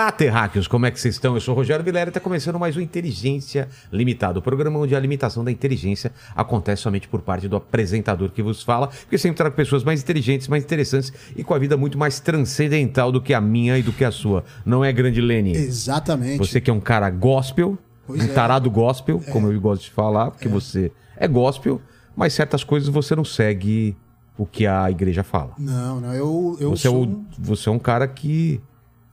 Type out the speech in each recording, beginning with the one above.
Olá, terráqueos, como é que vocês estão? Eu sou o Rogério Vilela e está começando mais um Inteligência Limitada, o programa onde a limitação da inteligência acontece somente por parte do apresentador que vos fala, porque sempre trago pessoas mais inteligentes, mais interessantes e com a vida muito mais transcendental do que a minha e do que a sua. Não é, grande Lene? Exatamente. Você que é um cara gospel, Pois um é. tarado gospel, como eu gosto de falar, porque você é gospel, mas certas coisas você não segue o que a igreja fala. Não, não, eu, eu Você é, sou, o, você é um cara que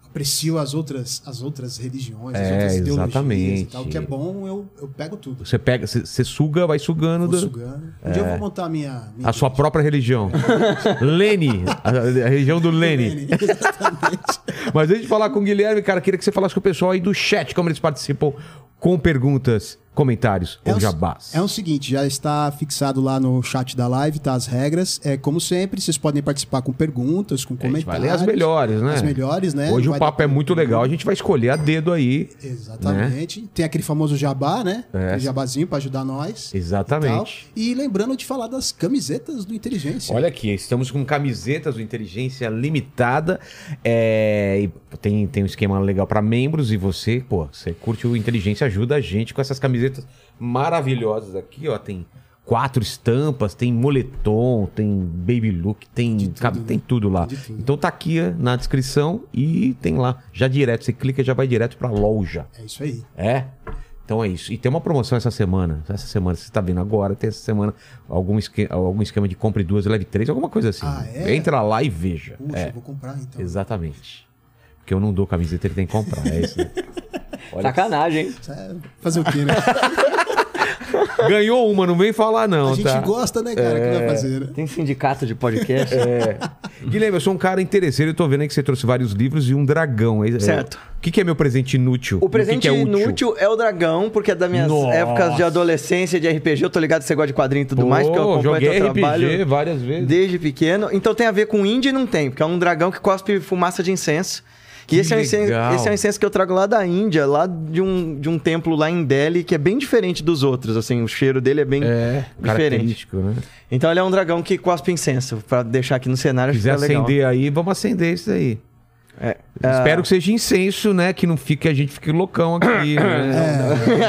aprecio as outras, as outras religiões, as É, outras ideologias exatamente. e tal. O que é bom, eu, eu pego tudo. você pega, você, suga, vai sugando Vou da- sugando. Um dia eu vou montar a minha... minha É. a sua própria religião. Lene, a, a religião do Lene. Exatamente. Mas antes de falar com o Guilherme, cara, queria que você falasse com o pessoal aí do chat, como eles participam com perguntas, comentários É ou jabás. É o seguinte, já está fixado lá no chat da live, tá? As regras. É como sempre, vocês podem participar com perguntas, com gente vai comentários. ler as melhores, né? As melhores, né? Hoje o papo é muito legal, a gente vai escolher a dedo aí. Exatamente. Tem aquele famoso jabá, né? É. Jabazinho para ajudar nós. Exatamente. E, e lembrando de falar das camisetas do Inteligência. Olha aqui, estamos com camisetas do Inteligência Limitada. É, e tem, tem um esquema legal para membros e você, pô, você curte o Inteligência, ajuda a gente com essas camisetas maravilhosas aqui, ó. Tem quatro estampas, tem moletom, tem baby look, tem De tudo, cabe- tem tudo lá. Tudo. Então tá aqui na descrição e tem lá, já direto, você clica já vai direto pra loja. É isso aí. É? Então é isso. E tem uma promoção essa semana. Essa semana, você está vendo agora, tem essa semana algum, esque- algum esquema de compre duas, leve três, alguma coisa assim. Ah, é? Entra lá e veja. Puxa, é, vou comprar então. exatamente. Porque eu não dou camiseta, ele tem que comprar. É isso. né? Olha, Sacanagem, hein? É Fazer o quê, né? ganhou uma, não vem falar não, a gente tá? gosta, né, cara? O que vai fazer, né? Tem sindicato de podcast? É. Guilherme, eu sou um cara interesseiro, eu tô vendo aí que você trouxe vários livros e um dragão. É- é- Certo. O que, que é meu presente inútil? O presente que que é útil? inútil é o dragão, porque é das minhas Nossa. épocas de adolescência, de RPG. Eu tô ligado que você gosta de quadrinho e tudo Pô, mais, porque eu acompanho joguei teu RPG trabalho várias vezes. desde pequeno. Então tem a ver com índia e não tem, porque é um dragão que cospe fumaça de incenso. Que esse é, um incenso, esse é um incenso que eu trago lá da Índia, lá de um, de um templo lá em Delhi, que é bem diferente dos outros, assim, o cheiro dele é bem É, diferente. característico, né? Então ele é um dragão que cospe incenso, pra deixar aqui no cenário. Se quiser acender aí, vamos acender isso aí. É, Espero que seja incenso, né? Que não fique, que a gente fique loucão aqui, né?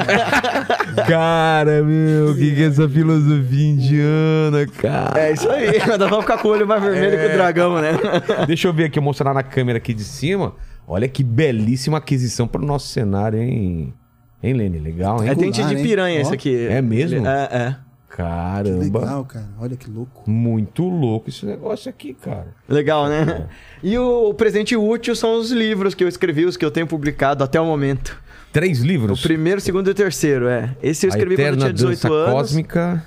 Cara, meu, o que, que é essa filosofia indiana, cara? É isso aí, nós vamos ficar com o olho mais vermelho É. que o dragão, né? Deixa eu ver aqui, eu mostrar na câmera aqui de cima. Olha que belíssima aquisição para o nosso cenário, hein? Hein, Lene? Legal, hein? É dente de piranha esse aqui. é mesmo? É, é. Caramba. Legal, cara. Olha que louco. Muito louco esse negócio aqui, cara. Legal, É. né? E o presente útil são os livros que eu escrevi, os que eu tenho publicado até o momento. Três O livros. primeiro, o segundo e o terceiro, é. Esse eu escrevi quando eu tinha 18 Dança anos. Cósmica.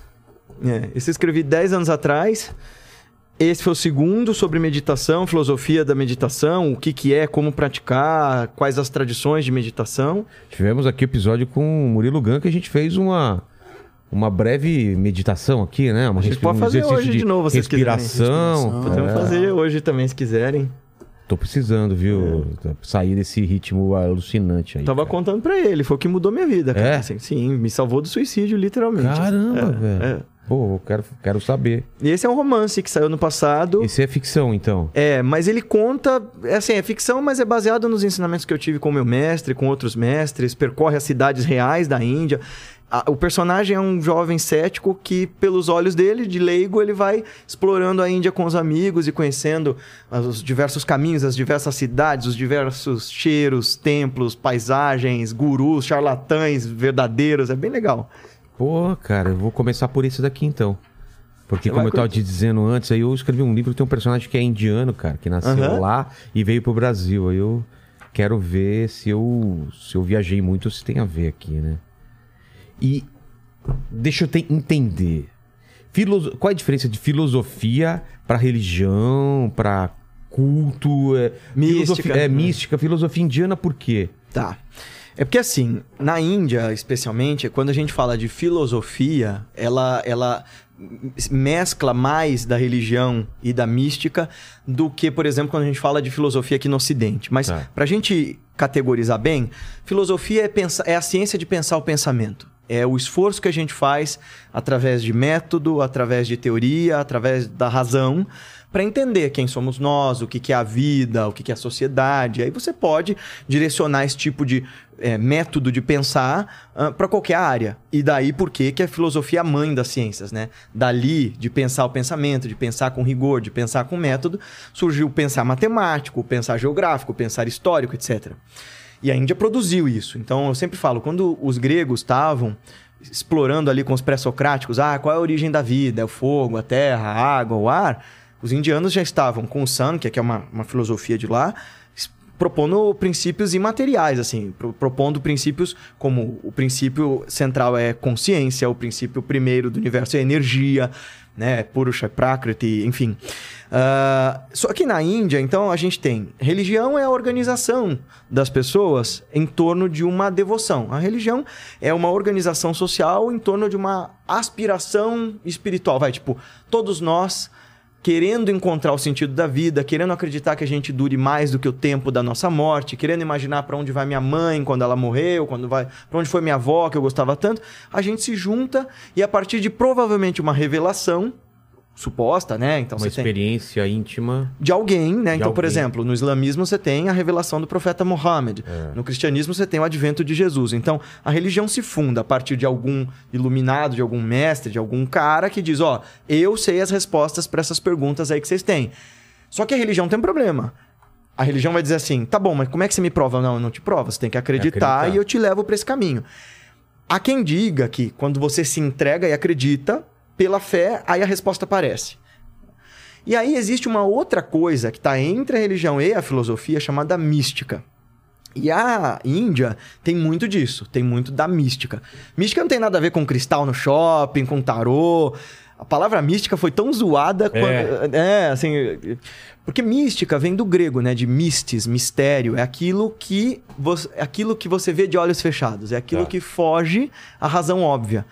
É, esse eu escrevi 10 anos atrás. Esse foi o segundo sobre meditação, filosofia da meditação, o que, que é, como praticar, quais as tradições de meditação. Tivemos aqui o episódio com o Murilo Gun que a gente fez uma, uma breve meditação aqui, né? Uma A gente pode fazer hoje de novo, se vocês quiserem. Respiração. Respiração. Podemos É. fazer hoje também, se quiserem. Tô precisando, viu? Sair desse ritmo alucinante aí. Tava cara. contando pra ele, foi o que mudou minha vida, cara. É? Assim, sim, me salvou do suicídio, literalmente. Caramba, É, velho. Pô, eu quero, quero saber. E esse é um romance que saiu no passado. Esse é ficção, então. É, mas ele conta, é assim, é ficção, mas é baseado nos ensinamentos que eu tive com meu mestre, com outros mestres, percorre as cidades reais da Índia. A- o personagem é um jovem cético que, pelos olhos dele, de leigo, ele vai explorando a Índia com os amigos e conhecendo os diversos caminhos, as diversas cidades, os diversos cheiros, templos, paisagens, gurus, charlatães verdadeiros. É bem legal. Pô, cara, eu vou começar por esse daqui então. Porque, como eu tava te dizendo antes, aí eu escrevi um livro, tem um personagem que é indiano, cara, que nasceu Aham. lá e veio pro Brasil. Aí eu quero ver se eu, se eu viajei muito ou se tem a ver aqui, né? E deixa eu te- entender. Filoso- Qual é a diferença de filosofia pra religião, pra culto? É, Mística. filosofia- é mística, filosofia indiana por quê? Tá. É porque assim, na Índia, especialmente, quando a gente fala de filosofia, ela, ela mescla mais da religião e da mística do que, por exemplo, quando a gente fala de filosofia aqui no Ocidente. Mas Tá. para a gente categorizar bem, filosofia é, pensar, é a ciência de pensar o pensamento. É o esforço que a gente faz através de método, através de teoria, através da razão, para entender quem somos nós, o que, que é a vida, o que, que é a sociedade. Aí você pode direcionar esse tipo de é, método de pensar para qualquer área. E daí por que a filosofia é a mãe das ciências, né? Dali, de pensar o pensamento, de pensar com rigor, de pensar com método, surgiu o pensar matemático, o pensar geográfico, o pensar histórico, etc. E a Índia produziu isso. Então eu sempre falo, quando os gregos estavam explorando ali com os pré-socráticos, ah, qual é a origem da vida? É o fogo, a terra, a água, o ar? Os indianos já estavam com o Sankhya, que é uma, uma filosofia de lá, propondo princípios imateriais, assim, pro- propondo princípios como o princípio central é consciência, o princípio primeiro do universo é energia, né, Purusha, Prakriti, enfim. Ah, só que na Índia, então, a gente tem religião é a organização das pessoas em torno de uma devoção. A religião é uma organização social em torno de uma aspiração espiritual. Vai, tipo, todos nós querendo encontrar o sentido da vida, querendo acreditar que a gente dure mais do que o tempo da nossa morte, querendo imaginar para onde vai minha mãe quando ela morreu, quando vai, para onde foi minha avó que eu gostava tanto, a gente se junta e a partir de provavelmente uma revelação suposta, né? Então Uma experiência íntima. de alguém, né? De então, por alguém. exemplo, no islamismo você tem a revelação do profeta Muhammad. É. No cristianismo você tem o advento de Jesus. Então, a religião se funda a partir de algum iluminado, de algum mestre, de algum cara que diz, ó, eu sei as respostas para essas perguntas aí que vocês têm. Só que a religião tem um problema. A religião vai dizer assim, tá bom, mas como é que você me prova? Não, eu não te provo. Você tem que acreditar, acreditar. e eu te levo para esse caminho. Há quem diga que quando você se entrega e acredita, pela fé, aí a resposta aparece. E aí existe uma outra coisa que está entre a religião e a filosofia chamada mística. E a Índia tem muito disso, tem muito da mística. Mística não tem nada a ver com cristal no shopping, com tarô. A palavra mística foi tão zoada quando, é, assim, porque mística vem do grego, né, de mistis, mistério, é aquilo que você, é aquilo que você vê de olhos fechados, é aquilo Tá. que foge à razão óbvia.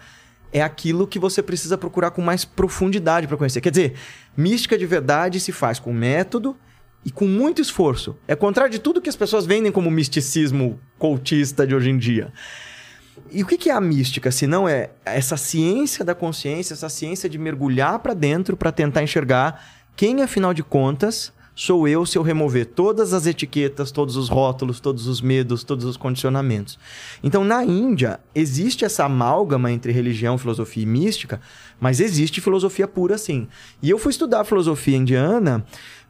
É aquilo que você precisa procurar com mais profundidade para conhecer. Quer dizer, mística de verdade se faz com método e com muito esforço. É contrário de tudo que as pessoas vendem como misticismo cultista de hoje em dia. E o que é a mística? Se não é essa ciência da consciência, essa ciência de mergulhar para dentro para tentar enxergar quem, afinal de contas, sou eu se eu remover todas as etiquetas, todos os rótulos, todos os medos, todos os condicionamentos. Então, na Índia, existe essa amálgama entre religião, filosofia e mística, mas existe filosofia pura sim. E eu fui estudar filosofia indiana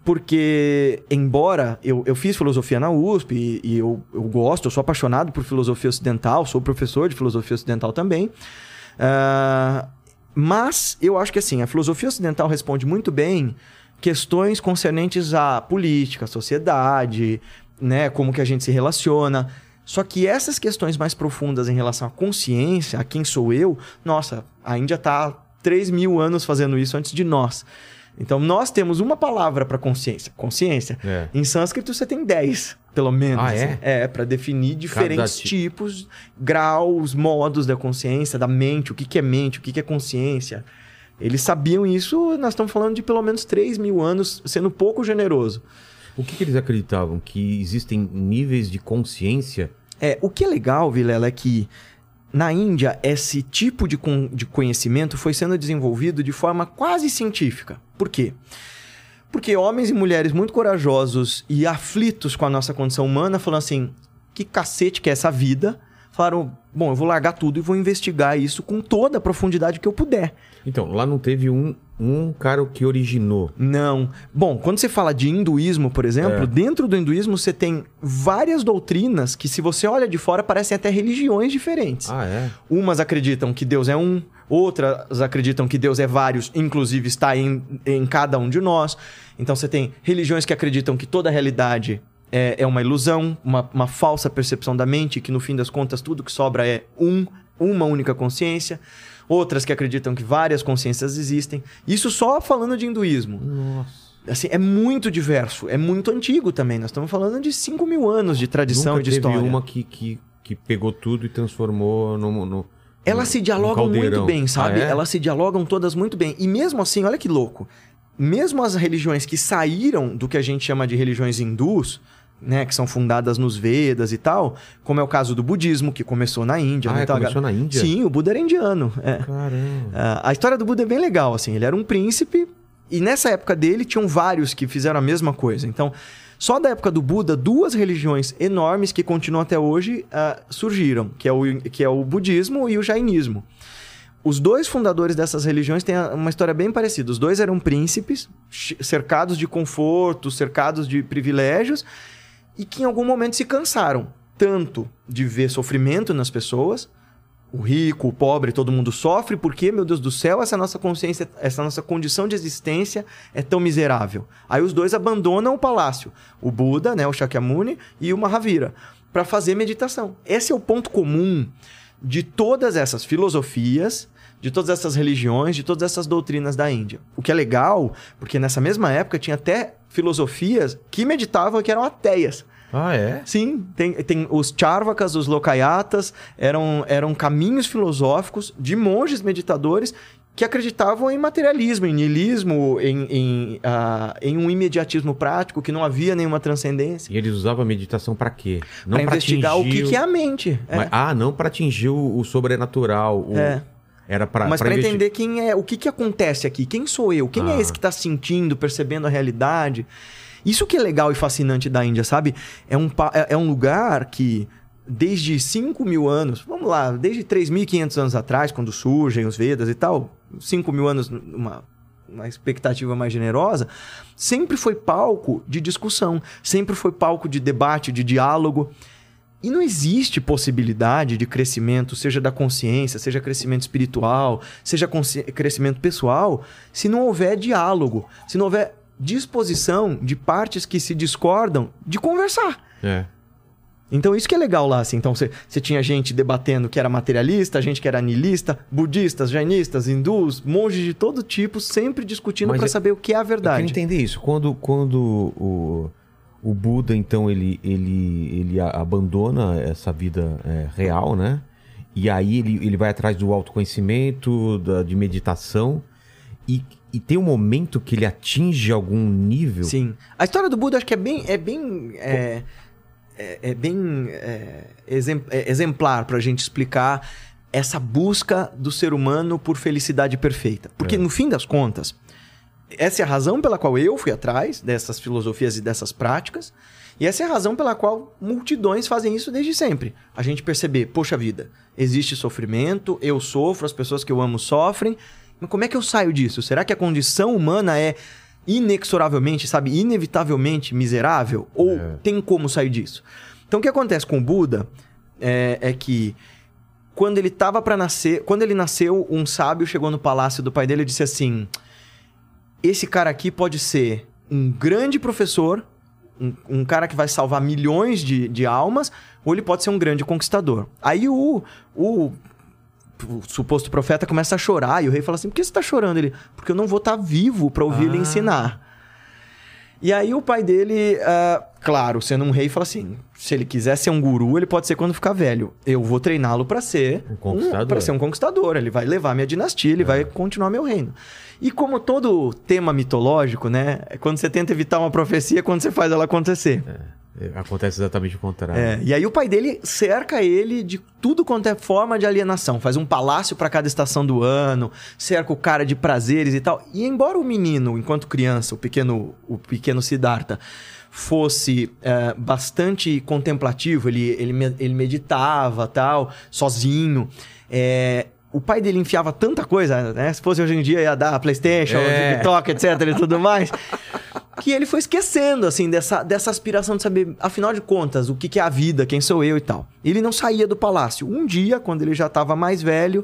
porque, embora eu, eu fiz filosofia na USP e, e eu, eu gosto, eu sou apaixonado por filosofia ocidental, sou professor de filosofia ocidental também. ah, mas eu acho que assim, a filosofia ocidental responde muito bem questões concernentes à política, à sociedade, né, como que a gente se relaciona. Só que essas questões mais profundas em relação à consciência, a quem sou eu, nossa, a Índia está há 3 mil anos fazendo isso antes de nós. Então nós temos uma palavra para consciência, consciência. É. Em sânscrito você tem 10, pelo menos. Ah, é? assim. É, para definir diferentes ti- tipos, graus, modos da consciência, da mente, o que, que é mente, o que, que é consciência. Eles sabiam isso, nós estamos falando de pelo menos 3 mil anos, sendo pouco generoso. O que, que eles acreditavam? Que existem níveis de consciência? É, o que é legal, Vilela, é que na Índia esse tipo de, de conhecimento foi sendo desenvolvido de forma quase científica. Por quê? Porque homens e mulheres muito corajosos e aflitos com a nossa condição humana falaram assim: que cacete que é essa vida? Falaram, bom, eu vou largar tudo e vou investigar isso com toda a profundidade que eu puder. Então, lá não teve um, um cara que originou. Não. Bom, quando você fala de hinduísmo, por exemplo, É. dentro do hinduísmo você tem várias doutrinas que, se você olha de fora, parecem até religiões diferentes. Ah, é? Umas acreditam que Deus é um, outras acreditam que Deus é vários, inclusive está em, em cada um de nós. Então você tem religiões que acreditam que toda a realidade é, é uma ilusão, uma, uma falsa percepção da mente, que no fim das contas tudo que sobra é um, uma única consciência. Outras que acreditam que várias consciências existem. Isso só falando de hinduísmo. Nossa. Assim, é muito diverso, é muito antigo também. Nós estamos falando de 5 mil anos de tradição Nunca e de teve história. uma que, que, que pegou tudo e transformou no. no Elas se dialogam muito bem, sabe? Ah, é? Elas se dialogam todas muito bem. E mesmo assim, olha que louco. Mesmo as religiões que saíram do que a gente chama de religiões hindus, né, que são fundadas nos Vedas e tal, como é o caso do budismo, que começou na Índia. Ah, né? é, Então, começou na Índia? Sim, o Buda era indiano. É. Caramba. Ah, a história do Buda é bem legal, assim. Ele era um príncipe e nessa época dele tinham vários que fizeram a mesma coisa. Então, só da época do Buda, duas religiões enormes que continuam até hoje ah, surgiram, que é, o, que é o budismo e o jainismo. Os dois fundadores dessas religiões têm uma história bem parecida. Os dois eram príncipes, cercados de conforto, cercados de privilégios, e que em algum momento se cansaram tanto de ver sofrimento nas pessoas, o rico, o pobre, todo mundo sofre, porque, meu Deus do céu, essa nossa consciência, essa nossa condição de existência é tão miserável. Aí os dois abandonam o palácio, o Buda, né, o Shakyamuni e o Mahavira, para fazer meditação. Esse é o ponto comum de todas essas filosofias, de todas essas religiões, de todas essas doutrinas da Índia. O que é legal, porque nessa mesma época tinha até filosofias que meditavam que eram ateias. Ah, é? Sim, tem, tem os charvakas, os lokayatas, eram, eram caminhos filosóficos de monges meditadores que acreditavam em materialismo, em niilismo, em, em, ah, em um imediatismo prático, que não havia nenhuma transcendência. E eles usavam a meditação pra quê? Para investigar o que, atingir que é a mente. É. Mas- ah, não pra atingir o, o sobrenatural. o- É. Era pra. Mas para entender quem é, o que, que acontece aqui, quem sou eu, quem Ah. é esse que está sentindo, percebendo a realidade. Isso que é legal e fascinante da Índia, sabe? É um, é é um lugar que, desde 5 mil anos, vamos lá, desde 3.500 anos atrás, quando surgem os Vedas e tal, 5 mil anos numa uma expectativa mais generosa, sempre foi palco de discussão, sempre foi palco de debate, de diálogo. E não existe possibilidade de crescimento, seja da consciência, seja crescimento espiritual, seja crescimento pessoal, se não houver diálogo, se não houver disposição de partes que se discordam de conversar. É. Então isso que é legal lá, assim. Então você tinha gente debatendo que era materialista, gente que era niilista, budistas, jainistas, hindus, monges de todo tipo, sempre discutindo para eu- saber o que é a Eu verdade. entender isso. Quando, quando o, o Buda, então, ele, ele, ele a- abandona essa vida é, real, né? E aí ele, ele vai atrás do autoconhecimento, da, de meditação. E, e tem um momento que ele atinge algum nível. Sim. A história do Buda acho que é bem. É bem. É, é, é bem é, é, exemplar pra gente explicar essa busca do ser humano por felicidade perfeita. Porque, no fim das contas, essa é a razão pela qual eu fui atrás dessas filosofias e dessas práticas. E essa é a razão pela qual multidões fazem isso desde sempre. A gente perceber, poxa vida, existe sofrimento, eu sofro, as pessoas que eu amo sofrem. Mas como é que eu saio disso? Será que a condição humana é inexoravelmente, sabe, inevitavelmente miserável? Ou É. tem como sair disso? Então o que acontece com o Buda é, é que quando ele tava para nascer, quando ele nasceu, um sábio chegou no palácio do pai dele e disse assim: esse cara aqui pode ser um grande professor, um, um cara que vai salvar milhões de, de almas, ou ele pode ser um grande conquistador. Aí o, o, o suposto profeta começa a chorar, e o rei fala assim: por que você tá chorando? Ele, porque eu não vou estar vivo para ouvir ele Ah. ensinar. E aí o pai dele, ah, claro, sendo um rei, fala assim: se ele quiser ser um guru, ele pode ser quando ficar velho. Eu vou treiná-lo para ser Um conquistador. para ser um conquistador. Ele vai levar minha dinastia, ele vai continuar meu reino. E como todo tema mitológico, né? é Quando você tenta evitar uma profecia, é quando você faz ela acontecer. É, Acontece exatamente o contrário. É, e aí o pai dele cerca ele de tudo quanto é forma de alienação. Faz um palácio para cada estação do ano, cerca o cara de prazeres e tal. E embora o menino, enquanto criança, o pequeno, o pequeno Siddhartha, fosse é, bastante contemplativo, ele, ele, ele meditava tal, sozinho. é, o pai dele enfiava tanta coisa, né? Se fosse hoje em dia ia dar Playstation, É. TikTok, etc e tudo mais que ele foi esquecendo, assim, dessa, dessa aspiração de saber, afinal de contas, o que, que é a vida, quem sou eu e tal. Ele não saía do palácio. Um dia, quando ele já estava mais velho,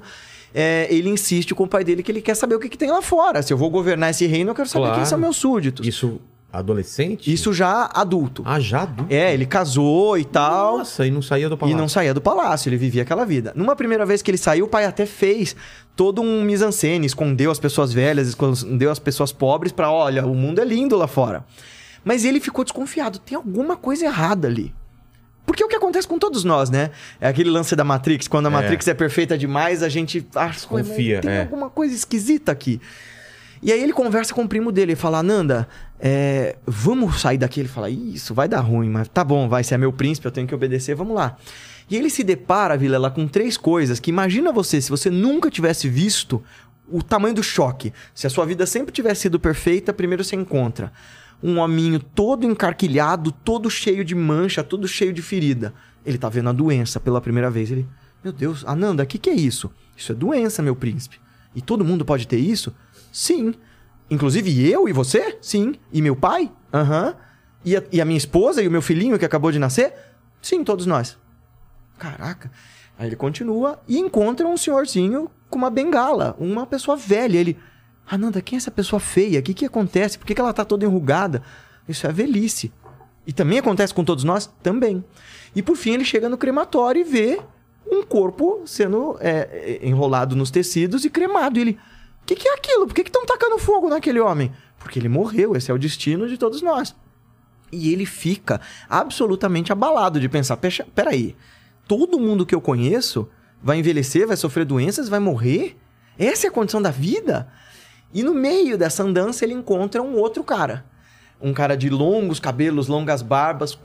é, ele insiste com o pai dele que ele quer saber o que, que tem lá fora. Se eu vou governar esse reino, eu quero saber Claro. quem são meus súditos. Isso, Isso adolescente? já adulto. Ah, já adulto? É, ele casou e tal. Nossa, e não saía do E palácio. não saía do palácio, ele vivia aquela vida. Numa primeira vez que ele saiu, o pai até fez todo um mise-en-scène, escondeu as pessoas velhas, escondeu as pessoas pobres pra, olha, o mundo é lindo lá fora. Mas ele ficou desconfiado, tem alguma coisa errada ali. Porque é o que acontece com todos nós, né? É aquele lance da Matrix. Quando a É. Matrix é perfeita demais, a gente "Ué, mas Confia, tem é. alguma coisa esquisita aqui. E aí ele conversa com o primo dele e fala: Nanda, é, vamos sair daqui. Ele fala: Isso vai dar ruim, mas tá bom, vai ser meu príncipe, eu tenho que obedecer, vamos lá. E ele se depara, Vilela, com três coisas que imagina você, se você nunca tivesse visto o tamanho do choque. Se a sua vida sempre tivesse sido perfeita, primeiro você encontra um hominho todo encarquilhado, todo cheio de mancha, todo cheio de ferida. Ele tá vendo a doença pela primeira vez. Ele, meu Deus, Ananda, o que, que é isso? Isso é doença, meu príncipe. E todo mundo pode ter isso? Sim. Inclusive eu e você? Sim. E meu pai? Aham. E, a, e a minha esposa e o meu filhinho que acabou de nascer? Sim, todos nós. Caraca. Aí ele continua e encontra um senhorzinho com uma bengala, uma pessoa velha. Ele, Ananda, quem é essa pessoa feia? O que, que acontece? Por que, que ela tá toda enrugada? Isso é velhice. E também acontece com todos nós? Também. E por fim ele chega no crematório e vê um corpo sendo é, é, enrolado nos tecidos e cremado. E ele, o que, que é aquilo? Por que estão tacando fogo naquele homem? Porque ele morreu, esse é o destino de todos nós. E ele fica absolutamente abalado de pensar: "Pexa- peraí, todo mundo que eu conheço vai envelhecer, vai sofrer doenças, vai morrer? Essa é a condição da vida? E no meio dessa andança ele encontra um outro cara. Um cara de longos cabelos, longas barbas,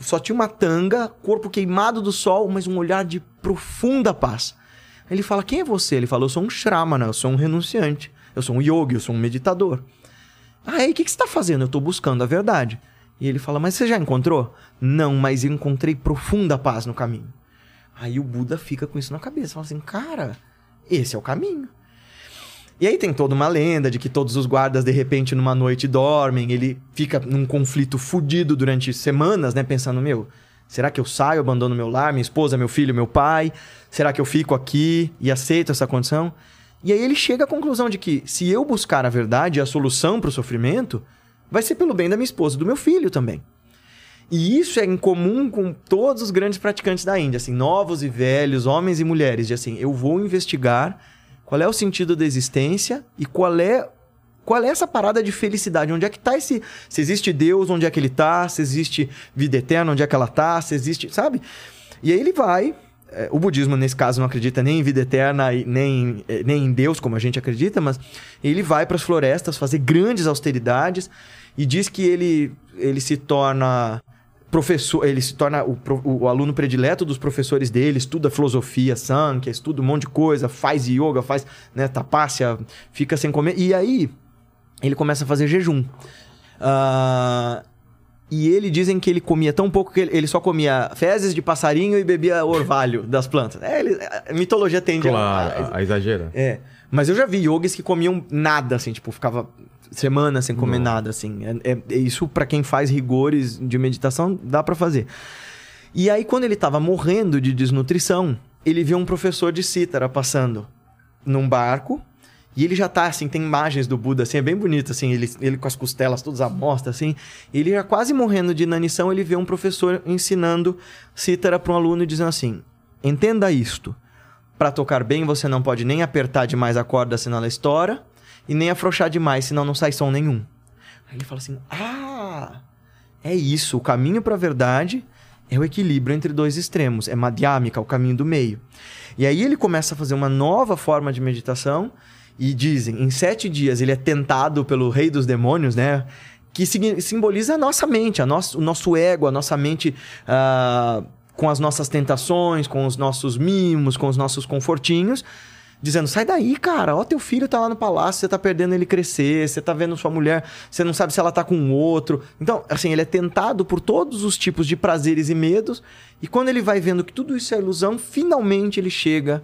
só tinha uma tanga, corpo queimado do sol, mas um olhar de profunda paz. Ele fala: Quem é você? Ele fala: Eu sou um Shramana, eu sou um renunciante, eu sou um yogi, eu sou um meditador. Ah, e o que, que você está fazendo? Eu estou buscando a verdade. E ele fala: Mas você já encontrou? Não, mas eu encontrei profunda paz no caminho. Aí o Buda fica com isso na cabeça. Fala assim: Cara, esse é o caminho. E aí tem toda uma lenda de que todos os guardas, de repente, numa noite dormem. Ele fica num conflito fudido durante semanas, né? Pensando, meu, será que eu saio, abandono meu lar, minha esposa, meu filho, meu pai? Será que eu fico aqui e aceito essa condição? E aí ele chega à conclusão de que se eu buscar a verdade e a solução para o sofrimento, vai ser pelo bem da minha esposa e do meu filho também. E isso é em comum com todos os grandes praticantes da Índia, assim, novos e velhos, homens e mulheres, de assim, eu vou investigar qual é o sentido da existência e qual é qual é essa parada de felicidade, onde é que tá esse, se existe Deus, onde é que ele tá, se existe vida eterna, onde é que ela tá, se existe, sabe? E aí ele vai, é, o budismo nesse caso não acredita nem em vida eterna nem, eh, nem em Deus, como a gente acredita, mas ele vai para as florestas fazer grandes austeridades e diz que ele, ele se torna professor, ele se torna o, o aluno predileto dos professores dele, estuda filosofia, sankhya, estuda um monte de coisa, faz yoga, faz né, tapasya, fica sem comer. E aí ele começa a fazer jejum. Ah, e ele dizem que ele comia tão pouco que ele, só comia fezes de passarinho e bebia orvalho das plantas. É, ele- a mitologia tende a- Claro, a, a exagera. é. Mas eu já vi yogis que comiam nada, assim, tipo, ficava semanas sem comer Nossa. nada, assim. É, é- é isso, pra quem faz rigores de meditação, dá pra fazer. E aí, quando ele tava morrendo de desnutrição, ele viu um professor de cítara passando num barco. E ele já tá, assim, tem imagens do Buda, assim, é bem bonito, assim, ele, ele com as costelas todas à mostra, assim. Ele já quase morrendo de inanição, ele vê um professor ensinando cítara para um aluno e dizendo assim: entenda isto. Para tocar bem, você não pode nem apertar demais a corda, senão ela estoura, e nem afrouxar demais, senão não sai som nenhum. Aí ele fala assim: Ah, é isso. O caminho para a verdade é o equilíbrio entre dois extremos. É madhyamika, o caminho do meio. E aí ele começa a fazer uma nova forma de meditação. E dizem, em sete dias ele é tentado pelo rei dos demônios, né? Que simboliza a nossa mente, a nosso, o nosso ego, a nossa mente ah, com as nossas tentações, com os nossos mimos, com os nossos confortinhos. Dizendo, sai daí, cara. Ó, teu filho tá lá no palácio, você tá perdendo ele crescer, você tá vendo sua mulher, você não sabe se ela tá com outro. Então, assim, ele é tentado por todos os tipos de prazeres e medos. E quando ele vai vendo que tudo isso é ilusão, finalmente ele chega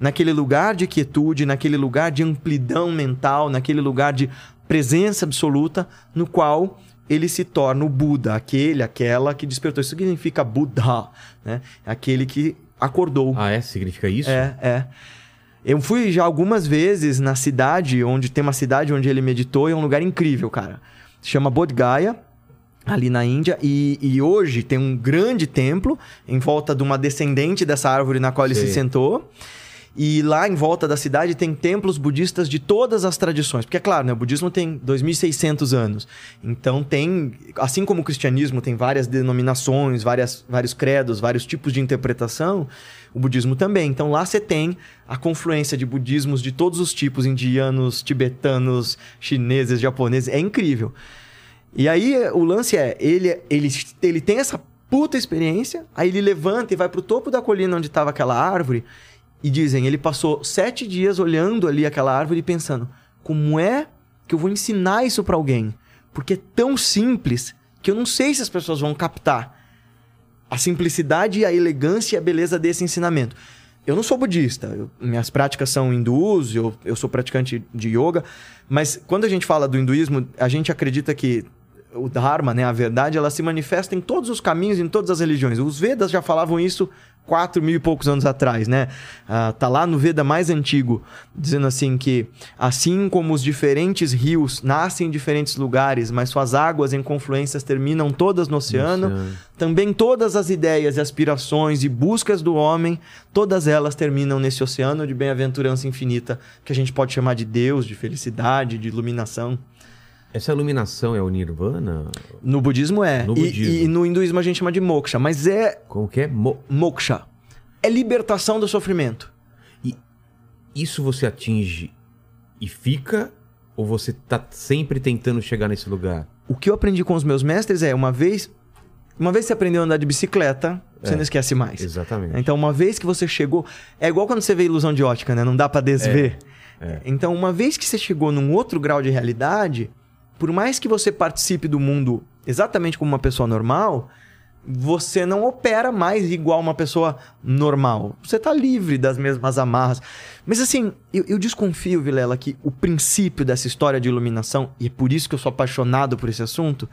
naquele lugar de quietude, naquele lugar de amplidão mental, naquele lugar de presença absoluta, no qual ele se torna o Buda, aquele, aquela que despertou. Isso significa Buddha, né? Aquele que acordou. Ah, é? Significa isso? É, é. Eu fui já algumas vezes na cidade, onde tem uma cidade onde ele meditou, e é um lugar incrível, cara. Se chama Bodh Gaya, ali na Índia, e, e hoje tem um grande templo em volta de uma descendente dessa árvore na qual ele se sentou. E lá em volta da cidade tem templos budistas de todas as tradições. Porque, é claro, né, o budismo tem 2.600 anos. Então tem, assim como o cristianismo tem várias denominações, várias, vários credos, vários tipos de interpretação, o budismo também. Então lá você tem a confluência de budismos de todos os tipos, indianos, tibetanos, chineses, japoneses. É incrível. E aí o lance é, ele, ele, ele tem essa puta experiência, aí ele levanta e vai pro topo da colina onde estava aquela árvore, e dizem, ele passou sete dias olhando ali aquela árvore e pensando, como é que eu vou ensinar isso para alguém? Porque é tão simples que eu não sei se as pessoas vão captar a simplicidade a elegância e a beleza desse ensinamento. Eu não sou budista, eu, minhas práticas são hindus, eu, eu sou praticante de yoga, mas quando a gente fala do hinduísmo, a gente acredita que o Dharma, né, a verdade, ela se manifesta em todos os caminhos, em todas as religiões. Os Vedas já falavam isso quatro mil e poucos anos atrás, né? Ah, tá lá no Veda mais antigo, dizendo assim que assim como os diferentes rios nascem em diferentes lugares, mas suas águas em confluências terminam todas no oceano, no oceano, também todas as ideias e aspirações e buscas do homem, todas elas terminam nesse oceano de bem-aventurança infinita, que a gente pode chamar de Deus, de felicidade, de iluminação. Essa iluminação é o nirvana? No budismo é. No E- budismo. E, no hinduísmo a gente chama de moksha, mas é Como que é? Mo- moksha. É libertação do sofrimento. Isso você atinge e fica? Ou você tá sempre tentando chegar nesse lugar? O que eu aprendi com os meus mestres é, uma vez, uma vez que você aprendeu a andar de bicicleta, você É. não esquece mais. Exatamente. Então, uma vez que você chegou, é igual quando você vê ilusão de ótica, né? Não dá pra desver. é. Então, uma vez que você chegou num outro grau de realidade, por mais que você participe do mundo exatamente como uma pessoa normal, você não opera mais igual uma pessoa normal. Você tá livre das mesmas amarras. Mas assim, eu, eu desconfio, Vilela, que o princípio dessa história de iluminação, e é por isso que eu sou apaixonado por esse assunto,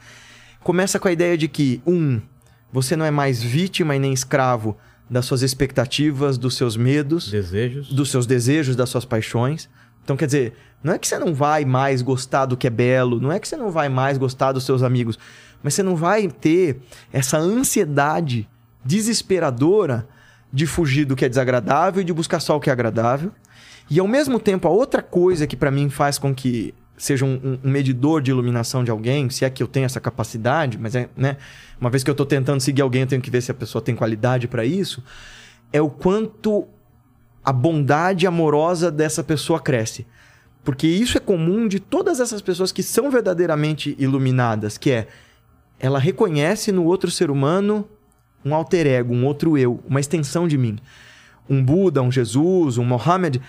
começa com a ideia de que, um, você não é mais vítima e nem escravo das suas expectativas, dos seus medos, Desejos? dos seus desejos, das suas paixões. Então, quer dizer, não é que você não vai mais gostar do que é belo, não é que você não vai mais gostar dos seus amigos, mas você não vai ter essa ansiedade desesperadora de fugir do que é desagradável e de buscar só o que é agradável. E ao mesmo tempo, a outra coisa que pra mim faz com que seja um, um- medidor de iluminação de alguém, se é que eu tenho essa capacidade, mas é, né, uma vez que eu tô tentando seguir alguém, eu tenho que ver se a pessoa tem qualidade pra isso, é o quanto a bondade amorosa dessa pessoa cresce. Porque isso é comum de todas essas pessoas que são verdadeiramente iluminadas, que é ela reconhece no outro ser humano um alter ego, um outro eu, uma extensão de mim. Um Buda, um Jesus, um Mohammed,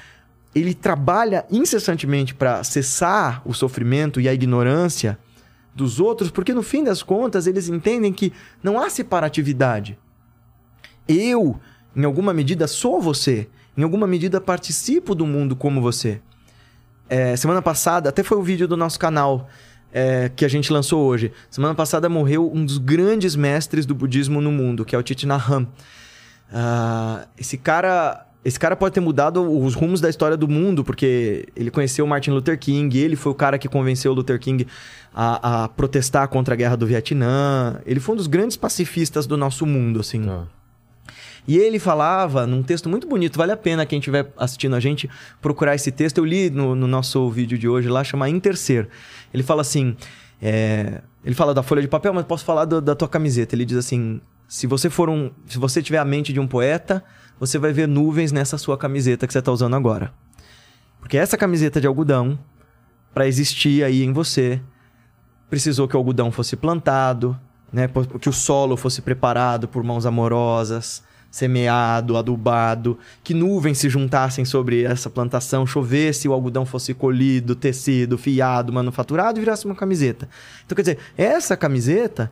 ele trabalha incessantemente para cessar o sofrimento e a ignorância dos outros, porque no fim das contas eles entendem que não há separatividade. Eu, em alguma medida, sou você. Em alguma medida, participo do mundo como você. É, semana passada, até foi o vídeo do nosso canal é, que a gente lançou hoje. Semana passada morreu um dos grandes mestres do budismo no mundo, que é o Thich. Ah, esse cara, esse cara pode ter mudado os rumos da história do mundo, porque ele conheceu Martin Luther King, ele foi o cara que convenceu Luther King a, a protestar contra a guerra do Vietnã. Ele foi um dos grandes pacifistas do nosso mundo, assim. Tá. E ele falava num texto muito bonito, vale a pena quem estiver assistindo a gente procurar esse texto. Eu li no, no nosso vídeo de hoje lá, chama Intercer. Ele fala assim: é, ele fala da folha de papel, mas posso falar do- da tua camiseta. Ele diz assim: se você for um. Se você tiver a mente de um poeta, você vai ver nuvens nessa sua camiseta que você está usando agora. Porque essa camiseta de algodão, para existir aí em você, precisou que o algodão fosse plantado, né? Que o solo fosse preparado por mãos amorosas, semeado, adubado, que nuvens se juntassem sobre essa plantação, chovesse, o algodão fosse colhido, tecido, fiado, manufaturado e virasse uma camiseta. Então, quer dizer, essa camiseta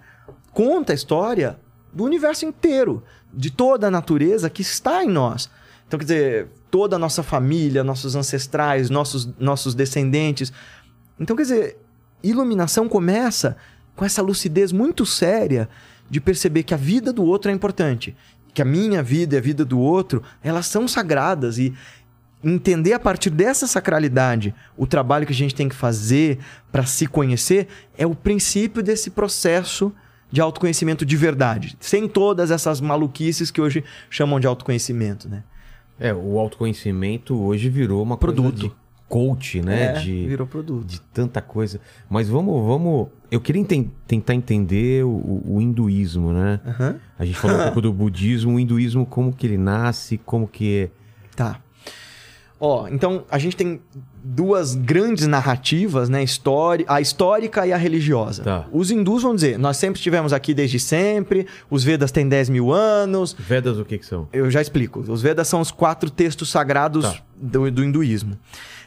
conta a história do universo inteiro, de toda a natureza que está em nós. Então, quer dizer, toda a nossa família, nossos ancestrais, nossos, nossos descendentes. Então, quer dizer, iluminação começa com essa lucidez muito séria de perceber que a vida do outro é importante, que a minha vida e a vida do outro, elas são sagradas e entender a partir dessa sacralidade o trabalho que a gente tem que fazer para se conhecer é o princípio desse processo de autoconhecimento de verdade, sem todas essas maluquices que hoje chamam de autoconhecimento, né? É, o autoconhecimento hoje virou uma Produto. coisa de coach, né? É, de, virou produto. de tanta coisa. Mas vamos, vamos. Eu queria enten- tentar entender o, o hinduísmo, né? Aham. A gente falou um pouco do budismo, o hinduísmo, como que ele nasce, como que. Tá. Ó, então a gente tem duas grandes narrativas, né? História, a histórica e a religiosa. Tá. Os hindus vão dizer, nós sempre estivemos aqui desde sempre, os Vedas têm 10 mil anos. Vedas o que que são? Eu já explico. Os Vedas são os quatro textos sagrados Tá. do, do hinduísmo.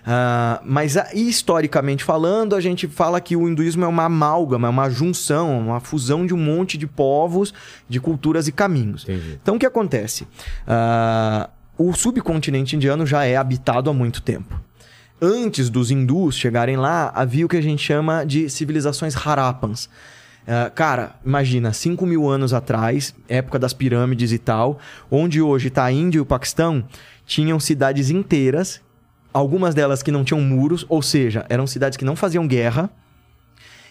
Ah, mas a- historicamente falando, a gente fala que o hinduísmo é uma amálgama, é uma junção, uma fusão de um monte de povos, de culturas e caminhos. Entendi. Então, o que acontece? Ah, o subcontinente indiano já é habitado há muito tempo. Antes dos hindus chegarem lá, havia o que a gente chama de civilizações Harappans. Ah, cara, imagina, 5 mil anos atrás, época das pirâmides e tal, onde hoje está a Índia e o Paquistão, tinham cidades inteiras, algumas delas que não tinham muros, ou seja, eram cidades que não faziam guerra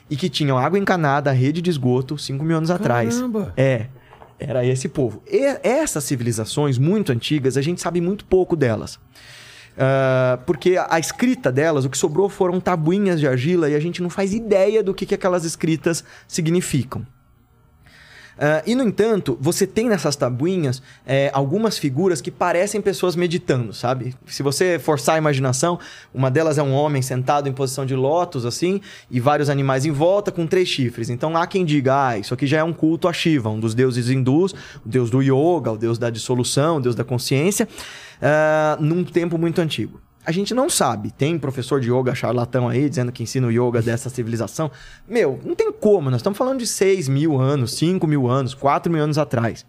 e que tinham água encanada, rede de esgoto 5 mil anos atrás. Caramba! É, era esse povo. E essas civilizações muito antigas, a gente sabe muito pouco delas. Ah, porque a, a escrita delas, o que sobrou foram tabuinhas de argila e a gente não faz ideia do que, que aquelas escritas significam. Ah, e, no entanto, você tem nessas tabuinhas é, algumas figuras que parecem pessoas meditando, sabe? Se você forçar a imaginação, uma delas é um homem sentado em posição de lótus, assim, e vários animais em volta com três chifres. Então há quem diga, ah, isso aqui já é um culto a Shiva, um dos deuses hindus, o deus do yoga, o deus da dissolução, o deus da consciência, ah, num tempo muito antigo. A gente não sabe. Tem professor de yoga charlatão aí dizendo que ensina o yoga dessa civilização. Meu, não tem como. Nós estamos falando de 6 mil anos, 5 mil anos, 4 mil anos atrás.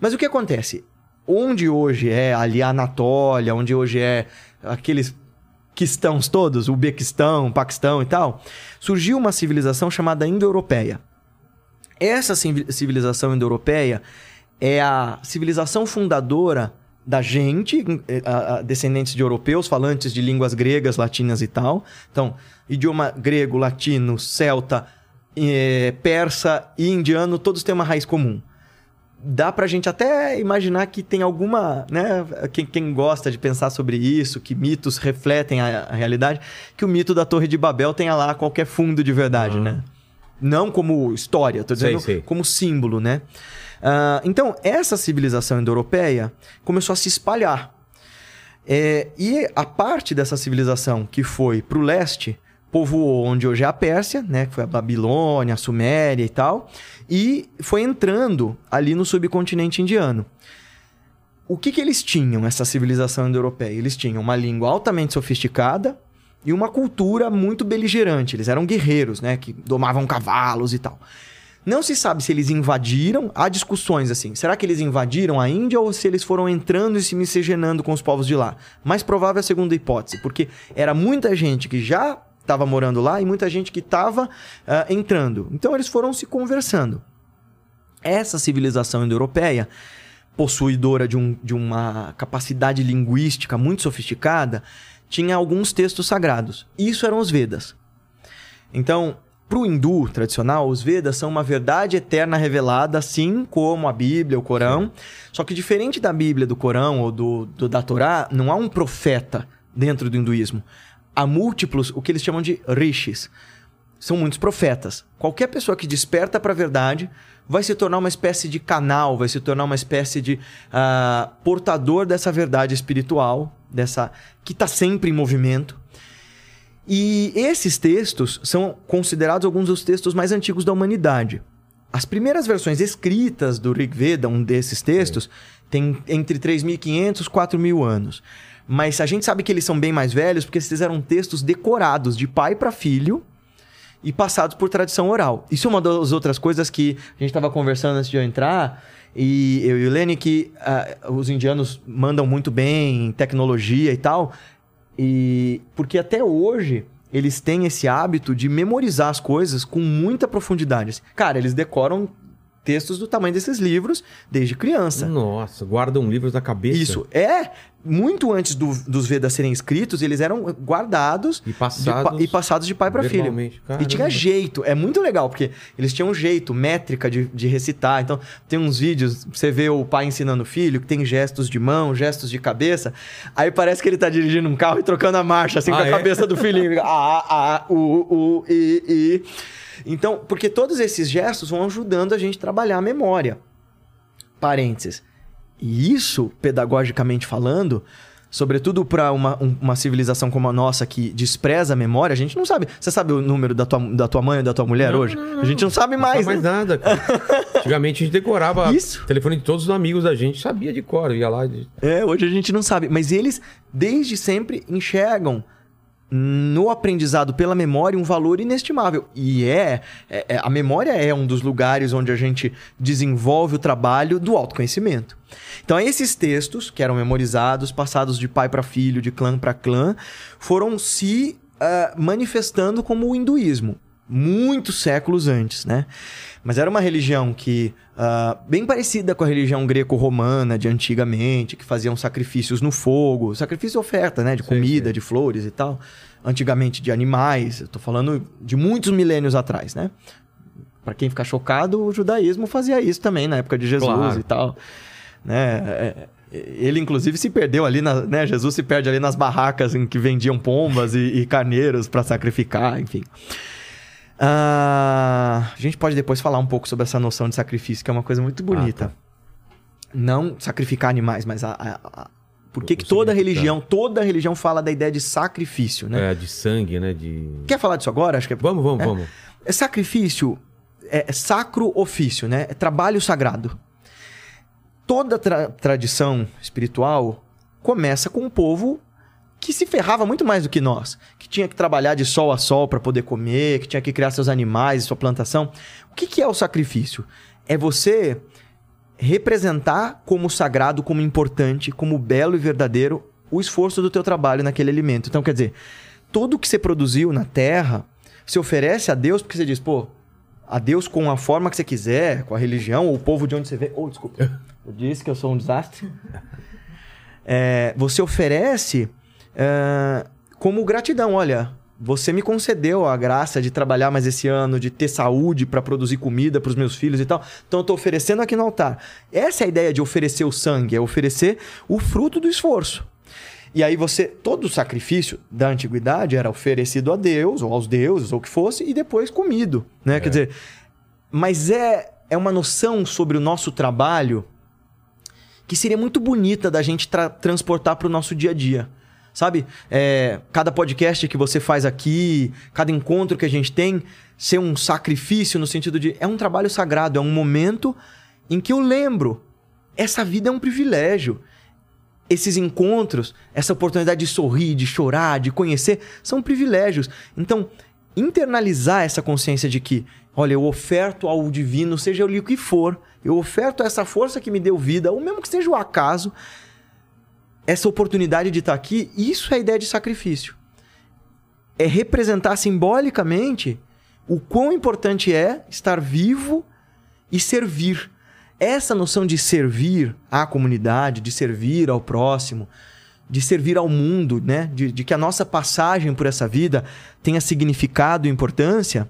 Mas o que acontece? Onde hoje é ali a Anatólia, onde hoje é aqueles quistãos todos, Uzbequistão, Paquistão e tal, surgiu uma civilização chamada Indo-Europeia. Essa civi- civilização indo-europeia é a civilização fundadora da gente, eh, descendentes de europeus, falantes de línguas gregas, latinas e tal. Então, idioma grego, latino, celta, eh, persa e indiano, todos têm uma raiz comum. Dá pra gente até imaginar que tem alguma, né? Quem, quem gosta de pensar sobre isso, que mitos refletem a, a realidade, que o mito da Torre de Babel tenha lá qualquer fundo de verdade, né? Não como história, tô Sei, dizendo sei. como símbolo, né? Ah, então, essa civilização indo-europeia começou a se espalhar. É, e a parte dessa civilização que foi para o leste povoou onde hoje é a Pérsia, né? Que foi a Babilônia, a Suméria e tal. E foi entrando ali no subcontinente indiano. O que, que eles tinham, essa civilização indo-europeia? Eles tinham uma língua altamente sofisticada e uma cultura muito beligerante. Eles eram guerreiros, né? Que domavam cavalos e tal. Não se sabe se eles invadiram. Há discussões assim. Será que eles invadiram a Índia ou se eles foram entrando e se miscigenando com os povos de lá? Mais provável é a segunda hipótese, porque era muita gente que já estava morando lá e muita gente que estava ah, entrando. Então eles foram se conversando. Essa civilização indo-europeia, possuidora de, um- de uma capacidade linguística muito sofisticada, tinha alguns textos sagrados. Isso eram os Vedas. Então, para o hindu tradicional, os Vedas são uma verdade eterna revelada, assim como a Bíblia, o Corão. Só que diferente da Bíblia, do Corão ou do, do- da Torá, não há um profeta dentro do hinduísmo. Há múltiplos, o que eles chamam de rishis. São muitos profetas. Qualquer pessoa que desperta para a verdade vai se tornar uma espécie de canal, vai se tornar uma espécie de ah, portador dessa verdade espiritual, dessa que está sempre em movimento. E esses textos são considerados alguns dos textos mais antigos da humanidade. As primeiras versões escritas do Rig Veda, um desses textos, tem entre 3.500 e 4.000 anos. Mas a gente sabe que eles são bem mais velhos porque esses eram textos decorados de pai para filho e passados por tradição oral. Isso é uma das outras coisas que a gente estava conversando antes de eu entrar. E eu e o Lenny, que ah, os indianos mandam muito bem em tecnologia e tal. E porque até hoje eles têm esse hábito de memorizar as coisas com muita profundidade. Cara, eles decoram textos do tamanho desses livros desde criança. Nossa, guardam livros na cabeça. Isso. É, muito antes do- dos Vedas serem escritos, eles eram guardados E de pa- passados. e passados de pai para filho. verbalmente. E tinha Caramba. jeito. É muito legal, porque eles tinham um jeito, métrica de, de recitar. Então, tem uns vídeos, você vê o pai ensinando o filho, que tem gestos de mão, gestos de cabeça. Aí parece que ele tá dirigindo um carro e trocando a marcha, assim, Ah, com a é? cabeça do filhinho. Ah, ah, u, u, i, i. Então, porque todos esses gestos vão ajudando a gente a trabalhar a memória. Parênteses. E isso, pedagogicamente falando, sobretudo para uma, um- uma civilização como a nossa que despreza a memória, a gente não sabe. Você sabe o número da tua, da tua mãe ou da tua mulher Não, hoje? não, não. A gente não sabe Não mais, sabe mais né? nada, cara. Antigamente a gente decorava Isso. o telefone de todos os amigos da gente, sabia de cor, ia lá. de- É, hoje a gente não sabe. Mas eles, desde sempre, enxergam no aprendizado pela memória um valor inestimável. E é, é- é- a memória é um dos lugares onde a gente desenvolve o trabalho do autoconhecimento. Então, esses textos, que eram memorizados, passados de pai para filho, de clã para clã, foram se ah, manifestando como o hinduísmo, muitos séculos antes, né? Mas era uma religião que, ah, bem parecida com a religião greco-romana de antigamente, que faziam sacrifícios no fogo, sacrifício e oferta, né? De Sei, comida, sei. de flores e tal. Antigamente de animais, eu tô falando de muitos milênios atrás, né? Pra quem ficar chocado, o judaísmo fazia isso também na época de Jesus Claro. e tal. Né? É, Ele, inclusive, se perdeu ali, na, né? Jesus se perde ali nas barracas em que vendiam pombas e, e carneiros para sacrificar, enfim. Ah, a gente pode depois falar um pouco sobre essa noção de sacrifício, que é uma coisa muito bonita. tá. Não sacrificar animais, mas a, a- a- por que, O que toda religião, toda religião fala da ideia de sacrifício, né? É, de sangue, né? De. Quer falar disso agora? Acho que é Vamos, vamos, É. vamos. é sacrifício é sacro ofício, né? É trabalho sagrado. Toda tra- tradição espiritual começa com um povo que se ferrava muito mais do que nós, que tinha que trabalhar de sol a sol para poder comer, que tinha que criar seus animais, sua plantação. O que, que é o sacrifício? É você representar como sagrado, como importante, como belo e verdadeiro o esforço do teu trabalho naquele alimento. Então, quer dizer, tudo que você produziu na terra, você oferece a Deus porque você diz, pô, a Deus com a forma que você quiser, com a religião, ou o povo de onde você vem. Oh, desculpa. Eu disse que eu sou um desastre. É, você oferece é, como gratidão. Olha, você me concedeu a graça de trabalhar mais esse ano, de ter saúde para produzir comida para os meus filhos e tal. Então eu estou oferecendo aqui no altar. Essa é a ideia de oferecer o sangue, é oferecer o fruto do esforço. E aí você, todo o sacrifício da antiguidade era oferecido a Deus, ou aos deuses, ou o que fosse, e depois comido, né? Quer dizer, mas é, é uma noção sobre o nosso trabalho que seria muito bonita da gente tra- transportar para o nosso dia a dia. Sabe? É, cada podcast que você faz aqui, cada encontro que a gente tem, ser um sacrifício no sentido de. É um trabalho sagrado, é um momento em que eu lembro. Essa vida é um privilégio. Esses encontros, essa oportunidade de sorrir, de chorar, de conhecer, são privilégios. Então, internalizar essa consciência de que, olha, eu oferto ao divino, seja ele o que for, eu oferto essa força que me deu vida, ou mesmo que seja o acaso, essa oportunidade de estar aqui, isso é a ideia de sacrifício. É representar simbolicamente o quão importante é estar vivo e servir. Essa noção de servir à comunidade, de servir ao próximo, de servir ao mundo, né? De, de que a nossa passagem por essa vida tenha significado e importância.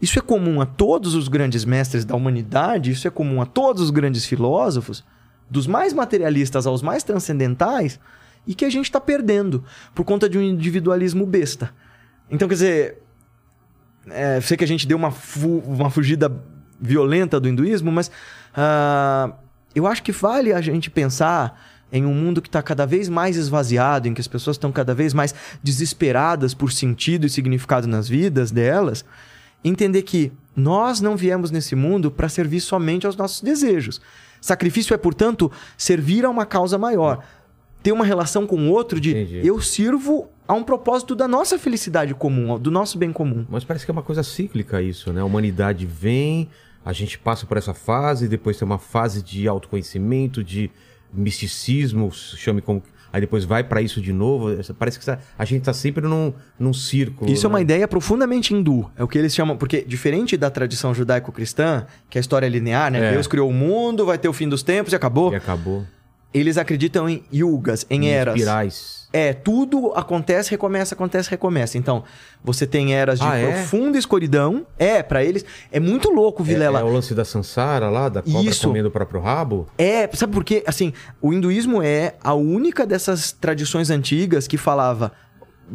Isso é comum a todos os grandes mestres da humanidade, isso é comum a todos os grandes filósofos, dos mais materialistas aos mais transcendentais, e que a gente está perdendo por conta de um individualismo besta. Então, quer dizer, é, sei que a gente deu uma, fu- uma fugida violenta do hinduísmo, mas ah, eu acho que vale a gente pensar em um mundo que está cada vez mais esvaziado, em que as pessoas estão cada vez mais desesperadas por sentido e significado nas vidas delas, entender que nós não viemos nesse mundo para servir somente aos nossos desejos. Sacrifício é, portanto, servir a uma causa maior. Ter uma relação com o outro de Entendi. eu sirvo a um propósito da nossa felicidade comum, do nosso bem comum. Mas parece que é uma coisa cíclica isso, né? A humanidade vem, a gente passa por essa fase, depois tem uma fase de autoconhecimento, de misticismo, chame como. Aí depois vai pra isso de novo. Parece que a gente tá sempre num, num círculo. Isso é uma né? ideia profundamente hindu. É o que eles chamam. Porque, diferente da tradição judaico-cristã, que a história é linear, né? É. Deus criou o mundo, vai ter o fim dos tempos e acabou. E acabou. Eles acreditam em yugas, em eras. Espirais. É, tudo acontece, recomeça, acontece, recomeça. Então, você tem eras de Ah, é? profunda escuridão. É, pra eles. É muito louco, É, Vilela. é o lance da Sansara lá, da cobra Isso. comendo o próprio rabo? É, sabe por quê? Assim, o hinduísmo é a única dessas tradições antigas que falava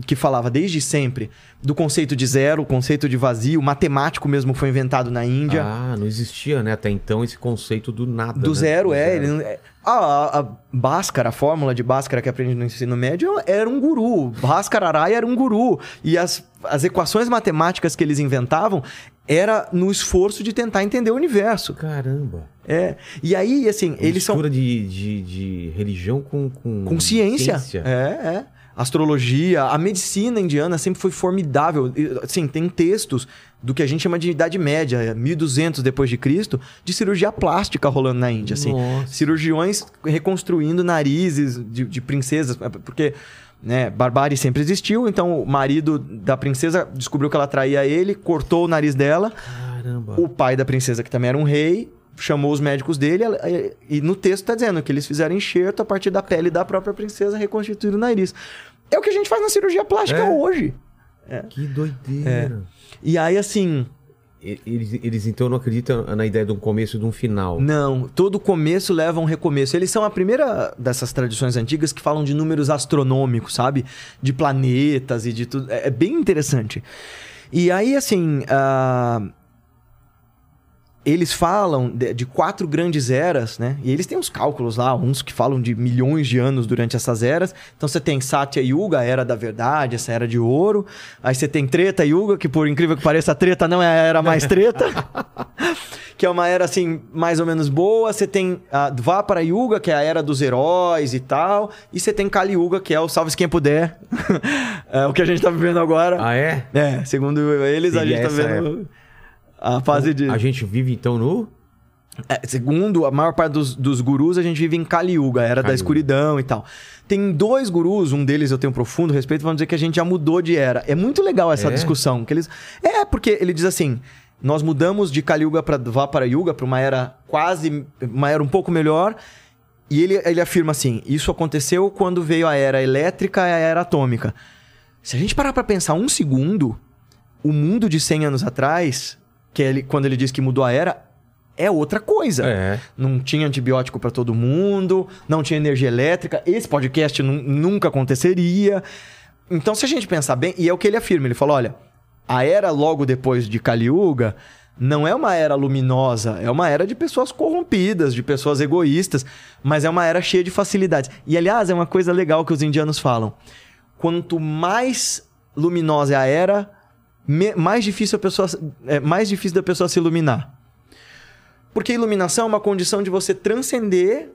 que falava desde sempre do conceito de zero, o conceito de vazio, matemático mesmo foi inventado na Índia. Ah, não existia, né? Até então esse conceito do nada. do né? zero, Do é. Ele, não- é- a, a, a Bhaskara, a fórmula de Bhaskara que aprende no ensino médio era um guru. Bhaskara Raya era um guru. E as, as equações matemáticas que eles inventavam era no esforço de tentar entender o universo. Caramba. É. E aí, assim, eles são. Mistura de, de, de religião com, com, Com ciência. É, é. Astrologia, a medicina indiana sempre foi formidável. Assim, tem textos do que a gente chama de Idade Média, 1200 depois de Cristo, de cirurgia plástica rolando na Índia, assim. Nossa. Cirurgiões reconstruindo narizes de, de princesas, porque né, barbárie sempre existiu, então o marido da princesa descobriu que ela traía ele, cortou o nariz dela, Caramba. o pai da princesa, que também era um rei, chamou os médicos dele e, no texto tá dizendo que eles fizeram enxerto a partir da pele da própria princesa, reconstituir o nariz. É o que a gente faz na cirurgia plástica É. hoje. Que doideira. E aí, assim, Eles, eles então não acreditam na ideia de um começo e de um final. não, todo começo leva a um recomeço. Eles são a primeira dessas tradições antigas que falam de números astronômicos, sabe? De planetas e de tudo. É, é bem interessante. E aí, assim, ah, eles falam de, de quatro grandes eras, né? E eles têm uns cálculos lá, uns que falam de milhões de anos durante essas eras. Então você tem Satya Yuga, a era da verdade, essa era de ouro. Aí você tem Treta Yuga, que por incrível que pareça, a treta não é a era mais treta. que é uma era assim, mais ou menos boa. Você tem a Dvapara Yuga, que é a era dos heróis e tal. E você tem Kali Yuga, que é o salve quem puder. é o que a gente tá vivendo agora. Ah, é? É, segundo eles, a Seria gente tá essa vendo a fase de. A gente vive então no. É, segundo a maior parte dos, dos gurus, a gente vive em Kali Yuga, era da Kali Yuga. escuridão e tal. Tem dois gurus, um deles eu tenho um profundo respeito, vão dizer que a gente já mudou de era. É muito legal essa É? discussão. Que eles... É, porque ele diz assim: nós mudamos de Kali Yuga para Dvapara Yuga, para uma era quase. uma era um pouco melhor. E ele, ele afirma assim: isso aconteceu quando veio a era elétrica e a era atômica. Se a gente parar para pensar um segundo, o mundo de 100 anos atrás, que ele, quando ele diz que mudou a era, é outra coisa. É. Não tinha antibiótico para todo mundo, não tinha energia elétrica. Esse podcast nu- nunca aconteceria. Então, se a gente pensar bem, e é o que ele afirma, ele fala: olha, a era logo depois de Kali Yuga não é uma era luminosa, é uma era de pessoas corrompidas, de pessoas egoístas, mas é uma era cheia de facilidades. E aliás, é uma coisa legal que os indianos falam: quanto mais luminosa é a era, me- mais difícil a pessoa é mais difícil da pessoa se iluminar. Porque a iluminação é uma condição de você transcender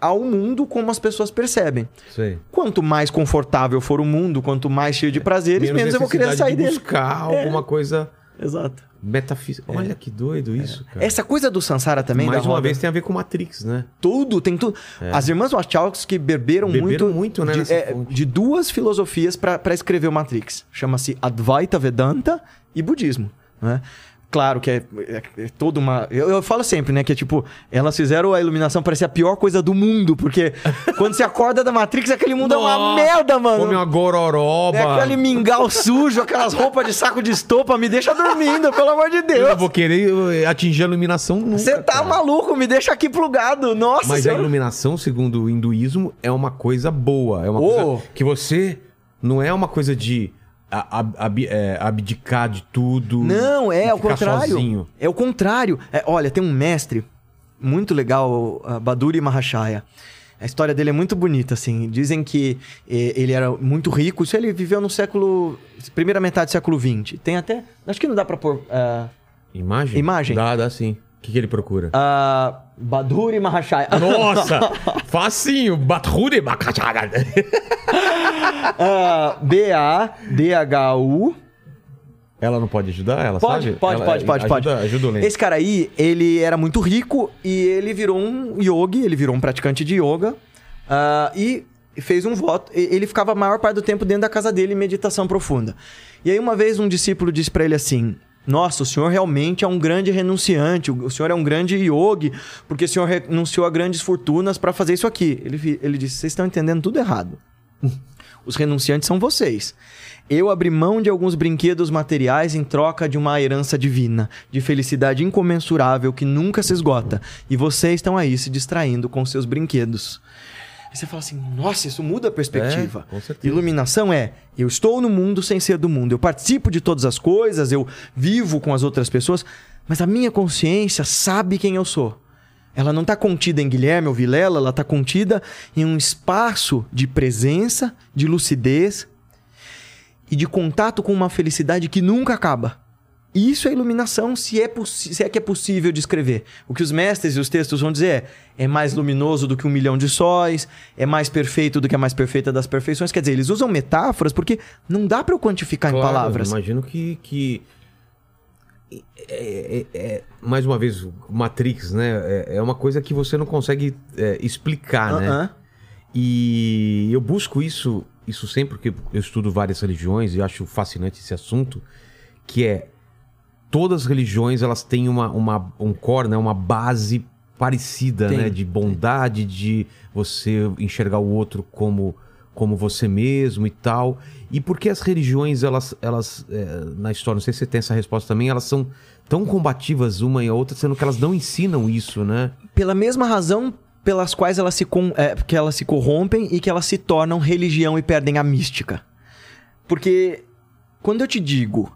ao mundo como as pessoas percebem. Sei. Quanto mais confortável for o mundo, quanto mais cheio de prazeres, menos, eu vou querer sair de dele. É. buscar alguma coisa Exato. Metafísica. Olha que doido isso, cara. Essa coisa do Sansara também, Mais uma roda, vez tem a ver com Matrix, né? tudo, tem tudo. As irmãs Wachowski beberam, Beberam muito, muito, né, de, é, de duas filosofias para escrever o Matrix. Chama-se Advaita Vedanta e Budismo. Né? Claro que é, é- é toda uma. Eu, eu falo sempre, né? Que é tipo, elas fizeram a iluminação parecer a pior coisa do mundo, porque quando você acorda da Matrix, aquele mundo é uma Nossa, merda, mano. Come uma gororoba. É aquele mingau sujo, aquelas roupas de saco de estopa, me deixa dormindo, pelo amor de Eu Deus. não vou querer eh, atingir a iluminação nunca. Você tá cara. maluco, me deixa aqui plugado. Nossa Mas a senhora. iluminação, segundo o hinduísmo, é uma coisa boa. É uma Oh. coisa que você não é uma coisa de a- ab- ab- é, abdicar de tudo. Não, é ao ficar contrário. Sozinho. É o contrário. É, olha, tem um mestre muito legal, Baduri Mahashaya. A história dele é muito bonita, assim. Dizem que ele era muito rico. Isso ele viveu no século... Primeira metade do século XX. Tem até... Acho que não dá pra pôr... ah, Imagem? Imagem. Dá, dá sim. O que, que ele procura? ah, Baduri Mahashaya. Nossa! facinho! Batrude bacachara. Ah, B-A-D-H-U Ela não pode ajudar? Ela Pode, sabe? pode, Ela pode, pode, ajuda, pode. Ajuda o. Esse cara aí, ele era muito rico e ele virou um yogi, ele virou um praticante de yoga ah, e fez um voto. Ele ficava a maior parte do tempo dentro da casa dele em meditação profunda. E aí uma vez um discípulo disse pra ele assim: Nossa, o senhor realmente é um grande renunciante, o senhor é um grande yogi, porque o senhor renunciou a grandes fortunas pra fazer isso aqui. Ele, ele disse: Vocês estão entendendo tudo errado. Os renunciantes são vocês. Eu abri mão de alguns brinquedos materiais em troca de uma herança divina, de felicidade incomensurável que nunca se esgota. E vocês estão aí se distraindo com seus brinquedos. Aí você fala assim: nossa, isso muda a perspectiva. É. Iluminação é: eu estou no mundo sem ser do mundo. Eu participo de todas as coisas, eu vivo com as outras pessoas, mas a minha consciência sabe quem eu sou. Ela não está contida em Guilherme ou Vilela, ela está contida em um espaço de presença, de lucidez e de contato com uma felicidade que nunca acaba. Isso é iluminação, se é, se é que é possível descrever. O que os mestres e os textos vão dizer é, é mais luminoso do que um milhão de sóis, é mais perfeito do que a mais perfeita das perfeições. Quer dizer, eles usam metáforas porque não dá para eu quantificar em Claro, palavras. Imagino que. que é, é- é- mais uma vez, Matrix, né? É, é uma coisa que você não consegue é, explicar, né? Aham. E eu busco isso, isso sempre porque eu estudo várias religiões e acho fascinante esse assunto, que é todas as religiões elas têm uma, uma um core, né, uma base parecida, Tem. né, de bondade, de você enxergar o outro como como você mesmo e tal. E por que as religiões elas elas é, na história, não sei se você tem essa resposta também, elas são tão combativas uma e a outra, sendo que elas não ensinam isso, né? pela mesma razão pelas quais elas se, com- é, que elas se corrompem e que elas se tornam religião e perdem a mística. Porque quando eu te digo,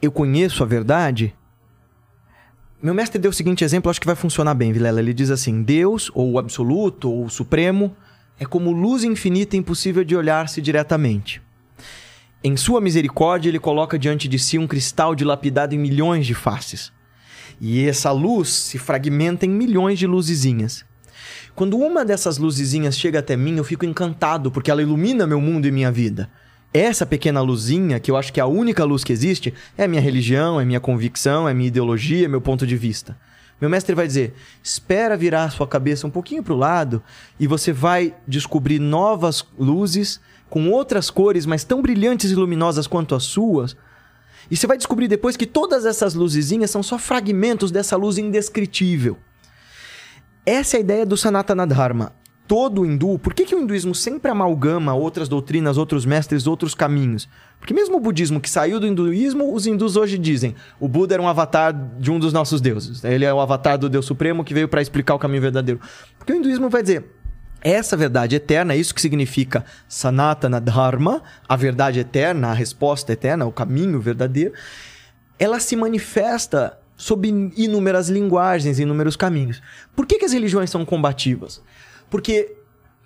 eu conheço a verdade, meu mestre deu o seguinte exemplo, acho que vai funcionar bem, Vilela. Ele diz assim: Deus, ou o absoluto, ou o supremo, é como luz infinita impossível de olhar-se diretamente. Em sua misericórdia, ele coloca diante de si um cristal dilapidado em milhões de faces. E essa luz se fragmenta em milhões de luzezinhas. Quando uma dessas luzezinhas chega até mim, eu fico encantado, porque ela ilumina meu mundo e minha vida. Essa pequena luzinha, que eu acho que é a única luz que existe, é a minha religião, é minha convicção, é minha ideologia, é meu ponto de vista. Meu mestre vai dizer: espera virar sua cabeça um pouquinho para o lado e você vai descobrir novas luzes com outras cores, mas tão brilhantes e luminosas quanto as suas, e você vai descobrir depois que todas essas luzezinhas são só fragmentos dessa luz indescritível. Essa é a ideia do Sanatana Dharma. Todo hindu, por que, que o hinduísmo sempre amalgama outras doutrinas, outros mestres, outros caminhos? Porque mesmo o budismo que saiu do hinduísmo, os hindus hoje dizem o Buda era um avatar de um dos nossos deuses. Ele é o avatar do Deus Supremo que veio para explicar o caminho verdadeiro. Porque o hinduísmo vai dizer, essa verdade eterna, isso que significa Sanatana Dharma, a verdade eterna, a resposta eterna, o caminho verdadeiro, ela se manifesta sob inúmeras linguagens, inúmeros caminhos. Por que, que as religiões são combativas? Porque,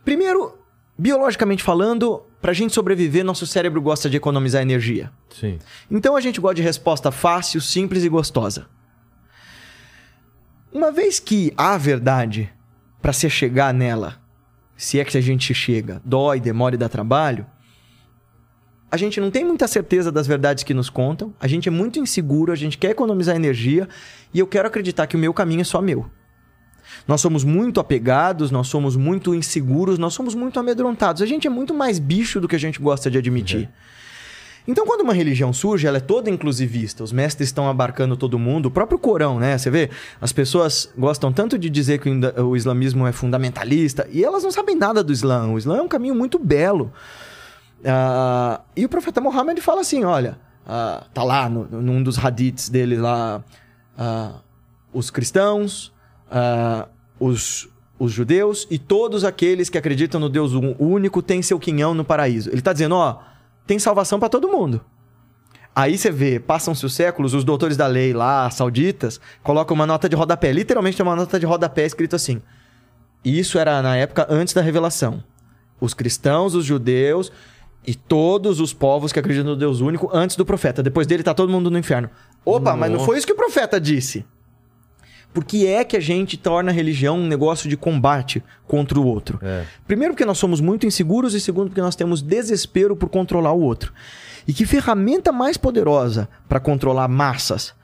primeiro, biologicamente falando, para a gente sobreviver, nosso cérebro gosta de economizar energia. Sim. Então a gente gosta de resposta fácil, simples e gostosa. Uma vez que há verdade, para se chegar nela, se é que a gente chega, dói, demora e dá trabalho, a gente não tem muita certeza das verdades que nos contam, a gente é muito inseguro, a gente quer economizar energia e eu quero acreditar que o meu caminho é só meu. Nós somos muito apegados, nós somos muito inseguros, nós somos muito amedrontados. A gente é muito mais bicho do que a gente gosta de admitir. Então, quando uma religião surge, ela é toda inclusivista. Os mestres estão abarcando todo mundo. O próprio Corão, né? Você vê, as pessoas gostam tanto de dizer que o islamismo é fundamentalista e elas não sabem nada do Islã. O Islã é um caminho muito belo. Ah, e o profeta Muhammad fala assim: olha, ah, tá lá no, num dos hadiths dele lá, ah, os cristãos, ah, os, os judeus e todos aqueles que acreditam no Deus único têm seu quinhão no paraíso. Ele tá dizendo, ó, tem salvação para todo mundo. Aí você vê, passam-se os séculos, os doutores da lei lá, sauditas, colocam uma nota de rodapé. Literalmente tem uma nota de rodapé escrito assim. Isso era na época antes da revelação. Os cristãos, os judeus e todos os povos que acreditam no Deus único antes do profeta. Depois dele tá todo mundo no inferno. Opa, mas não Nossa. foi isso que o profeta disse. Por que é que a gente torna a religião um negócio de combate contra o outro? É. Primeiro, porque nós somos muito inseguros, e segundo, porque nós temos desespero por controlar o outro. E que ferramenta mais poderosa para controlar massas,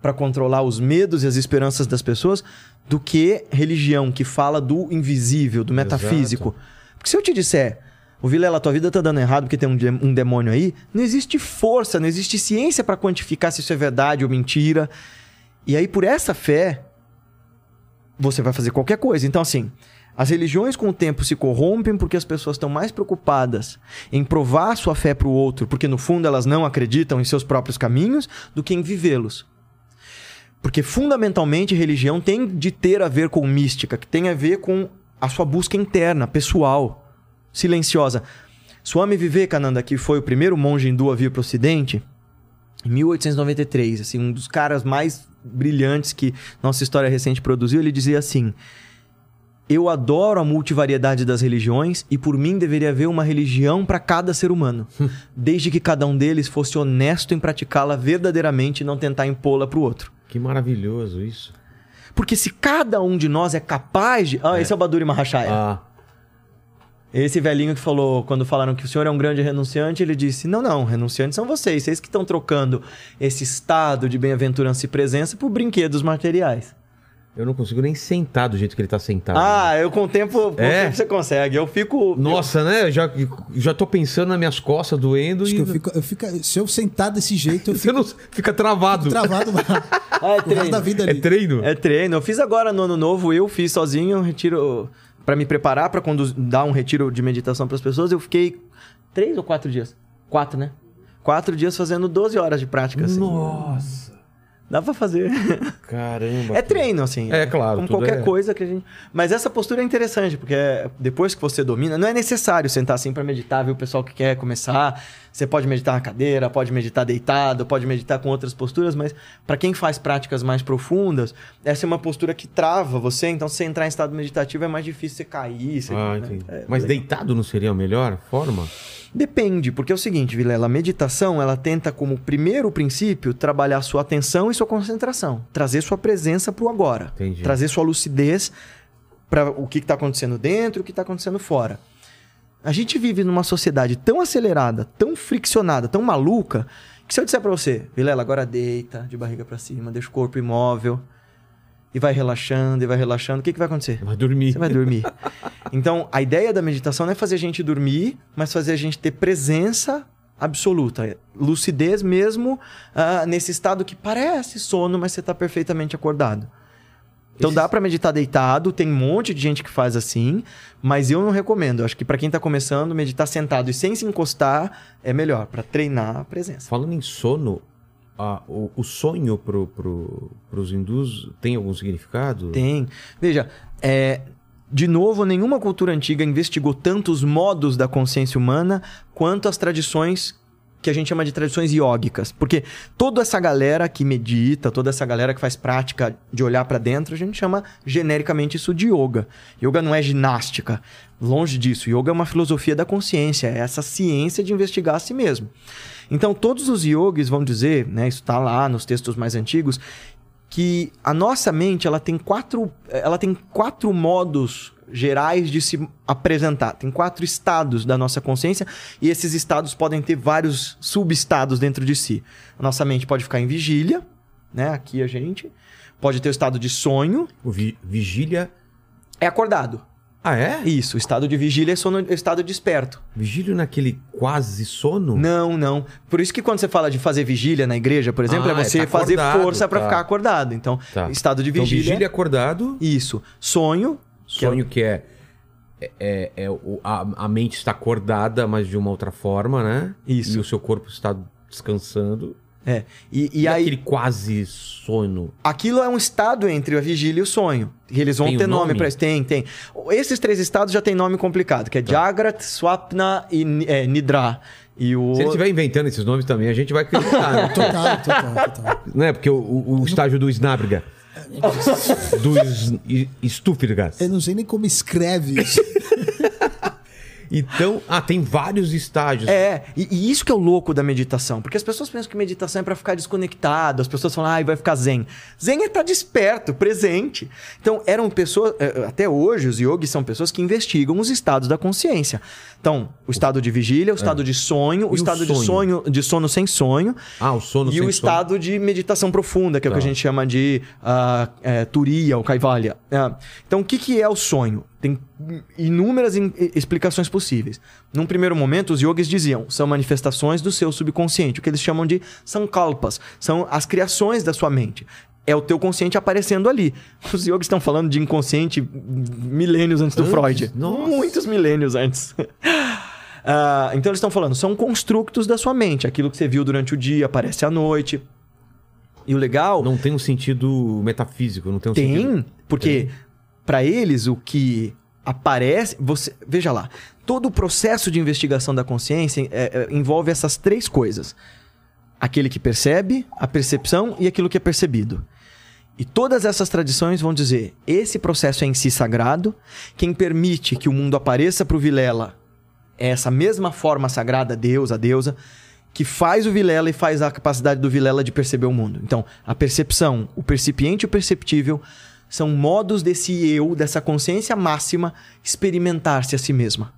para controlar os medos e as esperanças das pessoas, do que religião que fala do invisível, do metafísico? Porque se eu te disser, o Vilela, tua vida tá dando errado porque tem um, um demônio aí, não existe força, não existe ciência para quantificar se isso é verdade ou mentira. E aí, por essa fé, você vai fazer qualquer coisa. Então, assim, as religiões com o tempo se corrompem porque as pessoas estão mais preocupadas em provar sua fé para o outro, porque no fundo elas não acreditam em seus próprios caminhos, do que em vivê-los. Porque fundamentalmente religião tem de ter a ver com mística, que tem a ver com a sua busca interna, pessoal, silenciosa. Swami Vivekananda, que foi o primeiro monge hindu a vir para o Ocidente, em 1893, assim, um dos caras mais brilhantes que nossa história recente produziu, ele dizia assim: Eu adoro a multivariedade das religiões e por mim deveria haver uma religião para cada ser humano, desde que cada um deles fosse honesto em praticá-la verdadeiramente e não tentar impô-la para o outro. Que maravilhoso isso. Porque se cada um de nós é capaz de. Ah, esse é o Baduri Mahashaya. Ah, Esse velhinho que falou, quando falaram que o senhor é um grande renunciante, ele disse: Não, não, renunciantes são vocês, vocês que estão trocando esse estado de bem-aventurança e presença por brinquedos materiais. eu não consigo nem sentar do jeito que ele tá sentado. Ah, eu com o tempo, com É? tempo você consegue. Eu fico. Nossa, né? Eu já, já tô pensando nas minhas costas doendo Acho e que eu fico, eu fico- se eu sentar desse jeito, eu você fico não fica travado. travado lá. Ah, é o resto da treino. vida É ali. treino? É treino. Eu fiz agora no ano novo, eu fiz sozinho retiro para me preparar para dar um retiro de meditação para as pessoas. Eu fiquei três ou quatro dias? Quatro, né? Quatro dias fazendo 12 horas de prática. Assim. Nossa, Dá pra fazer. caramba. É treino, assim. É, claro, Como qualquer é. coisa que a gente. Mas essa postura é interessante, porque depois que você domina, não é necessário sentar assim pra meditar, ver o pessoal que quer começar. Você pode meditar na cadeira, pode meditar deitado, pode meditar com outras posturas, mas pra quem faz práticas mais profundas, essa é uma postura que trava você. Então, se você entrar em estado meditativo, é mais difícil você cair. Você, Ah, entendi. É, Mas legal. deitado não seria a melhor forma? Depende, porque é o seguinte, Vilela, a meditação, ela tenta como primeiro princípio trabalhar sua atenção e sua concentração, trazer sua presença pro agora, Entendi. trazer sua lucidez para o que está acontecendo dentro e o que está acontecendo fora. A gente vive numa sociedade tão acelerada, tão friccionada, tão maluca, que se eu disser para você, Vilela, agora deita de barriga para cima, deixa o corpo imóvel e vai relaxando e vai relaxando, o que, que vai acontecer? Vai dormir. Você vai dormir. Então, a ideia da meditação não é fazer a gente dormir, mas fazer a gente ter presença absoluta, lucidez mesmo ah, nesse estado que parece sono, mas você está perfeitamente acordado. Então dá para meditar deitado, tem um monte de gente que faz assim, mas eu não recomendo. Eu acho que para quem tá começando, meditar sentado e sem se encostar é melhor para treinar a presença. Falando em sono, ah, o, o sonho pro, pro, pros hindus tem algum significado? Tem. Veja, é, de novo, nenhuma cultura antiga investigou tanto os modos da consciência humana quanto as tradições que a gente chama de tradições iógicas. Porque toda essa galera que medita, toda essa galera que faz prática de olhar para dentro, a gente chama genericamente isso de yoga. Yoga não é ginástica, longe disso. Yoga é uma filosofia da consciência, é essa ciência de investigar a si mesmo. Então, todos os yogis vão dizer, né, isso está lá nos textos mais antigos, que a nossa mente ela tem quatro, ela tem quatro modos gerais de se apresentar. Tem quatro estados da nossa consciência e esses estados podem ter vários subestados dentro de si. A nossa mente pode ficar em vigília, né? Aqui a gente pode ter o estado de sonho, O vi- vigília. é acordado. Ah, é? Isso, o estado de vigília é sono, é estado desperto. Vigília naquele quase sono? Não, não. Por isso que quando você fala de fazer vigília na igreja, por exemplo, Ah, é você tá fazer acordado, força para tá. ficar acordado. Então, Tá. estado de Então, vigília. vigília acordado, Isso. Sonho. que é sonho que é. é, é- é a, a mente está acordada, mas de uma outra forma, né? Isso. E o seu corpo está descansando. É. E, e E, aí, aquele quase sono. aquilo é um estado entre a vigília e o sonho. E eles vão Tem um ter nome nome? para isso. Tem, tem. Esses três estados já tem nome complicado, que é Jagrat, Swapna e é, Nidra. E o... Se ele estiver inventando esses nomes também, a gente vai acreditar, né? Total, total, total. né? Porque o, o- o estágio do Snabriga. do Stúfirgas. Eu não sei nem como escreve isso. Então, ah, tem vários estágios. É, e, e isso que é o louco da meditação. Porque as pessoas pensam que meditação é pra ficar desconectado. As pessoas falam, ah, vai ficar zen. Zen é estar desperto, presente. Então, eram pessoas... eh, Até hoje, os yogis são pessoas que investigam os estados da consciência. Então, o estado de vigília, o estado de sonho, o o estado de sonho? sonho, de sono sem sonho. Ah, o sono e sem o sono. estado de meditação profunda, que é o que a Tá. gente chama de ah, é, Turiya ou Kaivalya. Ah, então, o que, que é o sonho? Tem inúmeras in- explicações possíveis. Num primeiro momento, os yogis diziam, são manifestações do seu subconsciente, o que eles chamam de sankalpas, são as criações da sua mente. É o teu consciente aparecendo ali. Os yogis estão falando de inconsciente milênios antes do Antes? Freud. Nossa. Muitos milênios antes. Ah, então eles estão falando, são construtos da sua mente. Aquilo que você viu durante o dia aparece à noite. E o legal Não tem um sentido metafísico, não tem um sentido... tem, porque pra eles o que aparece, você, veja lá, todo o processo de investigação da consciência é, é, envolve essas três coisas: aquele que percebe, a percepção e aquilo que é percebido. E todas essas tradições vão dizer: esse processo é em si sagrado. Quem permite que o mundo apareça para o Vilela é essa mesma forma sagrada, Deus, a deusa, que faz o Vilela e faz a capacidade do Vilela de perceber o mundo. Então, a percepção, o percipiente e o perceptível são modos desse eu, dessa consciência máxima, experimentar-se a si mesma.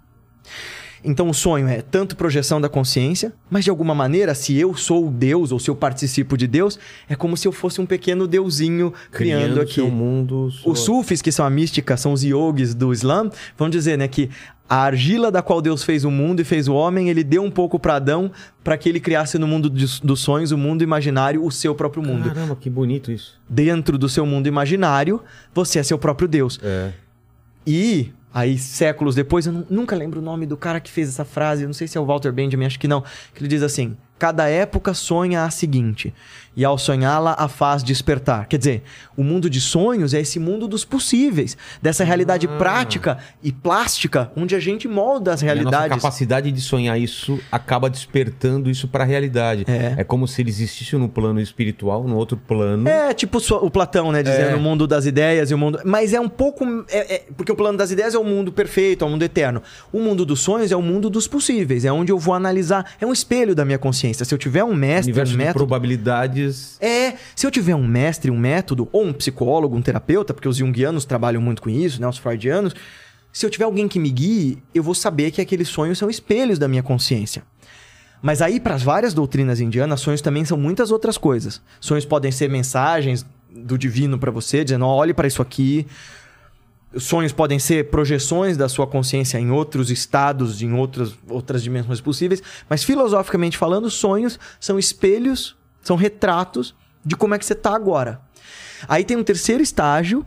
Então o sonho é tanto projeção da consciência, mas de alguma maneira, se eu sou Deus ou se eu participo de Deus, é como se eu fosse um pequeno deusinho criando, Criando aqui. seu mundo... sua- Os sufis, que são a mística, são os yogis do Islã, vão dizer né, que a argila da qual Deus fez o mundo e fez o homem, ele deu um pouco para Adão para que ele criasse no mundo dos dos sonhos, o mundo imaginário, o seu próprio mundo. Caramba, que bonito isso. Dentro do seu mundo imaginário, você é seu próprio Deus. É. E aí, séculos depois, eu nu- nunca lembro o nome do cara que fez essa frase, eu não sei se é o Walter Benjamin, acho que não, que ele diz assim: cada época sonha a seguinte, e ao sonhá-la a faz despertar. Quer dizer, o mundo de sonhos é esse mundo dos possíveis, dessa realidade prática e plástica, onde a gente molda as E a realidades. capacidade de sonhar isso acaba despertando isso pra realidade. É. como se ele existisse no plano espiritual, no outro plano. É, tipo o Platão, né? Dizendo É. o mundo das ideias e o mundo. Mas é um pouco. é- é- porque o plano das ideias é o mundo perfeito, é o mundo eterno. O mundo dos sonhos é o mundo dos possíveis. É onde eu vou analisar. É um espelho da minha consciência. Se eu tiver um mestre, universo um de método. É, se eu tiver um mestre, um método, ou um psicólogo, um terapeuta, porque os junguianos trabalham muito com isso, né? Os freudianos. Se eu tiver alguém que me guie, eu vou saber que aqueles sonhos são espelhos da minha consciência. Mas aí, para as várias doutrinas indianas, sonhos também são muitas outras coisas. Sonhos podem ser mensagens do divino para você, dizendo: "Ó, olhe para isso aqui. Sonhos podem ser projeções da sua consciência em outros estados, em outras, outras dimensões possíveis. Mas, filosoficamente falando, sonhos são espelhos, são retratos de como é que você está agora. Aí tem um terceiro estágio,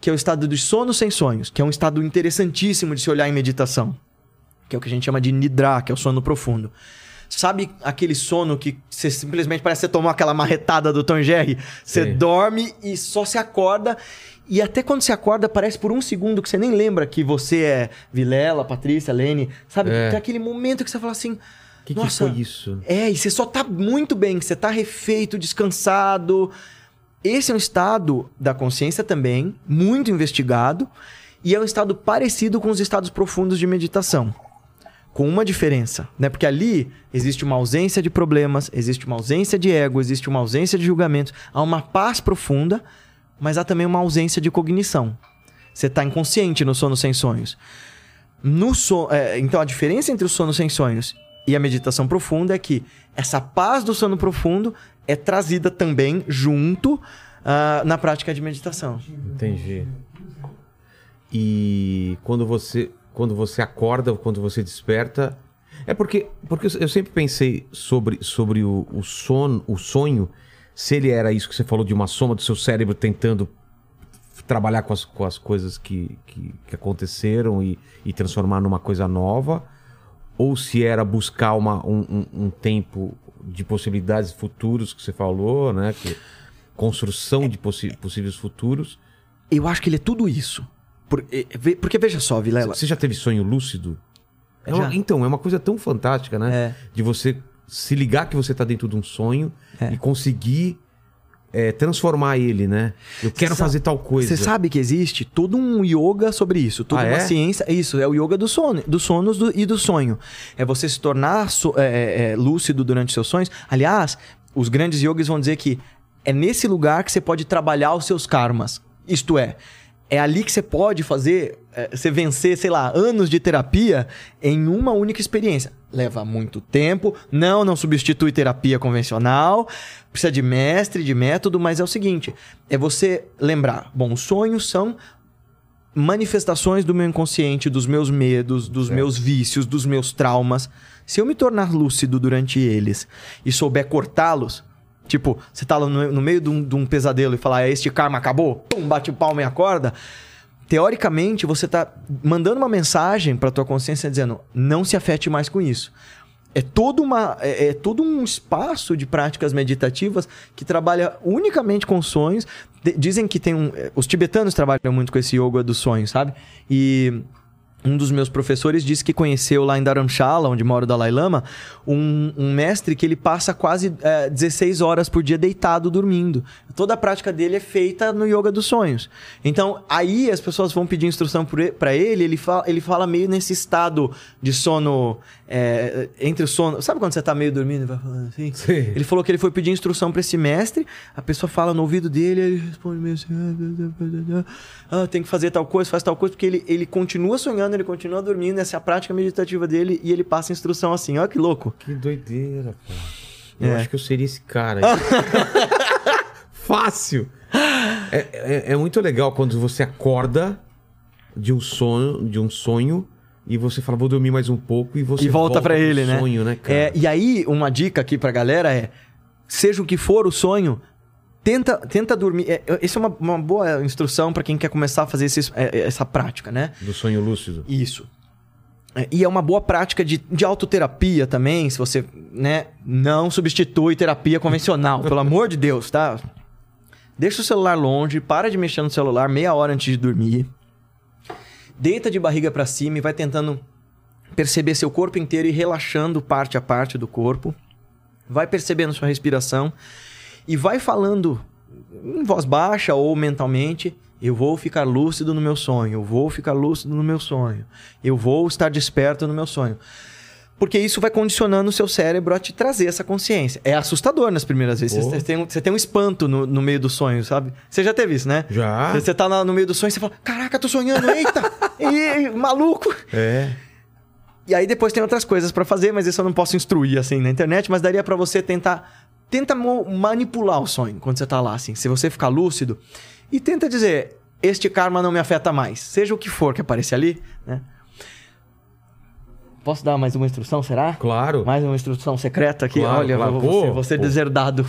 que é o estado de sono sem sonhos, que é um estado interessantíssimo de se olhar em meditação que é o que a gente chama de nidra, que é o sono profundo. Sabe aquele sono que você simplesmente parece que você tomou aquela marretada do Tom Jerry? Você Sim. dorme e só se acorda. E até quando você acorda, parece por um segundo que você nem lembra que você é Vilela, Patrícia, Lene. Sabe? É. Tem aquele momento que você fala assim. Que, que Nossa, foi isso? é, e você só tá muito bem, você tá refeito, descansado. Esse é um estado da consciência também, muito investigado, e é um estado parecido com os estados profundos de meditação. Com uma diferença, né? Porque ali existe uma ausência de problemas, existe uma ausência de ego, existe uma ausência de julgamento, há uma paz profunda, mas há também uma ausência de cognição. Você está inconsciente no sono sem sonhos. No so... é, então a diferença entre o sono sem sonhos e a meditação profunda é que essa paz do sono profundo é trazida também junto ah, na prática de meditação. Entendi. E quando você quando você acorda, quando você desperta, é porque porque eu- eu sempre pensei sobre sobre o, o sono, o sonho, se ele era isso que você falou de uma soma do seu cérebro tentando trabalhar com as, com as coisas que, que, que aconteceram e, e transformar numa coisa nova, ou se era buscar uma, um, um- tempo de possibilidades futuros que você falou, né? Que, construção de possíveis futuros. Eu acho que ele é tudo isso. Por- eh, porque veja só, Vilela. Você já teve sonho lúcido? É uma- então, é uma coisa tão fantástica, né? É. De você se ligar que você tá dentro de um sonho É. e conseguir é, transformar ele, né? Eu quero Sa- fazer tal coisa. Você sabe que existe todo um yoga sobre isso, toda Ah, uma é? ciência. Isso, é o yoga do sono, dos sonos do- e do sonho. É você se tornar so- é, é, é, lúcido durante seus sonhos. Aliás, os grandes yogis vão dizer que é nesse lugar que você pode trabalhar os seus karmas. Isto é, é ali que você pode fazer, é, você vencer, sei lá, anos de terapia em uma única experiência. Leva muito tempo, não, não substitui terapia convencional, precisa de mestre, de método, mas é o seguinte: é você lembrar, bom, os sonhos são manifestações do meu inconsciente, dos meus medos, dos meus vícios, dos meus traumas. Se eu me tornar lúcido durante eles e souber cortá-los, tipo, você tá lá no, no meio de um, de um pesadelo e falar, "É, este karma acabou, pum, bate palma e acorda. Teoricamente, você tá mandando uma mensagem para tua consciência dizendo, não se afete mais com isso. É todo, uma, é, é todo um espaço de práticas meditativas que trabalha unicamente com sonhos. De- dizem que tem um. eh, Os tibetanos trabalham muito com esse yoga dos sonhos, sabe? E um dos meus professores disse que conheceu lá em Dharamshala, onde mora o Dalai Lama, um, um mestre que ele passa quase eh, 16 horas por dia deitado dormindo. Toda a prática dele é feita no yoga dos sonhos. Então, aí as pessoas vão pedir instrução para ele, ele fala, ele fala meio nesse estado de sono, eh, entre o sono... Sabe quando você tá meio dormindo e vai falando assim? Sim. Ele falou que ele foi pedir instrução para esse mestre, a pessoa fala no ouvido dele, ele responde meio assim: ah, tem que fazer tal coisa, faz tal coisa, porque ele, ele continua sonhando, ele continua dormindo, essa é a prática meditativa dele e ele passa instrução assim: olha que louco. Que doideira, pô. Eu É. acho que eu seria esse cara. Fácil. É, é- é muito legal quando você acorda de um sonho, de um sonho e você fala, vou dormir mais um pouco e você e volta pra pro ele, né? sonho, né, cara? É, e aí, uma dica aqui pra galera é: seja o que for o sonho, tenta, tenta dormir. É, essa é uma, uma boa instrução pra quem quer começar a fazer esses- é, essa prática, né? Do sonho lúcido. Isso. É, E é uma boa prática de, de autoterapia também, se você, né, não substitui terapia convencional, pelo amor de Deus, tá? Deixa o celular longe, para de mexer no celular meia hora antes de dormir. Deita de barriga pra cima e vai tentando perceber seu corpo inteiro e relaxando parte a parte do corpo. Vai percebendo sua respiração e vai falando em voz baixa ou mentalmente, eu vou ficar lúcido no meu sonho, eu vou ficar lúcido no meu sonho, eu vou estar desperto no meu sonho. Porque isso vai condicionando o seu cérebro a te trazer essa consciência. É assustador nas primeiras vezes. Você tem, um, você tem um espanto no, no meio do sonho, sabe? Você já teve isso, né? Já. Você, você tá lá no meio do sonho e você fala: Caraca, tô sonhando, eita! Ih, maluco! É. E aí depois tem outras coisas pra fazer, mas isso eu não posso instruir assim na internet, mas daria pra você tentar tenta manipular o sonho quando você tá lá assim, se você ficar lúcido e tenta dizer, este karma não me afeta mais, seja o que for que aparecer ali, né? Posso dar mais uma instrução, será? Claro. Mais uma instrução secreta aqui, Claro, olha, claro. vou, Pô, você, pô. deserdado.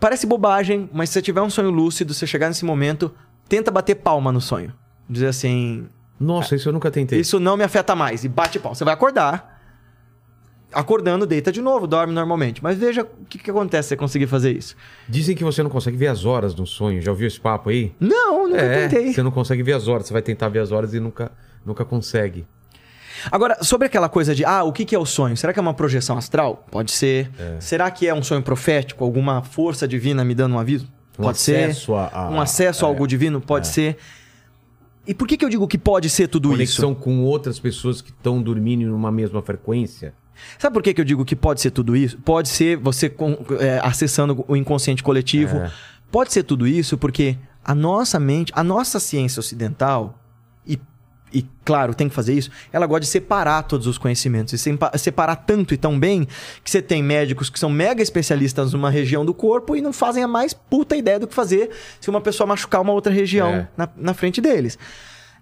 Parece bobagem, mas se você tiver um sonho lúcido, você chegar nesse momento, tenta bater palma no sonho. Dizer assim, Nossa, isso eu nunca tentei. isso não me afeta mais. E bate pau. Você vai acordar. Acordando, deita de novo, dorme normalmente. Mas veja o que, que acontece se você conseguir fazer isso. Dizem que você não consegue ver as horas no sonho. Já ouviu esse papo aí? Não, nunca é, tentei. você não consegue ver as horas. Você vai tentar ver as horas e nunca, nunca consegue. Agora, sobre aquela coisa de, ah, o que, que é o sonho? Será que é uma projeção astral? Pode ser. Será que é um sonho profético? Alguma força divina me dando um aviso? Um Pode ser. a- a- um acesso a algo divino? Pode ser. E por que, que eu digo que pode ser tudo Conexão isso? com outras pessoas que estão dormindo numa mesma frequência. Sabe por que, que eu digo que pode ser tudo isso? Pode ser você com- é, acessando o inconsciente coletivo. É. Pode ser tudo isso porque a nossa mente, a nossa ciência ocidental, e, claro, tem que fazer isso, ela gosta de separar todos os conhecimentos. E separar tanto e tão bem que você tem médicos que são mega especialistas numa região do corpo e não fazem a mais puta ideia do que fazer se uma pessoa machucar uma outra região É. na, na frente deles.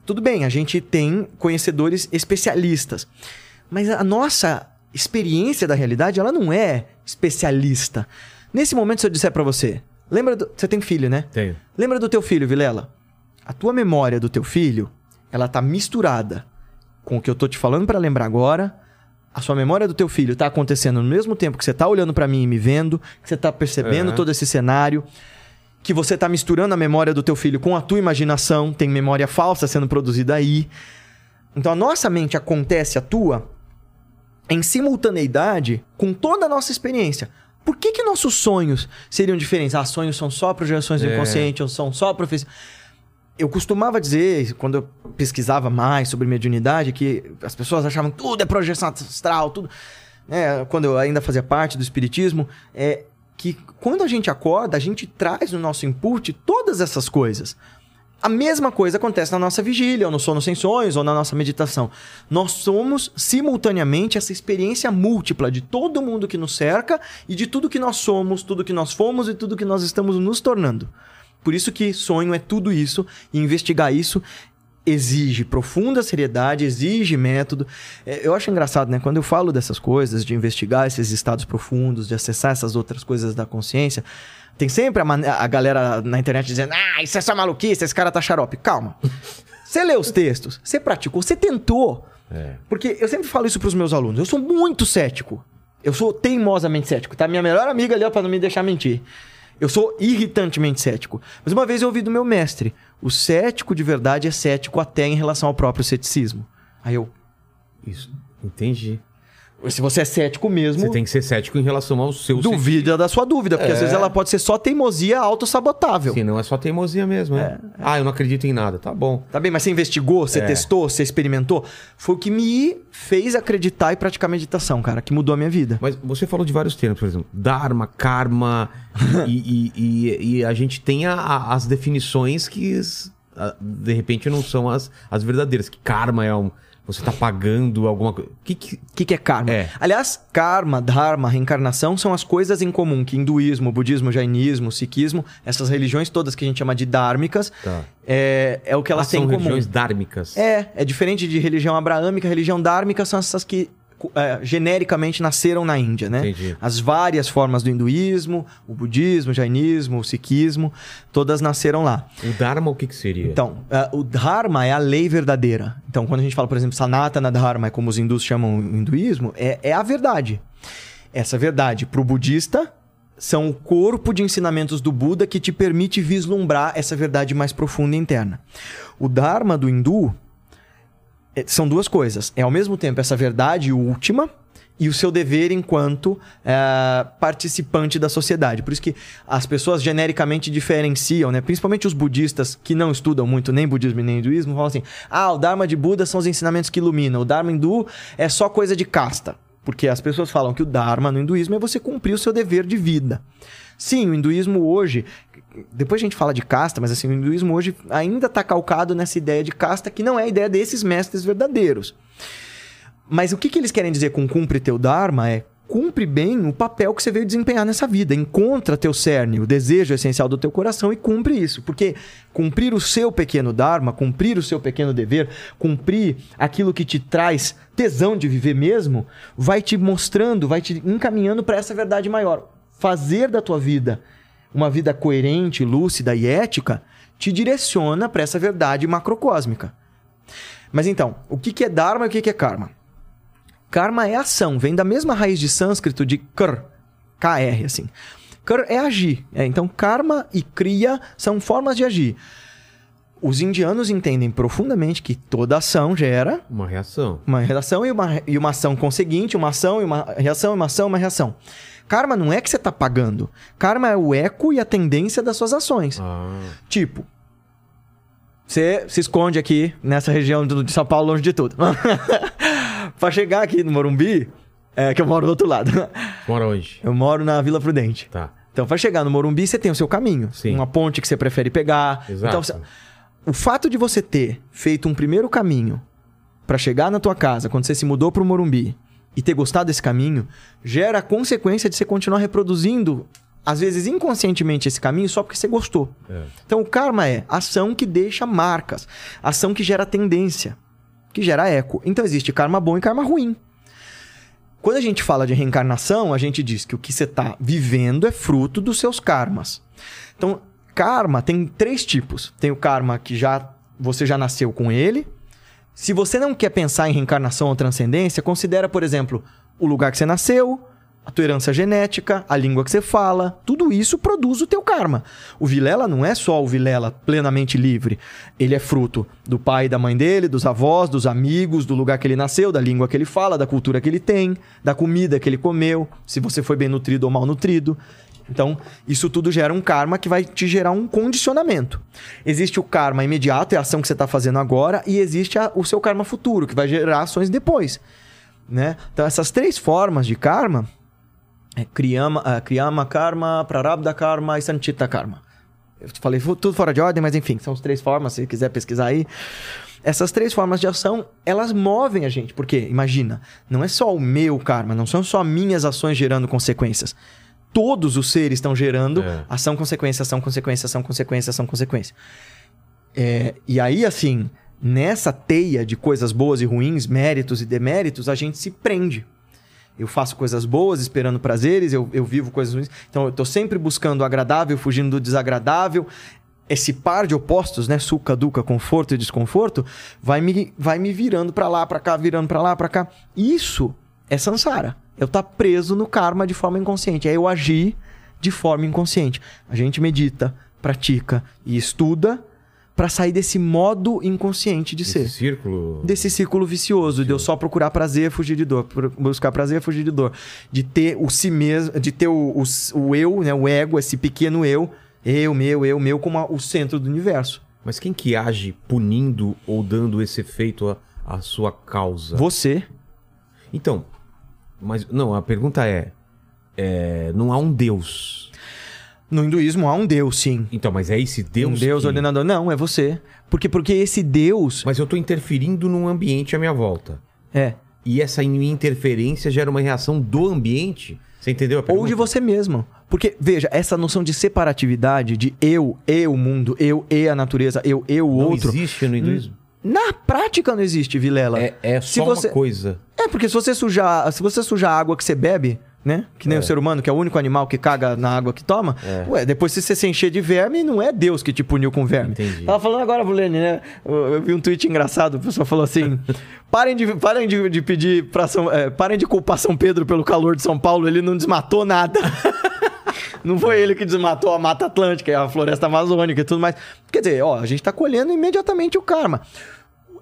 Tudo bem, a gente tem conhecedores especialistas. Mas a nossa experiência da realidade, ela não é especialista. Nesse momento, se eu disser pra você, lembra do... Você tem filho, né? Tenho. Lembra do teu filho, Vilela? A tua memória do teu filho, ela tá misturada com o que eu tô te falando pra lembrar agora. A sua memória do teu filho tá acontecendo no mesmo tempo que você tá olhando pra mim e me vendo, que você tá percebendo É. todo esse cenário, que você tá misturando a memória do teu filho com a tua imaginação, tem memória falsa sendo produzida aí. Então a nossa mente acontece a tua em simultaneidade com toda a nossa experiência. Por que, que nossos sonhos seriam diferentes? Ah, sonhos são só projeções do É. inconsciente, ou são só profecias. Eu costumava dizer, quando eu pesquisava mais sobre mediunidade, que as pessoas achavam que tudo é projeção astral, tudo. né, quando eu ainda fazia parte do espiritismo, é que quando a gente acorda, a gente traz no nosso input todas essas coisas. A mesma coisa acontece na nossa vigília, ou no sono sem sonhos, ou na nossa meditação. Nós somos simultaneamente essa experiência múltipla de todo mundo que nos cerca e de tudo que nós somos, tudo que nós fomos e tudo que nós estamos nos tornando. Por isso que sonho é tudo isso e investigar isso exige profunda seriedade, exige método. É, Eu acho engraçado, né? Quando eu falo dessas coisas, de investigar esses estados profundos, de acessar essas outras coisas da consciência, tem sempre a, a galera na internet dizendo: Ah, isso é só maluquice, esse cara tá xarope. Calma. Você lê os textos, você praticou, você tentou. É. Porque eu sempre falo isso pros meus alunos. Eu sou muito cético. Eu sou teimosamente cético, tá? Minha melhor amiga ali, ó, pra não me deixar mentir. Eu sou irritantemente cético. Mas uma vez eu ouvi do meu mestre: o cético de verdade é cético até em relação ao próprio ceticismo. Aí eu, Isso. Entendi. Se você é cético mesmo, Você tem que ser cético em relação ao seu duvida da sua dúvida, porque às É. vezes ela pode ser só teimosia autossabotável. Se não é só teimosia mesmo, é. Ah, eu não acredito em nada. Tá bom. Tá bem, mas você investigou, você É. testou, você experimentou. Foi o que me fez acreditar e praticar meditação, cara, que mudou a minha vida. Mas você falou de vários termos, por exemplo, Dharma, Karma, e, e- e- e a gente tem a- a- as definições que de repente não são as, as verdadeiras. Que Karma é um. Você tá pagando alguma coisa. Que, que, O que, que é karma? É. Aliás, karma, dharma, reencarnação são as coisas em comum que hinduísmo, budismo, jainismo, sikhismo, essas religiões todas que a gente chama de dármicas, Tá. é, é o que elas ah, têm são em comum. religiões dármicas. É, é diferente de religião abraâmica. Religião dármica são essas que é, genericamente nasceram na Índia, né? Entendi. As várias formas do hinduísmo, o budismo, o jainismo, o sikhismo, todas nasceram lá. O Dharma, o que, que seria? Então, eh, o Dharma é a lei verdadeira. Então, quando a gente fala, por exemplo, Sanatana Dharma, é como os hindus chamam o hinduísmo, é, é a verdade. Essa verdade, para o budista, são o corpo de ensinamentos do Buda que te permite vislumbrar essa verdade mais profunda e interna. O Dharma do hindu são duas coisas. É ao mesmo tempo essa verdade última e o seu dever enquanto eh, participante da sociedade. Por isso que as pessoas genericamente diferenciam, né? principalmente os budistas que não estudam muito nem budismo nem hinduísmo, falam assim: ah, o Dharma de Buda são os ensinamentos que iluminam, o Dharma hindu é só coisa de casta. Porque as pessoas falam que o Dharma no hinduísmo é você cumprir o seu dever de vida. Sim, o hinduísmo hoje, depois a gente fala de casta, mas assim, o hinduísmo hoje ainda está calcado nessa ideia de casta que não é a ideia desses mestres verdadeiros. Mas o que, que eles querem dizer com cumpre teu Dharma é cumpre bem o papel que você veio desempenhar nessa vida. Encontra teu cerne, o desejo essencial do teu coração e cumpre isso. Porque cumprir o seu pequeno Dharma, cumprir o seu pequeno dever, cumprir aquilo que te traz tesão de viver mesmo, vai te mostrando, vai te encaminhando para essa verdade maior. Fazer da tua vida uma vida coerente, lúcida e ética te direciona para essa verdade macrocósmica. Mas então, o que é Dharma e o que que é Karma? Karma é ação, vem da mesma raiz de sânscrito de kr, KR, assim. Kr é agir. É, então, karma e kriya são formas de agir. Os indianos entendem profundamente que toda ação gera Uma reação. uma reação e uma, e uma ação conseguinte, uma ação e uma reação, uma ação e uma reação. Karma não é que você está pagando. Karma é o eco e a tendência das suas ações. Ah, Tipo, você se esconde aqui nessa região de São Paulo, longe de tudo. pra chegar aqui no Morumbi, é que eu moro do outro lado. mora onde? Eu moro na Vila Prudente. Tá. Então, pra chegar no Morumbi, você tem o seu caminho. Sim. Uma ponte que você prefere pegar. Exato. Então, você- o fato de você ter feito um primeiro caminho pra chegar na tua casa, quando você se mudou pro Morumbi, e ter gostado desse caminho, gera a consequência de você continuar reproduzindo, às vezes inconscientemente, esse caminho só porque você gostou. É. Então, o karma é ação que deixa marcas, ação que gera tendência, que gera eco. Então, existe karma bom e karma ruim. Quando a gente fala de reencarnação, a gente diz que o que você está vivendo é fruto dos seus karmas. Então, karma tem três tipos. Tem o karma que já você já nasceu com ele. Se você não quer pensar em reencarnação ou transcendência, considera, por exemplo, o lugar que você nasceu, a tua herança genética, a língua que você fala, tudo isso produz o teu karma. O Vilela não é só o Vilela plenamente livre. Ele é fruto do pai e da mãe dele, dos avós, dos amigos, do lugar que ele nasceu, da língua que ele fala, da cultura que ele tem, da comida que ele comeu, se você foi bem nutrido ou mal nutrido. Então, isso tudo gera um karma que vai te gerar um condicionamento. Existe o karma imediato, é a ação que você está fazendo agora, e existe a, o seu karma futuro, que vai gerar ações depois. Né? Então, essas três formas de karma é Kriyama, uh, Kriyama Karma, Prarabdha Karma e Sanchita Karma. Eu falei tudo fora de ordem, mas enfim, são as três formas, se quiser pesquisar aí. Essas três formas de ação, elas movem a gente. Porque, imagina, não é só o meu karma, não são só minhas ações gerando consequências. Todos os seres estão gerando é. ação, consequência, ação, consequência, ação, consequência, ação, consequência. É, e aí, assim, nessa teia de coisas boas e ruins, méritos e deméritos, a gente se prende. Eu faço coisas boas, esperando prazeres, eu, eu vivo coisas ruins. Então, eu estou sempre buscando o agradável, fugindo do desagradável. Esse par de opostos, né? Suca, duca, conforto e desconforto, vai me, vai me virando para lá, para cá, virando para lá, para cá. Isso é samsara. Eu estar tá preso no karma de forma inconsciente. É eu agir de forma inconsciente. A gente medita, pratica e estuda para sair desse modo inconsciente de Esse ser. círculo. Desse círculo vicioso, de eu só procurar prazer, fugir de dor, buscar prazer, fugir de dor, de ter o si mesmo, de ter o, o, o eu, né, o ego, esse pequeno eu, eu, meu, eu, meu, como a, o centro do universo. Mas quem que age punindo ou dando esse efeito à sua causa? Você. Então, mas não, a pergunta é, é não há um Deus. No hinduísmo há um Deus, sim. Então, mas é esse Deus. Um Deus que... ordenador. Não, é você. Porque, porque esse Deus. Mas eu tô interferindo num ambiente à minha volta. É. E essa minha interferência gera uma reação do ambiente. Você entendeu a pergunta? Ou de você mesmo. Porque, veja, essa noção de separatividade, de eu e o mundo, eu e a natureza, eu e o outro. Não existe no hinduísmo. Na prática não existe, Vilela. É, é só você... uma coisa. É, porque se você sujar, se você sujar a água que você bebe, né? Que nem É. o ser humano, que é o único animal que caga na água que toma. É. Ué, depois se você se encher de verme, não é Deus que te puniu com verme. Entendi. Tava falando agora, Vulene, né? Eu, eu vi um tweet engraçado, o pessoal falou assim: parem de, parem de, de pedir pra São. é, parem de culpar São Pedro pelo calor de São Paulo, ele não desmatou nada. Não foi ele que desmatou a Mata Atlântica, a floresta amazônica e tudo mais. Quer dizer, ó, a gente tá colhendo imediatamente o karma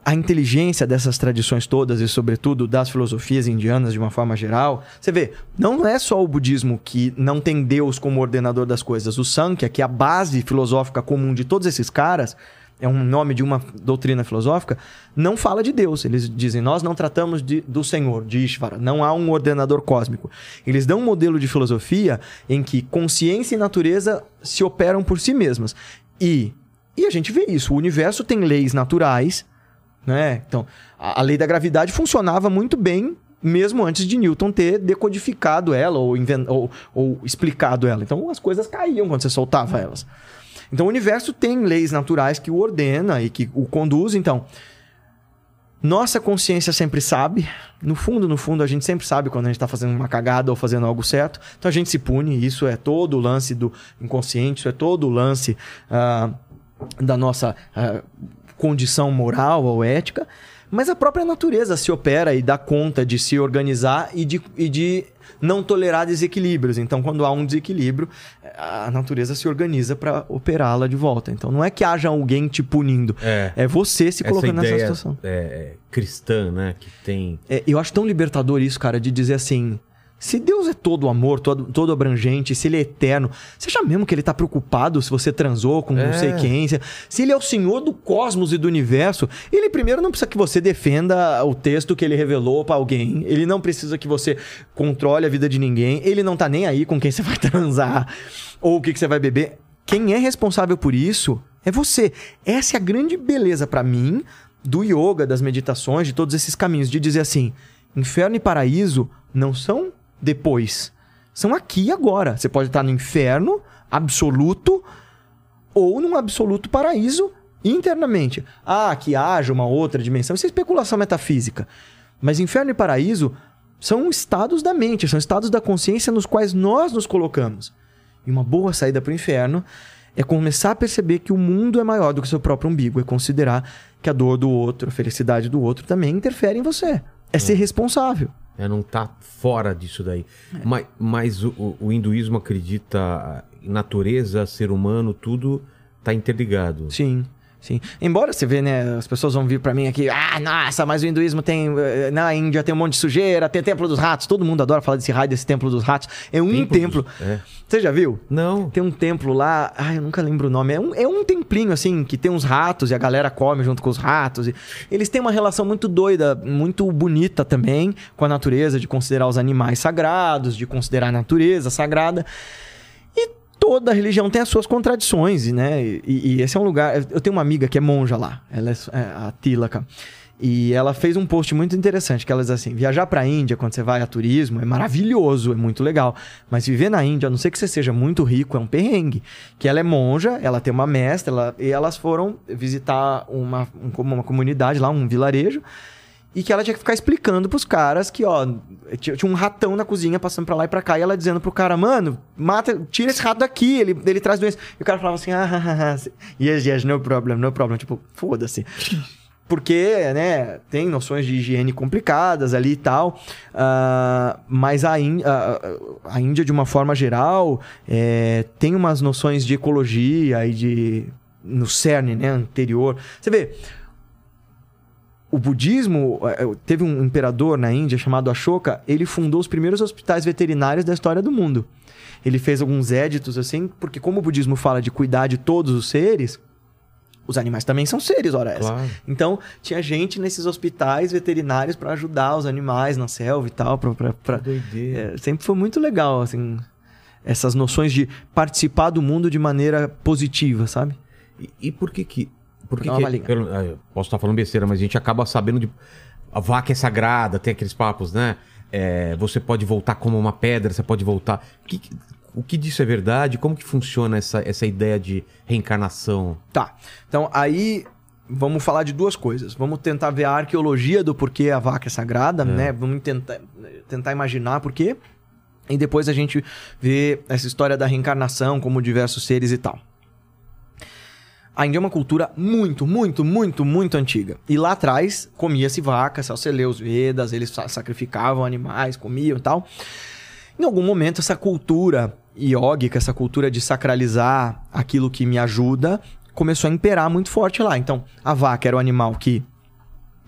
a inteligência dessas tradições todas e, sobretudo, das filosofias indianas de uma forma geral. Você vê, não é só o budismo que não tem Deus como ordenador das coisas. O Sankhya, que é a base filosófica comum de todos esses caras, é um nome de uma doutrina filosófica, não fala de Deus. Eles dizem, nós não tratamos de, do Senhor, de Ishvara. Não há um ordenador cósmico. Eles dão um modelo de filosofia em que consciência e natureza se operam por si mesmas. E, e a gente vê isso. O universo tem leis naturais né? Então, a, a lei da gravidade funcionava muito bem mesmo antes de Newton ter decodificado ela ou, ou, ou explicado ela. Então, as coisas caíam quando você soltava elas. Então, o universo tem leis naturais que o ordena e que o conduz. Então, nossa consciência sempre sabe. No fundo, no fundo, a gente sempre sabe quando a gente está fazendo uma cagada ou fazendo algo certo. Então, a gente se pune. Isso é todo o lance do inconsciente. Isso é todo o lance ah, da nossa ah, condição moral ou ética. Mas a própria natureza se opera e dá conta de se organizar e de, e de não tolerar desequilíbrios. Então, quando há um desequilíbrio, a natureza se organiza para operá-la de volta. Então, não é que haja alguém te punindo. É. você se colocando nessa situação. é, é, cristã, né? Que tem. É, eu acho tão libertador isso, cara, de dizer assim. Se Deus é todo amor, todo, todo abrangente, se ele é eterno, você acha mesmo que ele tá preocupado se você transou com não É. sei quem? Se, se ele é o senhor do cosmos e do universo, ele primeiro não precisa que você defenda o texto que ele revelou pra alguém. Ele não precisa que você controle a vida de ninguém. Ele não tá nem aí com quem você vai transar ou o que, que você vai beber. Quem é responsável por isso é você. Essa é a grande beleza pra mim do yoga, das meditações, de todos esses caminhos, de dizer assim: inferno e paraíso não são depois, são aqui e agora. Você pode estar no inferno absoluto ou num absoluto paraíso internamente. Ah, que haja uma outra dimensão. Isso é especulação metafísica. Mas inferno e paraíso são estados da mente, são estados da consciência nos quais nós nos colocamos. E uma boa saída para o inferno é começar a perceber que o mundo é maior do que o seu próprio umbigo, é considerar que a dor do outro, a felicidade do outro também interfere em você. É ser responsável. É, não tá fora disso daí. Mas, mas o, o- hinduísmo acredita em natureza, ser humano, tudo tá interligado. Sim, sim. Embora você vê, né, as pessoas vão vir pra mim aqui, ah, nossa, mas o hinduísmo tem, eh, na Índia tem um monte de sujeira, tem o templo dos ratos, todo mundo adora falar desse raio desse templo dos ratos. É um Templo templo. dos- é. Você já viu? Não. Tem um templo lá, ai, eu nunca lembro o nome. É um, é um templinho, assim, que tem uns ratos e a galera come junto com os ratos. E eles têm uma relação muito doida, muito bonita também com a natureza, de considerar os animais sagrados, de considerar a natureza sagrada. Toda religião tem as suas contradições, né? E, e esse é um lugar. Eu tenho uma amiga que é monja lá, ela é, é a Tilaka. E ela fez um post muito interessante, que ela diz assim: viajar pra Índia quando você vai a turismo é maravilhoso, é muito legal. Mas viver na Índia, a não ser que você seja muito rico, é um perrengue. Que ela é monja, ela tem uma mestra, ela- e elas foram visitar uma, um- uma comunidade lá, um vilarejo. E que ela tinha que ficar explicando pros caras que, ó, tinha, um ratão na cozinha passando pra lá e pra cá. E ela dizendo pro cara, mano, mata, tira esse rato daqui, ele, ele traz doença. E o cara falava assim, ah, ah, ah, yes, yes, no problem, no problem. Tipo, foda-se. Porque, né, tem noções de higiene complicadas ali e tal. ah, mas a, Ín- a, a Índia, de uma forma geral, é, tem umas noções de ecologia e de. no cerne, né, anterior. Você vê, o budismo, eh, eh, teve um imperador na Índia chamado Ashoka, ele fundou os primeiros hospitais veterinários da história do mundo. Ele fez alguns éditos assim, porque como o budismo fala de cuidar de todos os seres, os animais também são seres, ora essa. Claro. Então, tinha gente nesses hospitais veterinários para ajudar os animais na selva e tal, pra, pra- pra- é, sempre foi muito legal, assim, essas noções de participar do mundo de maneira positiva, sabe? E, e por que que... Por que que pelo- ah, eu posso estar falando besteira, mas a gente acaba sabendo de... A vaca é sagrada, tem aqueles papos, né? É, você pode voltar como uma pedra, você pode voltar... Que- que- o que disso é verdade? Como que funciona essa, essa ideia de reencarnação? Tá. Então, aí vamos falar de duas coisas. Vamos tentar ver a arqueologia do porquê a vaca é sagrada, né? Vamos tentar, tentar imaginar por quê. E depois a gente vê essa história da reencarnação, como diversos seres e tal. A Índia é uma cultura muito, muito, muito, muito antiga. E lá atrás comia-se vaca, lê os Vedas, eles sa- sacrificavam animais, comiam e tal. Em algum momento, essa cultura iógica, essa cultura de sacralizar aquilo que me ajuda, começou a imperar muito forte lá. Então, a vaca era o animal que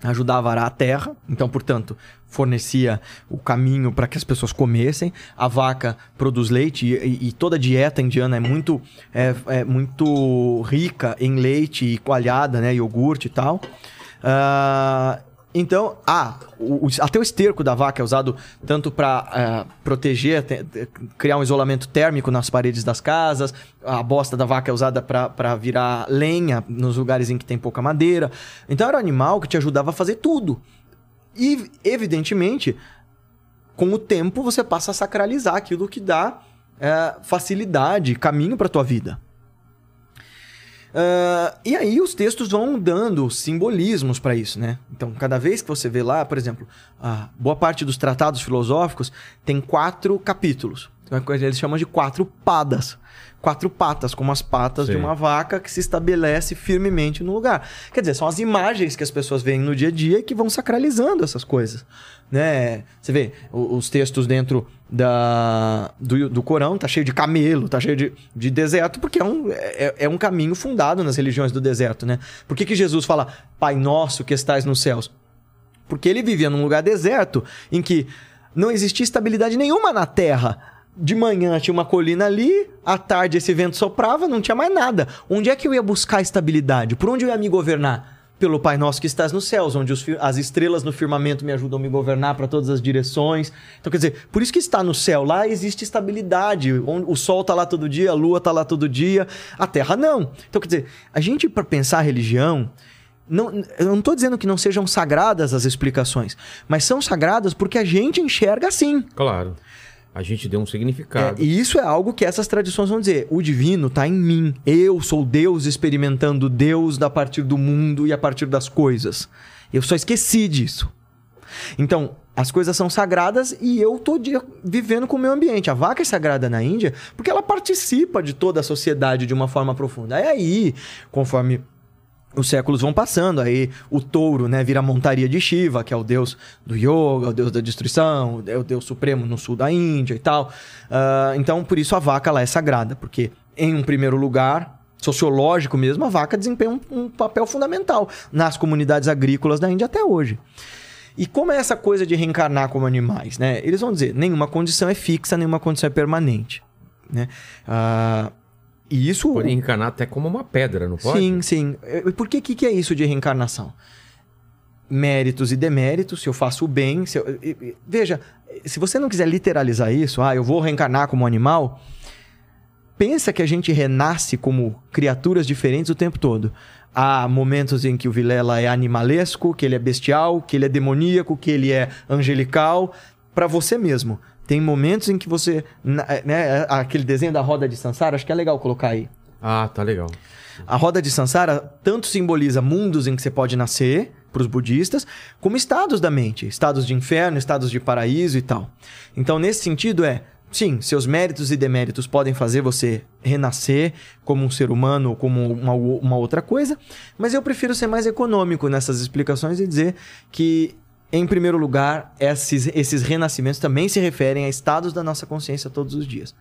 ajudava a arar a terra, então, portanto, fornecia o caminho para que as pessoas comessem. A vaca produz leite e, e- toda a dieta indiana é muito, é, é muito rica em leite e coalhada, né, iogurte e tal. Ah, então, ah, o- até o esterco da vaca é usado tanto para proteger, te- te- criar um isolamento térmico nas paredes das casas. A bosta da vaca é usada para virar lenha nos lugares em que tem pouca madeira. Então, era um animal que te ajudava a fazer tudo. E, evidentemente, com o tempo você passa a sacralizar aquilo que dá é, facilidade, caminho para tua vida. Ah, e aí os textos vão dando simbolismos para isso, né? Então, cada vez que você vê lá, por exemplo, boa parte dos tratados filosóficos tem quatro capítulos. Eles chamam de quatro padas. Quatro patas, como as patas de Sim. uma vaca que se estabelece firmemente no lugar. Quer dizer, são as imagens que as pessoas veem no dia a dia que vão sacralizando essas coisas. Né? Você vê os textos dentro da, do, do Corão, tá cheio de camelo, tá cheio de, de deserto, porque é um, é, é um caminho fundado nas religiões do deserto, né? Por que, que Jesus fala, Pai nosso que estais nos céus? Porque ele vivia num lugar deserto em que não existia estabilidade nenhuma na terra. De manhã tinha uma colina ali, à tarde esse vento soprava, não tinha mais nada. Onde é que eu ia buscar estabilidade? Por onde eu ia me governar? Pelo Pai Nosso que estás nos céus, onde os as estrelas no firmamento me ajudam a me governar para todas as direções. Então, quer dizer, por isso que está no céu, lá existe estabilidade. O sol está lá todo dia, a lua está lá todo dia, a terra não. Então, quer dizer, a gente, para pensar a religião, não, eu não estou dizendo que não sejam sagradas as explicações, mas são sagradas porque a gente enxerga assim. Claro. A gente deu um É, significado. e isso é algo que essas tradições vão dizer. O divino está em mim. Eu sou Deus experimentando Deus a partir do mundo e a partir das coisas. Eu só esqueci disso. Então, as coisas são sagradas e eu tô dia vivendo com o meu ambiente. A vaca é sagrada na Índia porque ela participa de toda a sociedade de uma forma profunda. É aí, conforme os séculos vão passando, aí o touro, né, vira a montaria de Shiva, que é o deus do yoga, o deus da destruição, é o deus supremo no sul da Índia e tal. Ah, então, por isso a vaca lá é sagrada, porque em um primeiro lugar, sociológico mesmo, a vaca desempenha um, um papel fundamental nas comunidades agrícolas da Índia até hoje. E como é essa coisa de reencarnar como animais, né? Eles vão dizer, nenhuma condição é fixa, nenhuma condição é permanente, né? Ah, e isso... Pode encarnar até como uma pedra, não pode? Sim, sim. E por que, que é isso de reencarnação? Méritos e deméritos, se eu faço o bem. Se eu- e- e- Veja, se você não quiser literalizar isso, ah, eu vou reencarnar como um animal, pensa que a gente renasce como criaturas diferentes o tempo todo. Há momentos em que o Vilela é animalesco, que ele é bestial, que ele é demoníaco, que ele é angelical, para você mesmo. Tem momentos em que você. na- Né, aquele desenho da roda de Sansara, acho que é legal colocar aí. Ah, tá legal. A roda de Sansara tanto simboliza mundos em que você pode nascer, para os budistas, como estados da mente, estados de inferno, estados de paraíso e tal. Então, nesse sentido, é. Sim, seus méritos e deméritos podem fazer você renascer como um ser humano ou como uma, uma outra coisa, mas eu prefiro ser mais econômico nessas explicações e dizer que, em primeiro lugar, esses, esses renascimentos também se referem a estados da nossa consciência todos os dias.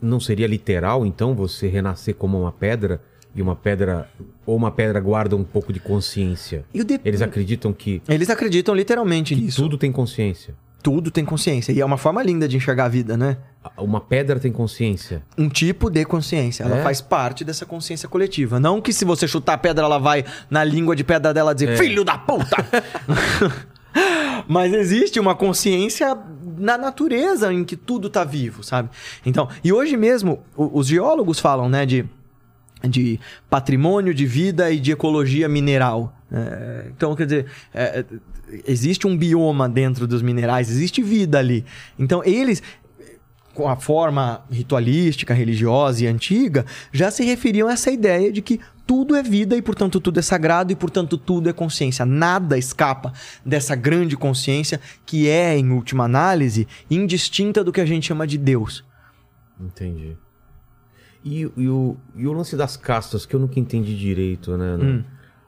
Não seria literal, então, você renascer como uma pedra e uma pedra. Ou uma pedra guarda um pouco de consciência? E o de- Eles acreditam que Eles acreditam literalmente nisso. tudo tem consciência. Tudo tem consciência. E é uma forma linda de enxergar a vida, né? Uma pedra tem consciência. Um tipo de consciência. Ela É? faz parte dessa consciência coletiva. Não que se você chutar a pedra, ela vai na língua de pedra dela dizer Filho da puta! Mas existe uma consciência na natureza em que tudo tá vivo, sabe? Então, e hoje mesmo, os geólogos falam, né, de, de patrimônio de vida e de ecologia mineral. É, então, quer dizer, é, existe um bioma dentro dos minerais, existe vida ali. Então, eles, com a forma ritualística, religiosa e antiga, já se referiam a essa ideia de que tudo é vida e, portanto, tudo é sagrado e, portanto, tudo é consciência. Nada escapa dessa grande consciência que é, em última análise, indistinta do que a gente chama de Deus. Entendi. E, e o, e o lance das castas, que eu nunca entendi direito, né? Hum.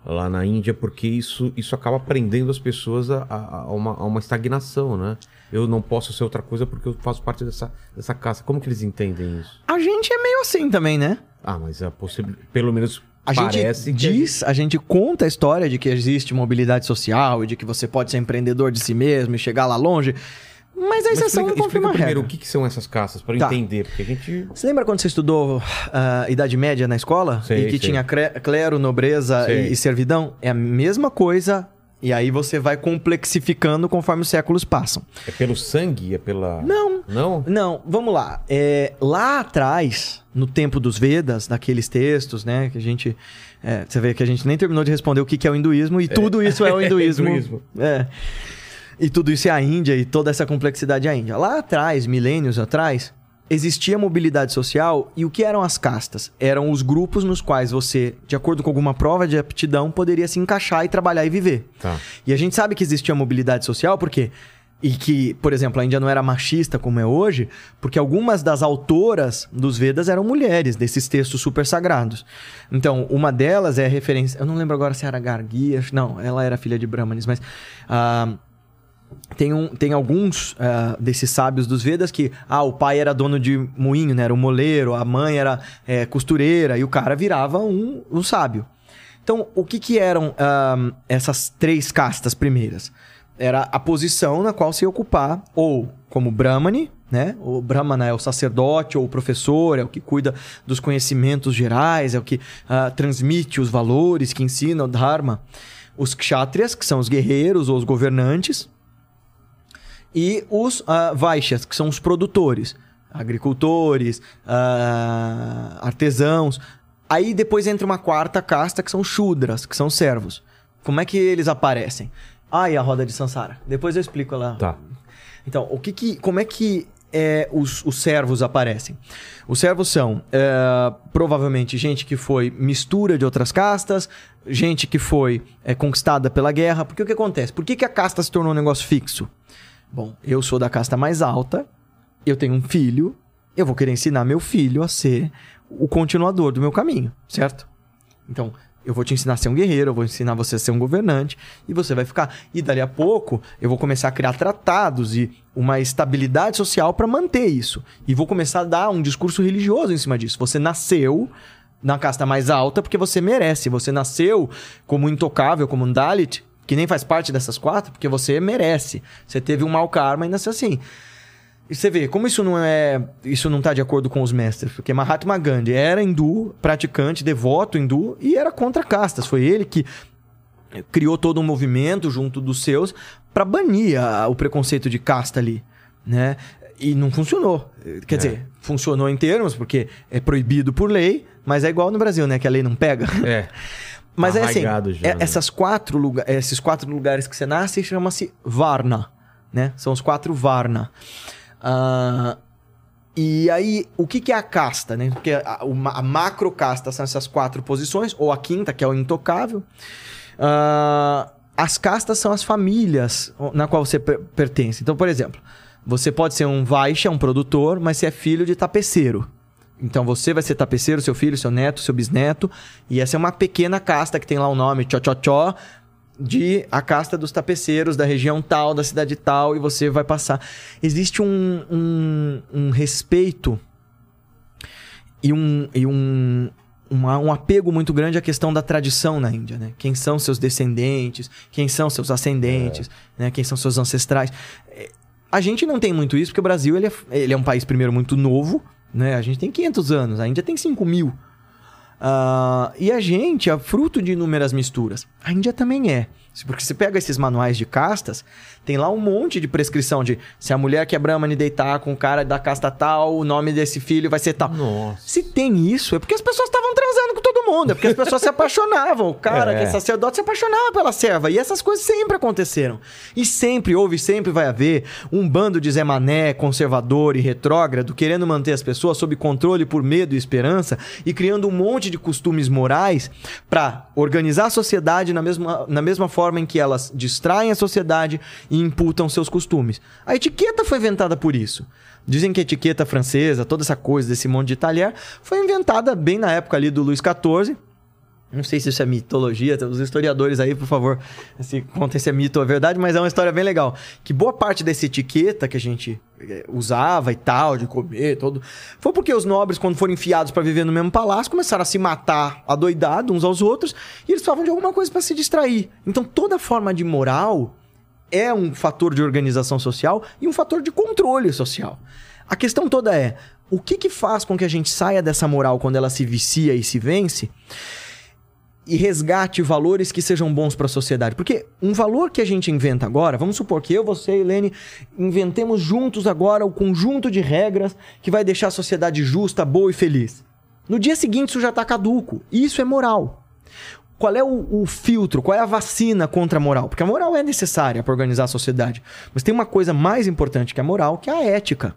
Lá na Índia, porque isso, isso acaba prendendo as pessoas a, a- a uma, a uma estagnação, né? Eu não posso ser outra coisa porque eu faço parte dessa, dessa casta. Como que eles entendem isso? A gente é meio assim também, né? Ah, mas é possível. Pelo menos A parece gente que. diz, a gente conta a história de que existe mobilidade social e de que você pode ser empreendedor de si mesmo e chegar lá longe, mas a exceção não confirma a primeiro regra. o que, que são essas castas, para Tá. entender. Porque a gente. Você lembra quando você estudou ah, Idade Média na escola? Sei, e que sei. tinha clero, nobreza e, e servidão? É a mesma coisa, e aí você vai complexificando conforme os séculos passam. É pelo sangue? É pela. Não. Não? Não, vamos lá. É, lá atrás, no tempo dos Vedas, daqueles textos, né, que a gente... é, você vê que a gente nem terminou de responder o que, que é o hinduísmo, e tudo isso é o hinduísmo. hinduísmo. É. E tudo isso é a Índia, e toda essa complexidade é a Índia. Lá atrás, milênios atrás, existia mobilidade social, e o que eram as castas? Eram os grupos nos quais você, de acordo com alguma prova de aptidão, poderia se encaixar e trabalhar e viver. Tá. E a gente sabe que existia mobilidade social porque e que, por exemplo, a Índia não era machista como é hoje, porque algumas das autoras dos Vedas eram mulheres, desses textos super sagrados. Então, uma delas é a referência. Eu não lembro agora se era Gargi, não, ela era filha de Brahmanes, mas. ah, tem, um, tem alguns ah, desses sábios dos Vedas que, ah, o pai era dono de moinho, né? Era um moleiro, a mãe era eh, costureira, e o cara virava um, um sábio. Então, o que que eram ah, essas três castas primeiras? Era a posição na qual se ocupar, ou como Brahmani, né? O Brahmana é o sacerdote ou o professor, é o que cuida dos conhecimentos gerais, é o que ah, transmite os valores, que ensina o Dharma. Os Kshatriyas, que são os guerreiros ou os governantes, e os ah, Vaishyas, que são os produtores, agricultores, ah, artesãos. Aí depois entra uma quarta casta, que são os Shudras, que são os servos. Como é que eles aparecem? Ah, e a roda de Sansara. Depois eu explico lá. Tá. Então, o que que, como é que é, os, os servos aparecem? Os servos são é, provavelmente gente que foi mistura de outras castas, gente que foi é, conquistada pela guerra. Porque o que acontece? Por que, que a casta se tornou um negócio fixo? Bom, eu sou da casta mais alta, eu tenho um filho, eu vou querer ensinar meu filho a ser o continuador do meu caminho, certo? Então, Eu vou te ensinar a ser um guerreiro, eu vou ensinar você a ser um governante e você vai ficar. E dali a pouco eu vou começar a criar tratados e uma estabilidade social para manter isso. E vou começar a dar um discurso religioso em cima disso. Você nasceu na casta mais alta porque você merece. Você nasceu como intocável, como um Dalit, que nem faz parte dessas quatro, porque você merece. Você teve um mau karma e nasceu assim. E você vê, como isso não é. Isso não está de acordo com os mestres, porque Mahatma Gandhi era hindu, praticante, devoto hindu, e era contra castas. Foi ele que criou todo um movimento junto dos seus para banir a, o preconceito de casta ali, né? E não funcionou. Quer é. dizer, funcionou em termos, porque é proibido por lei, mas é igual no Brasil, né? Que a lei não pega. É. mas é assim, já, é, né? essas quatro lugar, esses quatro lugares que você nasce chama-se Varna, né? São os quatro Varna. Uh, e aí, o que, que é a casta, né? Porque a, a, macro casta são essas quatro posições, ou a quinta, que é o intocável. Uh, as castas são as famílias na qual você pertence. Então, por exemplo, você pode ser um Vaixha, um produtor, mas você é filho de tapeceiro. Então você vai ser tapeceiro, seu filho, seu neto, seu bisneto. E essa é uma pequena casta que tem lá o nome Tchó Tchó Tchó, de a casta dos tapeceiros da região tal, da cidade tal, e você vai passar. Existe um, um, um respeito e um, e um, um apego muito grande à questão da tradição na Índia, né? Quem são seus descendentes, quem são seus ascendentes, é. né? quem são seus ancestrais. A gente não tem muito isso, porque o Brasil ele é, ele é um país, primeiro, muito novo, né? A gente tem 500 anos, a Índia tem 5 mil. Uh, e a gente é fruto de inúmeras misturas. A Índia também é. Porque você pega esses manuais de castas, tem lá um monte de prescrição de se a mulher que é Brahmani deitar com o cara da casta tal, o nome desse filho vai ser tal. Nossa. Se tem isso, é porque as pessoas estavam transando com todo mundo, é porque as pessoas se apaixonavam. O cara é. que é sacerdote se apaixonava pela serva. E essas coisas sempre aconteceram. E sempre houve, sempre vai haver um bando de Zé Mané, conservador e retrógrado, querendo manter as pessoas sob controle por medo e esperança e criando um monte de costumes morais para organizar a sociedade na mesma, na mesma forma em que elas distraem a sociedade e imputam seus costumes. A etiqueta foi inventada por isso. Dizem que a etiqueta francesa, toda essa coisa desse monte de talher, foi inventada bem na época ali do Luís XIV. Não sei se isso é mitologia, os historiadores aí, por favor, se contem se é mito ou é verdade, mas é uma história bem legal. Que boa parte dessa etiqueta que a gente eh, usava e tal, de comer, todo, foi porque os nobres, quando foram enfiados para viver no mesmo palácio, começaram a se matar adoidado uns aos outros e eles precisavam de alguma coisa para se distrair. Então toda forma de moral é um fator de organização social e um fator de controle social. A questão toda é: o que, que faz com que a gente saia dessa moral quando ela se vicia e se vence? e resgate valores que sejam bons para a sociedade. Porque um valor que a gente inventa agora, vamos supor que eu, você e Helene inventemos juntos agora o conjunto de regras que vai deixar a sociedade justa, boa e feliz. No dia seguinte isso já está caduco. Isso é moral. Qual é o, o, filtro? Qual é a vacina contra a moral? Porque a moral é necessária para organizar a sociedade. Mas tem uma coisa mais importante que a moral, que é a ética.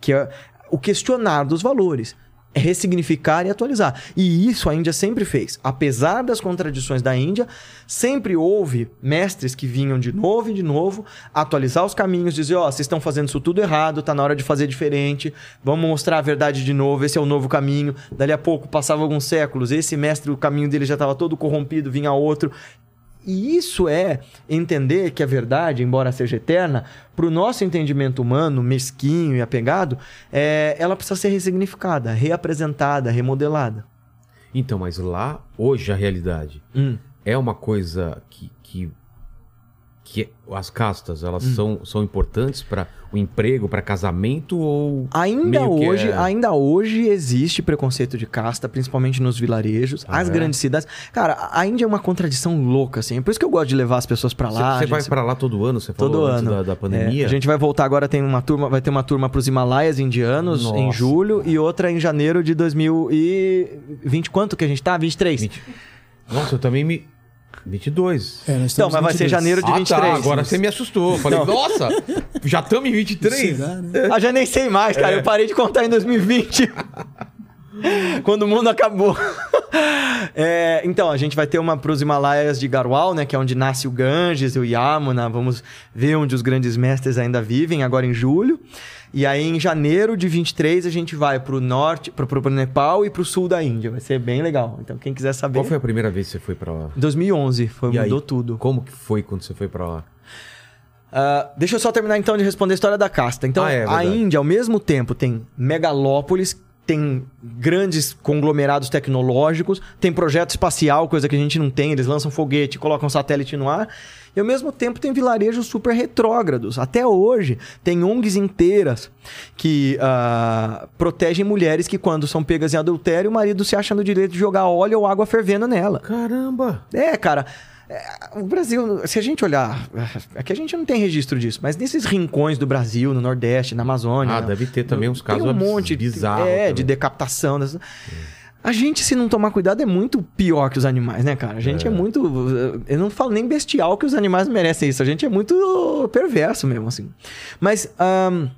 Que é o questionar dos valores ressignificar e atualizar. E isso a Índia sempre fez. Apesar das contradições da Índia, sempre houve mestres que vinham de novo e de novo atualizar os caminhos, dizer: Ó, oh, vocês estão fazendo isso tudo errado, tá na hora de fazer diferente, vamos mostrar a verdade de novo, esse é o novo caminho. Dali a pouco, passava alguns séculos, esse mestre, o caminho dele já estava todo corrompido, vinha outro. E isso é entender que a verdade, embora seja eterna, para o nosso entendimento humano, mesquinho e apegado, é, ela precisa ser ressignificada, reapresentada, remodelada. Então, mas lá, hoje, a realidade hum. é uma coisa que, que que as castas elas hum. são, são importantes para o emprego, para casamento ou ainda hoje é... ainda hoje existe preconceito de casta, principalmente nos vilarejos, ah, as é? grandes cidades. Cara, a Índia é uma contradição louca assim. É por isso que eu gosto de levar as pessoas para lá. Você vai para lá todo ano, você falou todo ano da, da pandemia. É, a gente vai voltar agora tem uma turma, vai ter uma turma para os Himalaias indianos Nossa. em julho e outra em janeiro de 2020 quanto que a gente tá? 23. 20... Nossa, eu também me 22. É, nós então, mas vai ser janeiro de ah, 23. Tá, agora você me assustou. Falei, não. nossa, já estamos em 23? Será, né? Ah, já nem sei mais, cara. É. Eu parei de contar em 2020. Quando o mundo acabou. é, então, a gente vai ter uma para os Himalaias de Garhwal, né? Que é onde nasce o Ganges e o Yamuna. Vamos ver onde os grandes mestres ainda vivem, agora em julho. E aí, em janeiro de 23, a gente vai pro norte, pro, pro, pro Nepal e pro sul da Índia. Vai ser bem legal. Então, quem quiser saber. Qual foi a primeira vez que você foi pra lá? 2011, foi, E aí? mudou tudo. Como que foi quando você foi pra lá? Ah, deixa eu só terminar então de responder a história da casta. Então, Ah, é, a verdade. Índia, ao mesmo tempo, tem megalópolis, tem grandes conglomerados tecnológicos, tem projeto espacial, coisa que a gente não tem. Eles lançam foguete, colocam satélite no ar. E ao mesmo tempo tem vilarejos super retrógrados. Até hoje, tem ONGs inteiras que ah, protegem mulheres que, quando são pegas em adultério, o marido se acha no direito de jogar óleo ou água fervendo nela. Caramba! É, cara. É, O Brasil, se a gente olhar, é que a gente não tem registro disso, mas nesses rincões do Brasil, no Nordeste, na Amazônia. Ah, deve ter também uns tem casos um monte bizarros É, também. de decapitação. dessas- A gente, se não tomar cuidado, é muito pior que os animais, né, cara? A gente é, muito. Eu não falo nem bestial que os animais merecem isso. A gente é muito perverso mesmo, assim. Mas. ahn,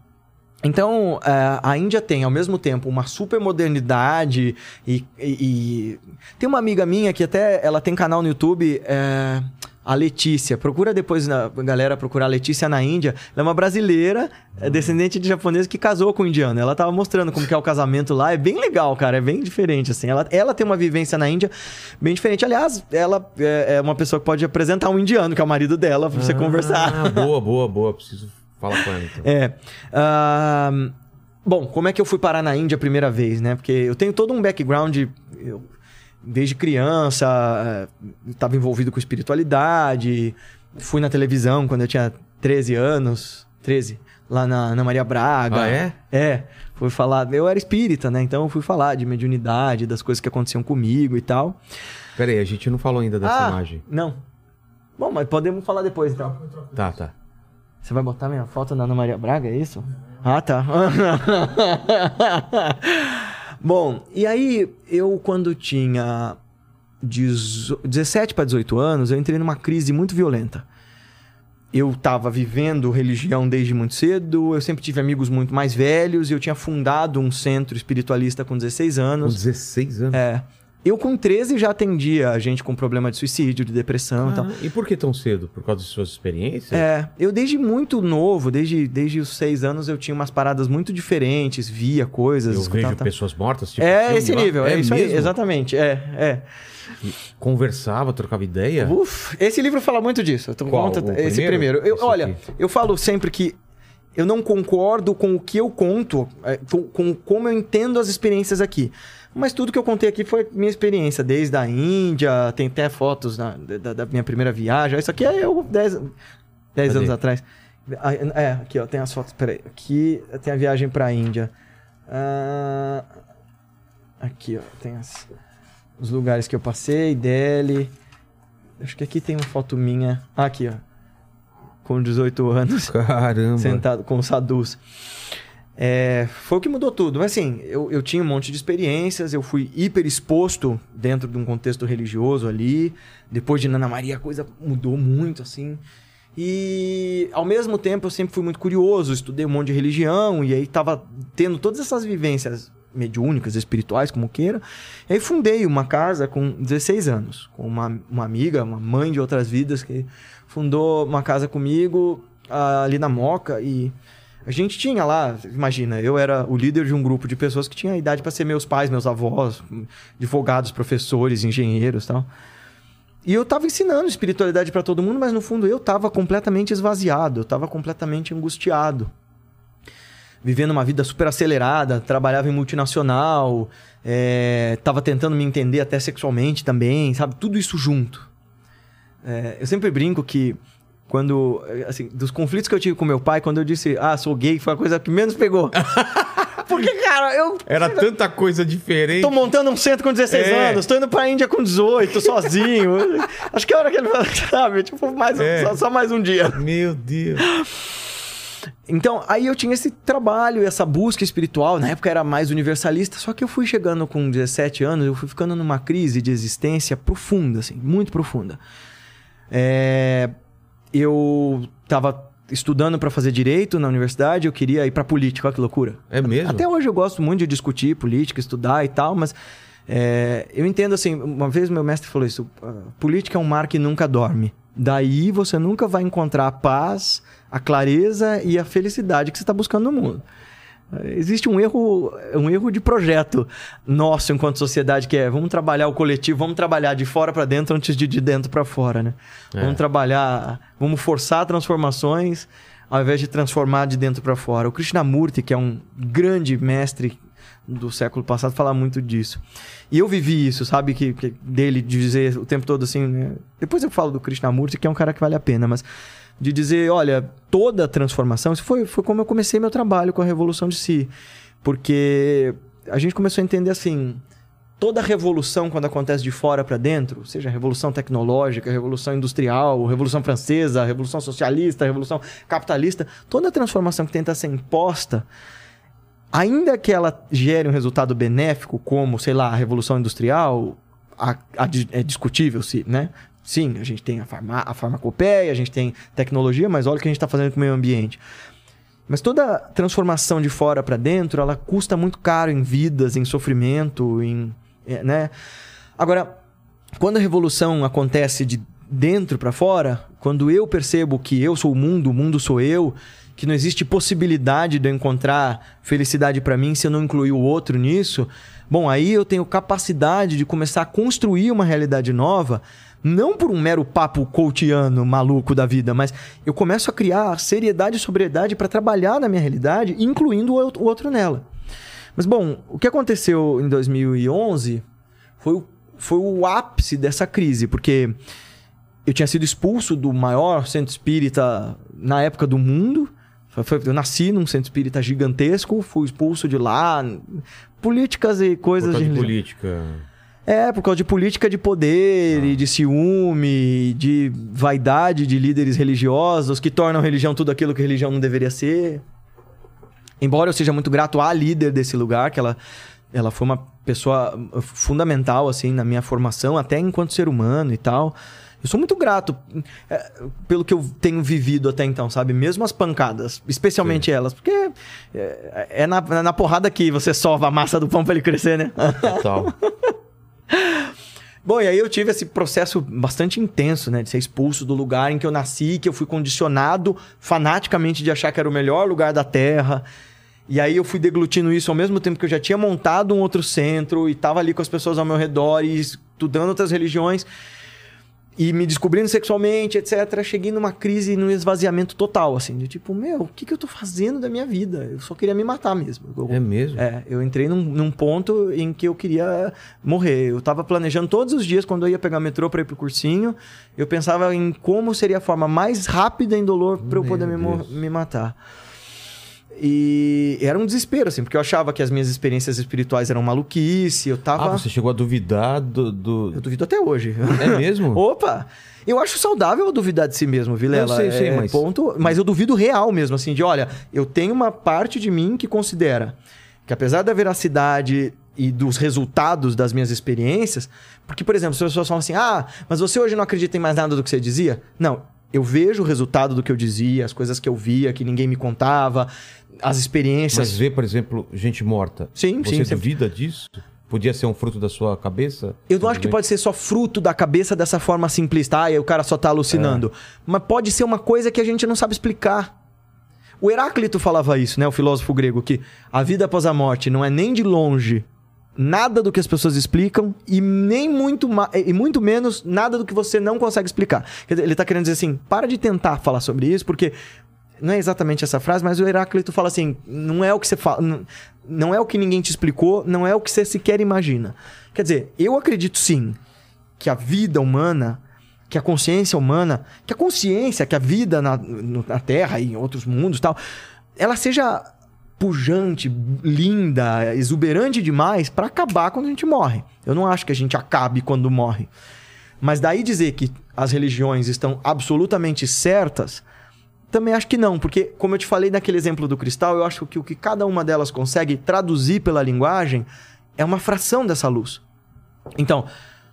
então, eh, a Índia tem, ao mesmo tempo, uma super modernidade e, e- e- Tem uma amiga minha que até ela tem canal no YouTube, eh, a Letícia. Procura depois, na, galera procurar a Letícia na Índia. Ela é uma brasileira, é descendente de japonês que casou com um indiano. Ela tava mostrando como que é o casamento lá. É bem legal, cara. É bem diferente, assim. Ela, ela tem uma vivência na Índia bem diferente. Aliás, ela é, é uma pessoa que pode apresentar um indiano, que é o marido dela, pra você conversar. Ah, boa, boa, boa. Preciso falar com ela então. É. ahn, bom, como é que eu fui parar na Índia a primeira vez, né? Porque eu tenho todo um background. eu- desde criança, estava envolvido com espiritualidade. Fui na televisão quando eu tinha 13 anos. 13. Lá na, na Maria Braga. Ah, é? É. Fui falar. Eu era espírita, né? Então eu fui falar de mediunidade, das coisas que aconteciam comigo e tal. Pera aí, a gente não falou ainda dessa ah, imagem. Não. Bom, mas podemos falar depois então. Tá, tá. Você vai botar minha foto na Ana Maria Braga, é isso? Ah, tá. Bom, e aí eu quando tinha dezo- 17 para 18 anos, eu entrei numa crise muito violenta. Eu estava vivendo religião desde muito cedo, eu sempre tive amigos muito mais velhos, eu tinha fundado um centro espiritualista com 16 Com anos. 16 anos. É. Eu com 13 já atendia gente com problema de suicídio, de depressão e tal. Ah, e por que tão cedo? Por causa de suas experiências? É, eu desde muito novo, desde, desde os seis anos, eu tinha umas paradas muito diferentes, via coisas. Eu vejo pessoas mortas, tipo É esse nível, é, isso aí, mesmo? exatamente. É, é. Conversava, trocava ideia? Uf, esse livro fala muito disso. Eu Qual? conta O esse primeiro? primeiro. Eu, Esse olha, aqui. eu falo sempre que eu não concordo com o que eu conto, é, com, com como eu entendo as experiências aqui. Mas tudo que eu contei aqui foi minha experiência, desde a Índia, tem até fotos na- da, da minha primeira viagem. Isso aqui é eu 10 dez Cadê? anos atrás. É, aqui ó, tem as fotos. Peraí, aqui tem a viagem pra Índia. Ah, aqui ó, tem as, os lugares que eu passei, Delhi. Acho que aqui tem uma foto minha. Ah, aqui ó, com 18 anos Caramba. sentado com os sadus. É, foi o que mudou tudo. Mas assim, eu, eu tinha um monte de experiências, eu fui hiper exposto dentro de um contexto religioso ali. Depois de Nana Maria, a coisa mudou muito, assim. E ao mesmo tempo eu sempre fui muito curioso, estudei um monte de religião, e aí tava tendo todas essas vivências mediúnicas, espirituais, como queira. E aí fundei uma casa com 16 anos, com uma, uma amiga, uma mãe de outras vidas, que fundou uma casa comigo ali na Moca e a gente tinha lá, imagina, eu era o líder de um grupo de pessoas que tinha idade para ser meus pais, meus avós, advogados, professores, engenheiros, tal. E eu tava ensinando espiritualidade para todo mundo, mas no fundo eu tava completamente esvaziado, eu tava completamente angustiado. Vivendo uma vida super acelerada, trabalhava em multinacional, é, tava tentando me entender até sexualmente também, sabe? Tudo isso junto. É, eu sempre brinco que quando, assim, dos conflitos que eu tive com meu pai, quando eu disse, ah, sou gay, foi a coisa que menos pegou. Porque, cara, eu Era tanta coisa diferente. tô montando um centro com 16 É. anos, tô indo pra Índia com 18, sozinho. Acho que é a hora que ele vai, sabe? Tipo, mais um- É. só, só mais um dia. Meu Deus. Então, aí eu tinha esse trabalho, essa busca espiritual. Na época era mais universalista, só que eu fui chegando com 17 anos, eu fui ficando numa crise de existência profunda, assim, muito profunda. É, eu tava estudando para fazer direito na universidade, eu queria ir pra política, olha que loucura. É mesmo? Até hoje eu gosto muito de discutir política, estudar e tal, mas é, eu entendo assim, uma vez meu mestre falou isso, "Ah, política é um mar que nunca dorme. daí você nunca vai encontrar a paz, a clareza e a felicidade que você está buscando no mundo. Existe um erro, um erro de projeto nosso enquanto sociedade que é vamos trabalhar o coletivo, vamos trabalhar de fora para dentro antes de de dentro para fora, né? É. Vamos trabalhar, vamos forçar transformações ao invés de transformar de dentro para fora. O Krishnamurti, que é um grande mestre do século passado, fala muito disso. E eu vivi isso, sabe? Que, que dele de dizer o tempo todo assim. né? Depois eu falo do Krishnamurti, que é um cara que vale a pena, mas de dizer, olha, toda a transformação, isso foi, foi como eu comecei meu trabalho com a revolução de si. Porque a gente começou a entender assim, toda revolução quando acontece de fora para dentro, seja a revolução tecnológica, a revolução industrial, a revolução francesa, a revolução socialista, a revolução capitalista, toda transformação que tenta ser imposta, ainda que ela gere um resultado benéfico, como, sei lá, a revolução industrial, a- a é discutível se, né? Sim, a gente tem a, farma, a farmacopeia, a gente tem tecnologia, mas olha o que a gente está fazendo com o meio ambiente. Mas toda transformação de fora para dentro, ela custa muito caro em vidas, em sofrimento, em, é, né? Agora, quando a revolução acontece de dentro para fora, quando eu percebo que eu sou o mundo, o mundo sou eu, que não existe possibilidade de eu encontrar felicidade para mim se eu não incluir o outro nisso, bom, aí eu tenho capacidade de começar a construir uma realidade nova, não por um mero papo coutiano maluco da vida, mas eu começo a criar seriedade e sobriedade para trabalhar na minha realidade, incluindo o out- o outro nela. Mas bom, o que aconteceu em 2011 foi o, foi o ápice dessa crise, porque eu tinha sido expulso do maior centro espírita na época do mundo. Eu nasci num centro espírita gigantesco, fui expulso de lá. Políticas e coisas de política. É, por causa de política de poder e de ciúme, de vaidade de líderes religiosos que tornam religião tudo aquilo que religião não deveria ser. Embora eu seja muito grato à líder desse lugar, que ela, ela foi uma pessoa fundamental, assim, na minha formação, até enquanto ser humano e tal. Eu sou muito grato é, pelo que eu tenho vivido até então, sabe? Mesmo as pancadas, especialmente elas. Porque é, é na, na porrada que você sova a massa do pão pra ele crescer, né? Total. Bom, e aí eu tive esse processo bastante intenso, né? De ser expulso do lugar em que eu nasci, que eu fui condicionado fanaticamente de achar que era o melhor lugar da Terra. E aí eu fui deglutindo isso ao mesmo tempo que eu já tinha montado um outro centro e tava ali com as pessoas ao meu redor e estudando outras religiões e me descobrindo sexualmente, etc. Cheguei numa crise, num esvaziamento total, assim, de tipo, meu, o que, que eu tô fazendo da minha vida? Eu só queria me matar mesmo. Eu- É mesmo? é, eu entrei num, num ponto em que eu queria morrer. Eu tava planejando todos os dias, quando eu ia pegar metrô pra ir pro cursinho, eu pensava em como seria a forma mais rápida e indolor pra eu poder me, me matar. E era um desespero, assim, porque eu achava que as minhas experiências espirituais eram maluquice, eu tava... Ah, você chegou a duvidar do. do- Eu duvido até hoje. É mesmo? Opa! Eu acho saudável duvidar de si mesmo, Vilela. Eu sei, sei, É mas- Ponto, mas eu duvido real mesmo, assim, de olha, eu tenho uma parte de mim que considera que apesar da veracidade e dos resultados das minhas experiências, porque, por exemplo, as pessoas falam assim, ah, mas você hoje não acredita em mais nada do que você dizia? Não, eu vejo o resultado do que eu dizia, as coisas que eu via, que ninguém me contava, as experiências. Mas ver, por exemplo, gente morta. Sim, você sim, sempre. duvida disso? Podia ser um fruto da sua cabeça? Eu não acho que pode ser só fruto da cabeça dessa forma simplista. Ah, e o cara só tá alucinando. Mas pode ser uma coisa que a gente não sabe explicar. O Heráclito falava isso, né? O filósofo grego, que a vida após a morte não é nem de longe nada do que as pessoas explicam e nem muito e muito menos nada do que você não consegue explicar. Ele tá querendo dizer assim, para de tentar falar sobre isso, porque não é exatamente essa frase, mas o Heráclito fala assim, não é o que você fala, não, é o que ninguém te explicou, não é o que você sequer imagina. Quer dizer, eu acredito sim que a vida humana, que a consciência humana, que a consciência, que a vida na, na Terra e em outros mundos tal, ela seja pujante, linda, exuberante demais para acabar quando a gente morre. Eu não acho que a gente acabe quando morre. Mas daí dizer que as religiões estão absolutamente certas, também acho que não, porque como eu te falei naquele exemplo do cristal, eu acho que o que cada uma delas consegue traduzir pela linguagem é uma fração dessa luz. Então,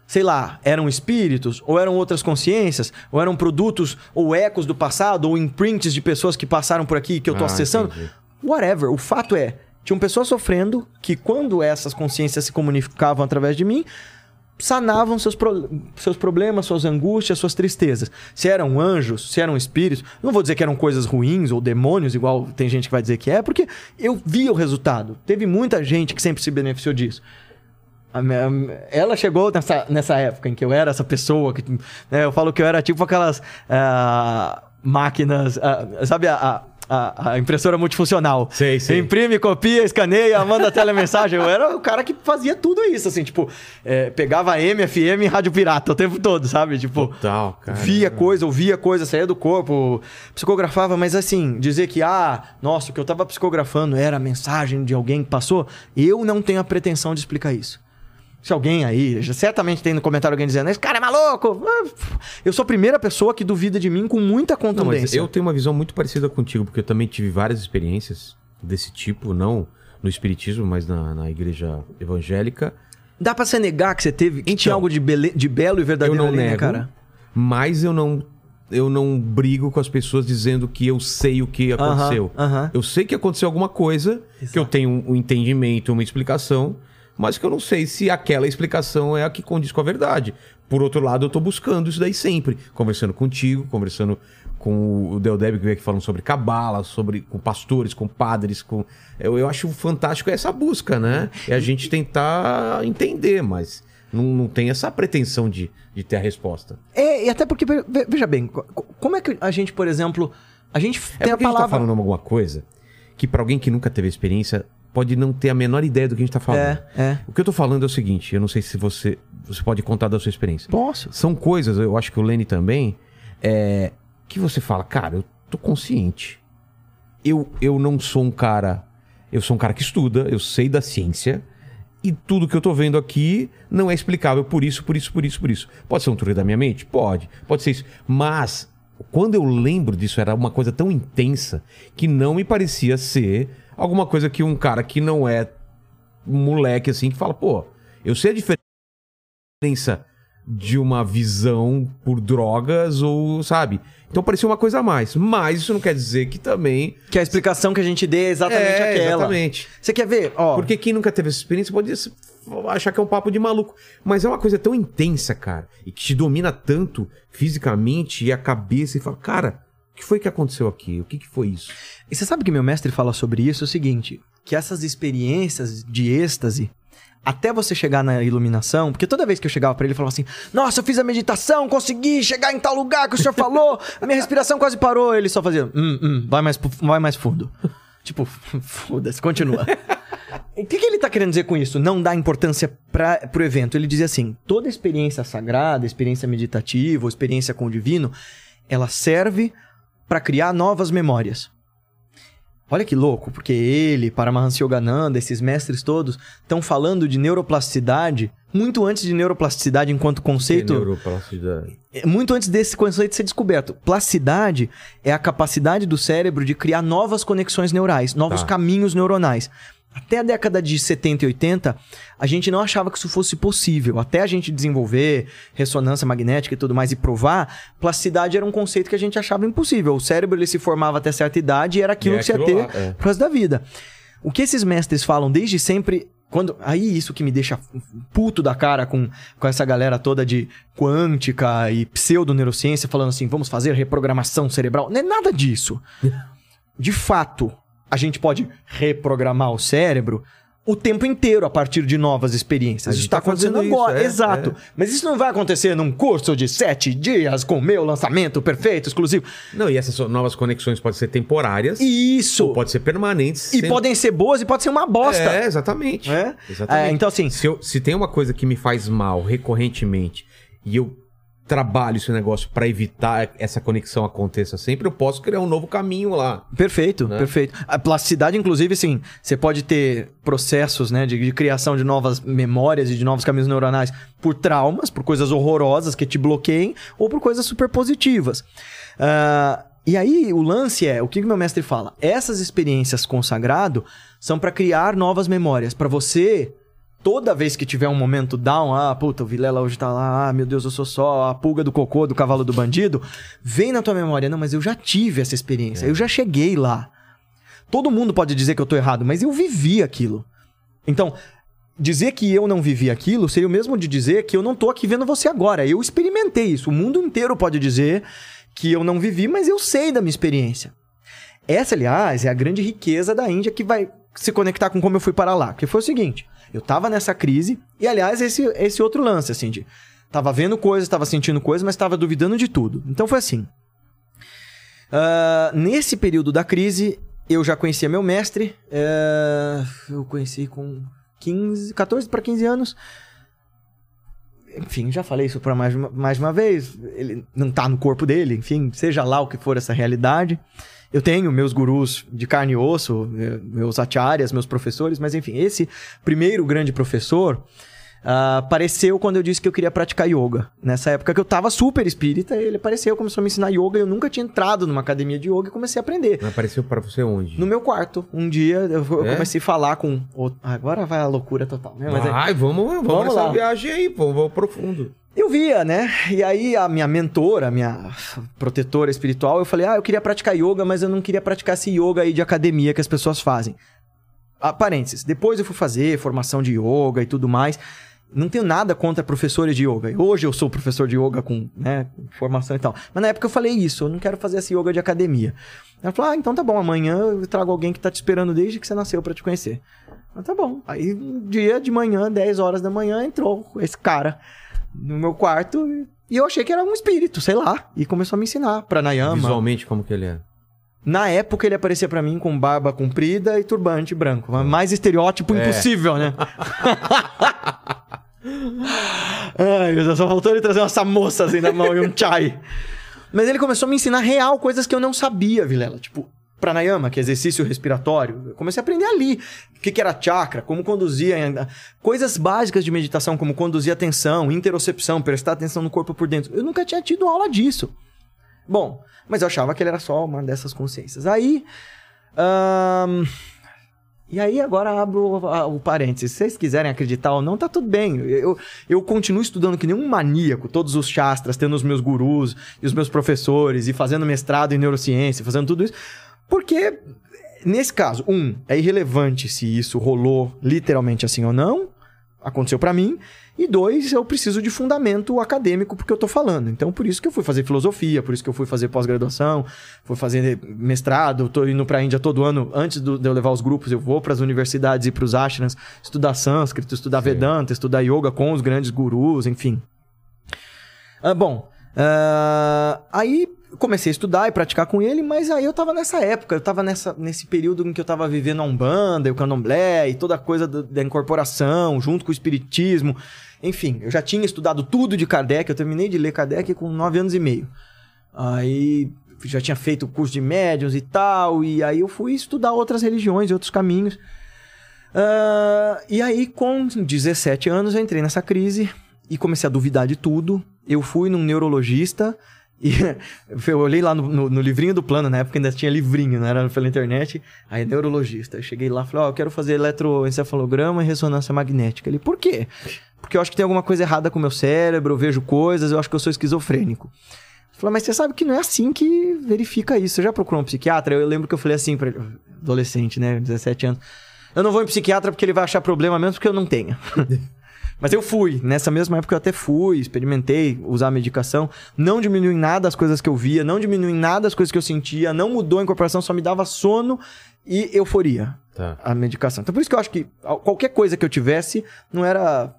sei lá, eram espíritos, ou eram outras consciências, ou eram produtos ou ecos do passado, ou imprints de pessoas que passaram por aqui que eu tô Ah, acessando. entendi. Whatever. O fato é, tinham pessoas sofrendo que quando essas consciências se comunicavam através de mim, sanavam seus, pro- seus problemas, suas angústias, suas tristezas. Se eram anjos, se eram espíritos, não vou dizer que eram coisas ruins ou demônios, igual tem gente que vai dizer que é, porque eu via o resultado. Teve muita gente que sempre se beneficiou disso. Ela chegou nessa, nessa época em que eu era essa pessoa que. né, eu falo que eu era tipo aquelas ah, máquinas. ah, sabe a, a- a- a impressora multifuncional? Sei, sei. Imprime, copia, escaneia, manda telemensagem. Eu era o cara que fazia tudo isso, assim, tipo, é, pegava M, FM e rádio pirata o tempo todo, sabe? Tipo, Total, cara. via coisa, ouvia coisa, saía do corpo, psicografava, mas assim, dizer que, ah, nossa, o que eu tava psicografando era a mensagem de alguém que passou, eu não tenho a pretensão de explicar isso. Se alguém aí, certamente tem no comentário alguém dizendo, esse cara é maluco! Eu sou a primeira pessoa que duvida de mim com muita Não, contundência. eu tenho uma visão muito parecida contigo, porque eu também tive várias experiências desse tipo, não no espiritismo, mas na, na igreja evangélica. Dá pra você negar que você teve, que tinha Então, algo de, bele- de belo e Eu verdadeiro não ali, né, nego, cara? mas eu não eu não brigo com as pessoas dizendo que eu sei o que aconteceu. aham. Eu sei que aconteceu alguma coisa, que eu tenho um entendimento, uma explicação, mas que eu não sei se aquela explicação é a que condiz com a verdade. Por outro lado, eu tô buscando isso daí sempre, conversando contigo, conversando com o Deldeb que veio aqui falando sobre cabala, sobre com pastores, com padres, com eu, eu acho fantástico essa busca, né? É a gente tentar entender, mas não, não tem essa pretensão de, de ter a resposta. É, e até porque, ve- veja bem, co- co- como é que a gente, por exemplo, a gente É tem a porque a gente tá palavra... falando alguma coisa que pra alguém que nunca teve experiência pode não ter a menor ideia do que a gente tá falando. É, é. O que eu tô falando é o seguinte, eu não sei se você você pode contar da sua experiência. Posso. São coisas, eu acho que o Lenny também, é, que você fala, cara, eu tô consciente. Eu, eu não sou um cara. Eu sou um cara que estuda, eu sei da ciência. E tudo que eu tô vendo aqui não é explicável por isso, por isso, por isso, por isso. Pode ser um truque da minha mente? Pode. Pode ser isso. Mas, quando eu lembro disso, era uma coisa tão intensa que não me parecia ser alguma coisa que um cara que não é moleque assim, que fala, pô, eu sei a diferença de uma visão por drogas ou, sabe? Então parecia uma coisa a mais. Mas isso não quer dizer que também. Que a explicação que a gente dê é exatamente é, aquela. exatamente. Você quer ver? Ó, Porque quem nunca teve essa experiência pode achar que é um papo de maluco. Mas é uma coisa tão intensa, cara. E que te domina tanto fisicamente e a cabeça e fala, cara, o que foi que aconteceu aqui? O que, que foi isso? E você sabe que meu mestre fala sobre isso é o seguinte: que essas experiências de êxtase, até você chegar na iluminação, porque toda vez que eu chegava pra ele, ele falava assim: Nossa, eu fiz a meditação, consegui chegar em tal lugar que o senhor falou, a minha respiração quase parou. Ele só fazia: Hum, hum, vai mais, vai mais fundo. tipo, foda-se, continua. O que, que ele tá querendo dizer com isso? Não dá importância pra, pro evento. Ele dizia assim: toda experiência sagrada, experiência meditativa, experiência com o divino, ela serve pra criar novas memórias. Olha que louco, porque ele, Paramahansa Yogananda, esses mestres todos, estão falando de neuroplasticidade muito antes de neuroplasticidade enquanto conceito. É neuroplasticidade. É, Muito antes desse conceito ser descoberto. Plasticidade é a capacidade do cérebro de criar novas conexões neurais, novos Tá. caminhos neuronais. Até a década de 70 e 80, a gente não achava que isso fosse possível. Até a gente desenvolver ressonância magnética e tudo mais e provar, plasticidade era um conceito que a gente achava impossível. O cérebro ele se formava até certa idade e era aquilo E é que você ia ter lá, é. pro resto da vida. O que esses mestres falam desde sempre. Quando, aí isso que me deixa puto da cara com, com essa galera toda de quântica e pseudo-neurociência falando assim, vamos fazer reprogramação cerebral. Não é nada disso. De fato, a gente pode reprogramar o cérebro o tempo inteiro a partir de novas experiências. Isso está tá acontecendo fazendo isso, agora. é, Exato. é. Mas isso não vai acontecer num curso de sete dias com o meu lançamento perfeito, exclusivo. Não, e essas novas conexões podem ser temporárias Isso. ou podem ser permanentes. E podem ser boas e pode ser uma bosta. É, exatamente. É? Exatamente. É, então, assim- Se, eu- se tem uma coisa que me faz mal recorrentemente e eu trabalho esse negócio pra evitar essa conexão aconteça sempre, eu posso criar um novo caminho lá. Perfeito, Né? perfeito. A plasticidade, inclusive, sim, você pode ter processos né, de, de criação de novas memórias e de novos caminhos neuronais por traumas, por coisas horrorosas que te bloqueiem, ou por coisas super positivas. Ah, e aí, o lance é, o que que meu mestre fala? Essas experiências com o sagrado são para criar novas memórias, para você toda vez que tiver um momento down, ah, puta, o Vilela hoje tá lá, ah, meu Deus, eu sou só a pulga do cocô do cavalo do bandido, vem na tua memória, não, mas eu já tive essa experiência, eu já cheguei lá. Todo mundo pode dizer que eu tô errado, mas eu vivi aquilo. Então, dizer que eu não vivi aquilo seria o mesmo de dizer que eu não tô aqui vendo você agora. Eu experimentei isso. O mundo inteiro pode dizer que eu não vivi, mas eu sei da minha experiência. Essa, aliás, é a grande riqueza da Índia que vai se conectar com como eu fui para lá. Que foi o seguinte: eu tava nessa crise, e aliás, esse, esse outro lance, assim, de. Tava vendo coisas, tava sentindo coisas, mas tava duvidando de tudo. Então foi assim. Uh, nesse período da crise, eu já conhecia meu mestre. Uh, eu conheci com 15, 14 para 15 anos. Enfim, já falei isso para mais, mais uma vez. Ele não tá no corpo dele, enfim, seja lá o que for essa realidade. Eu tenho meus gurus de carne e osso, eh, meus acharyas, meus professores, mas enfim, esse primeiro grande professor uh, apareceu quando eu disse que eu queria praticar yoga. Nessa época que eu tava super espírita, ele apareceu, começou a me ensinar yoga. Eu nunca tinha entrado numa academia de yoga e comecei a aprender. Apareceu para você onde? No meu quarto. Um dia eu, eu é? comecei a falar com. Agora vai a loucura total, né? Mas Ai, vamos, vamos, vamos nessa lá. viagem aí, pô, vou profundo. Eu via, né? E aí a minha mentora, a minha protetora espiritual, eu falei: "Ah, eu queria praticar yoga, mas eu não queria praticar esse yoga aí de academia que as pessoas fazem". Ah, parênteses. Depois eu fui fazer formação de yoga e tudo mais. Não tenho nada contra professores de yoga. Hoje eu sou professor de yoga com, né, formação e tal. Mas na época eu falei isso, eu não quero fazer esse yoga de academia. Ela falou: "Ah, então tá bom, amanhã eu trago alguém que tá te esperando desde que você nasceu para te conhecer". Mas tá bom. Aí um dia de manhã, 10 horas da manhã, entrou esse cara no meu quarto e eu achei que era um espírito, sei lá. E começou a me ensinar pranayama. Visualmente, como que ele é? Na época ele aparecia para mim com barba comprida e turbante branco. Mais estereótipo é. impossível, né? Ai, só faltou ele trazer uma samoça assim na mão e um chai. Mas ele começou a me ensinar real coisas que eu não sabia, Vilela. Tipo, pranayama, que é exercício respiratório. Eu comecei a aprender ali. O que, que era chakra, como conduzir. Coisas básicas de meditação, como conduzir atenção, interocepção, prestar atenção no corpo por dentro. Eu nunca tinha tido aula disso. Bom, mas eu achava que ele era só uma dessas consciências. Aí. E aí agora abro o, o parênteses. Se vocês quiserem acreditar ou não, tá tudo bem. Eu, eu continuo estudando que nem um maníaco, todos os chastras, tendo os meus gurus e os meus professores, e fazendo mestrado em neurociência, fazendo tudo isso. Porque, nesse caso, um, é irrelevante se isso rolou literalmente assim ou não. Aconteceu para mim. E dois, eu preciso de fundamento acadêmico porque eu tô falando. Então, por isso que eu fui fazer filosofia, por isso que eu fui fazer pós-graduação, fui fazer mestrado, tô indo pra Índia todo ano. Antes do, de eu levar os grupos, eu vou para as universidades e pros ashrams estudar sânscrito, estudar Sim. Vedanta, estudar yoga com os grandes gurus, enfim. Ah, bom, uh, aí comecei a estudar e praticar com ele, mas aí eu tava nessa época, eu tava nessa, nesse período em que eu tava vivendo a Umbanda, o Candomblé e toda a coisa da incorporação, junto com o Espiritismo. Enfim, eu já tinha estudado tudo de Kardec, eu terminei de ler Kardec com nove anos e meio. Aí já tinha feito o curso de médiuns e tal, e aí eu fui estudar outras religiões e outros caminhos. Uh, e aí, com 17 anos, eu entrei nessa crise e comecei a duvidar de tudo. Eu fui num neurologista e eu olhei lá no, no, no, livrinho do plano, na época ainda tinha livrinho, não era pela internet. Aí, neurologista. Eu cheguei lá falei: Ó, oh, eu quero fazer eletroencefalograma e ressonância magnética. Ele, por quê? Porque eu acho que tem alguma coisa errada com o meu cérebro, eu vejo coisas, eu acho que eu sou esquizofrênico. Falei, mas você sabe que não é assim que verifica isso. Você já procurou um psiquiatra? Eu lembro que eu falei assim para adolescente, né? 17 anos. Eu não vou em psiquiatra porque ele vai achar problema mesmo porque eu não tenho. Mas eu fui. Nessa mesma época eu até fui, experimentei usar a medicação. Não diminuiu em nada as coisas que eu via, não diminuiu em nada as coisas que eu sentia, não mudou a incorporação, só me dava sono e euforia. Tá. A medicação. Então por isso que eu acho que qualquer coisa que eu tivesse não era,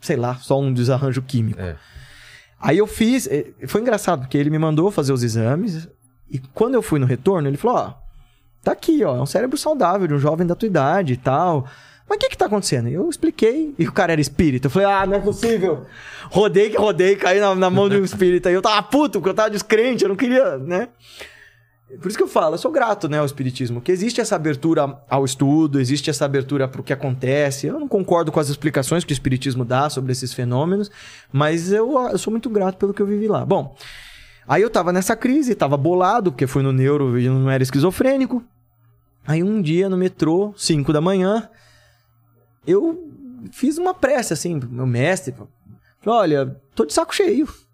sei lá, só um desarranjo químico. É. Aí eu fiz. Eh, foi engraçado, porque ele me mandou fazer os exames. E quando eu fui no retorno, ele falou: Ó, tá aqui, ó, é um cérebro saudável de um jovem da tua idade e tal. Mas o que que tá acontecendo? Eu expliquei. E o cara era espírita. Eu falei, ah, não é possível. Rodei que rodei, caí na, na mão de um espírita. E eu tava puto, porque eu tava descrente, eu não queria, né? Por isso que eu falo, eu sou grato, né, ao espiritismo, que existe essa abertura ao estudo, existe essa abertura para o que acontece. Eu não concordo com as explicações que o espiritismo dá sobre esses fenômenos, mas eu, eu sou muito grato pelo que eu vivi lá. Bom, aí eu tava nessa crise, tava bolado, porque fui no neuro e não era esquizofrênico. Aí um dia no metrô, 5 da manhã, eu fiz uma prece, assim, pro meu mestre. Falei, olha, tô de saco cheio.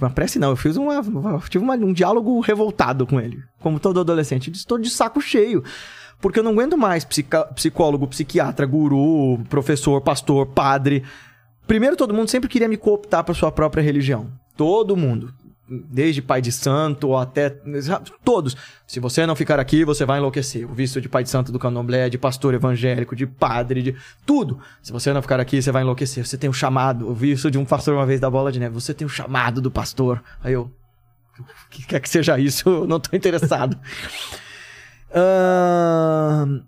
Uma prece não, eu fiz uma. eu tive uma- um diálogo revoltado com ele. Como todo adolescente. Estou de saco cheio. Porque eu não aguento mais psica- psicólogo, psiquiatra, guru, professor, pastor, padre. Primeiro, todo mundo sempre queria me cooptar para sua própria religião. Todo mundo. Desde pai de santo até. Todos. Se você não ficar aqui, você vai enlouquecer. O visto de pai de santo do candomblé, de pastor evangélico, de padre, de. Tudo. Se você não ficar aqui, você vai enlouquecer. Você tem o chamado. Eu vi isso de um pastor uma vez da bola de neve. Você tem o chamado do pastor. Aí eu. O que quer que seja isso? Eu não tô interessado. Ahn,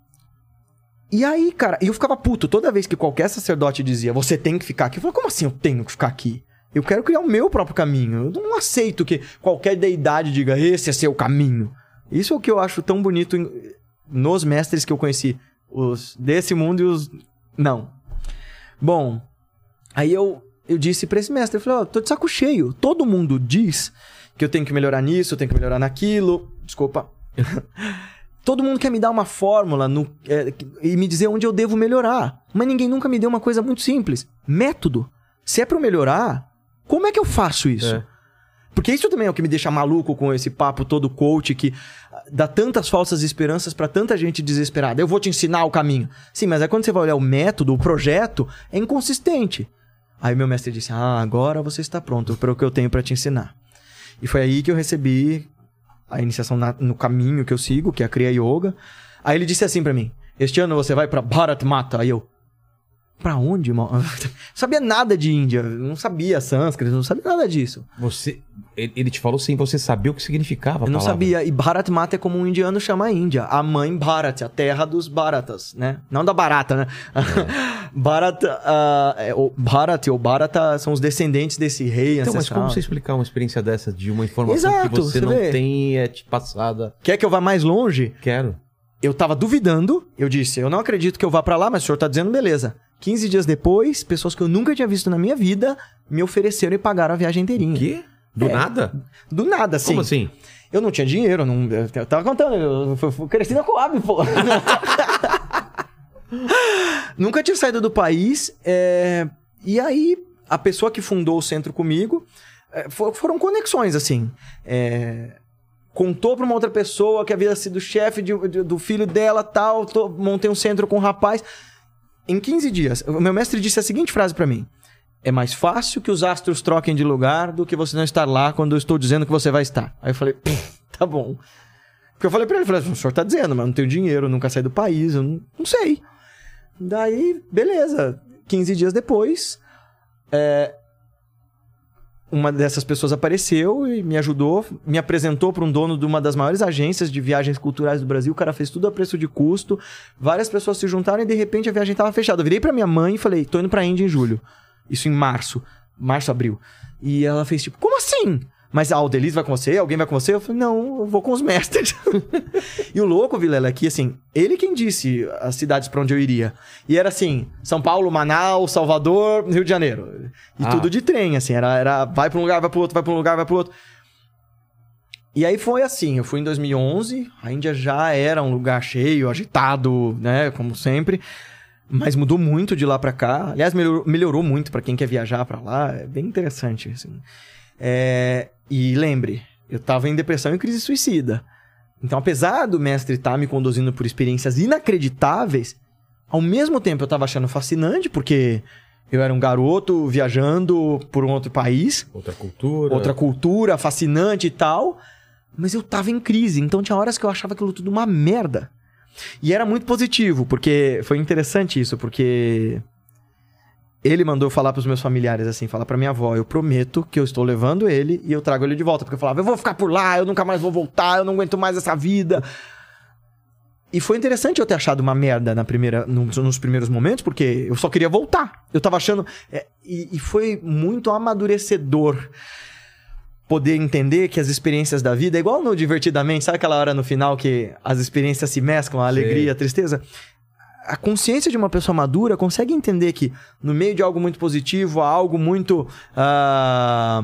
E aí, cara, eu ficava puto toda vez que qualquer sacerdote dizia, você tem que ficar aqui. Eu falava, como assim eu tenho que ficar aqui? Eu quero criar o meu próprio caminho. Eu não aceito que qualquer deidade diga, esse é seu caminho. Isso é o que eu acho tão bonito em- nos mestres que eu conheci. Os desse mundo e os. Não. Bom, aí eu, eu disse pra esse mestre, eu falei, ó, tô de saco cheio. Todo mundo diz que eu tenho que melhorar nisso, eu tenho que melhorar naquilo. Desculpa. Todo mundo quer me dar uma fórmula no- é, e me dizer onde eu devo melhorar. Mas ninguém nunca me deu uma coisa muito simples. Método. Se é pra eu melhorar, como é que eu faço isso? É. Porque isso também é o que me deixa maluco com esse papo todo coach que ah, dá tantas falsas esperanças pra tanta gente desesperada. Eu vou te ensinar o caminho. Sim, mas aí quando você vai olhar o método, o projeto, é inconsistente. Aí meu mestre disse: Ah, agora você está pronto para o que eu tenho pra te ensinar. E foi aí que eu recebi a iniciação na- no caminho que eu sigo, que é a Kriya Yoga. Aí ele disse assim pra mim: Este ano você vai pra Bharat Mata. Aí eu. Pra onde, irmão? Não sabia nada de Índia, não sabia sânscrito, não sabia nada disso. Você, ele te falou sem você saber o que significava Eu não palavra. sabia. E Bharat Mata é como um indiano chama a Índia. A mãe Bharat, a terra dos Bharatas, né? Não da barata, né? Bharat, ah, é, o Bharat ou Bharata são os descendentes desse rei Então, mas ancestral. como você explicar uma experiência dessa de uma informação Exato, que você, você não vê. tem é te passada? Quer que eu vá mais longe? Quero. Eu tava duvidando. Eu disse, eu não acredito que eu vá pra lá, mas o senhor tá dizendo beleza. 15 dias depois, pessoas que eu nunca tinha visto na minha vida me ofereceram e pagaram a viagem inteirinha. O quê? Do É. nada? Do nada, assim. Como assim? Eu não tinha dinheiro, eu não, eu tava contando, eu, fui- fui- cresci na Coab, pô. Nunca tinha saído do país, é, e aí a pessoa que fundou o centro comigo, é, fo- foram conexões, assim. É, contou pra uma outra pessoa que havia sido chefe de- de- do filho dela, tal, tô- montei um centro com um rapaz. Em 15 dias, o meu mestre disse a seguinte frase pra mim. É mais fácil que os astros troquem de lugar do que você não estar lá quando eu estou dizendo que você vai estar. Aí eu falei, tá bom. Porque eu falei pra ele, falei, o senhor tá dizendo, mas não tenho dinheiro, nunca saí do país, eu não, não sei. Daí, beleza. 15 dias depois, é, uma dessas pessoas apareceu e me ajudou, me apresentou para um dono de uma das maiores agências de viagens culturais do Brasil. O cara fez tudo a preço de custo. Várias pessoas se juntaram e de repente a viagem estava fechada. Eu virei para minha mãe e falei: "Tô indo para Índia em julho". Isso em março, março, abril. E ela fez tipo: "Como assim?" Mas ah, o Delis vai com você? Alguém vai com você? Eu falei, não, eu vou com os mestres. e o louco, Vilela, é que assim, ele quem disse as cidades para onde eu iria. E era assim, São Paulo, Manaus, Salvador, Rio de Janeiro. E Ah. tudo de trem, assim, era, era vai para um lugar, vai para outro, vai para um lugar, vai para outro. E aí foi assim, eu fui em 2011, a Índia já era um lugar cheio, agitado, né, como sempre. Mas mudou muito de lá pra cá. Aliás, melhorou, melhorou muito pra quem quer viajar pra lá. É bem interessante, assim. É, e lembre, eu tava em depressão e crise suicida. Então, apesar do mestre estar me conduzindo por experiências inacreditáveis, ao mesmo tempo eu tava achando fascinante, porque eu era um garoto viajando por um outro país, Outra cultura. outra cultura, fascinante e tal, mas eu tava em crise. Então, tinha horas que eu achava aquilo tudo uma merda. E era muito positivo, porque foi interessante isso, porque ele mandou falar pros meus familiares assim, falar pra minha avó, eu prometo que eu estou levando ele e eu trago ele de volta, porque eu falava, eu vou ficar por lá, eu nunca mais vou voltar, eu não aguento mais essa vida. E foi interessante eu ter achado uma merda na primeira, nos, nos primeiros momentos, porque eu só queria voltar. Eu tava achando. é, e, e foi muito amadurecedor poder entender que as experiências da vida, é igual no Divertidamente, sabe aquela hora no final que as experiências se mesclam, a alegria, a tristeza? A consciência de uma pessoa madura consegue entender que no meio de algo muito positivo, há algo muito. há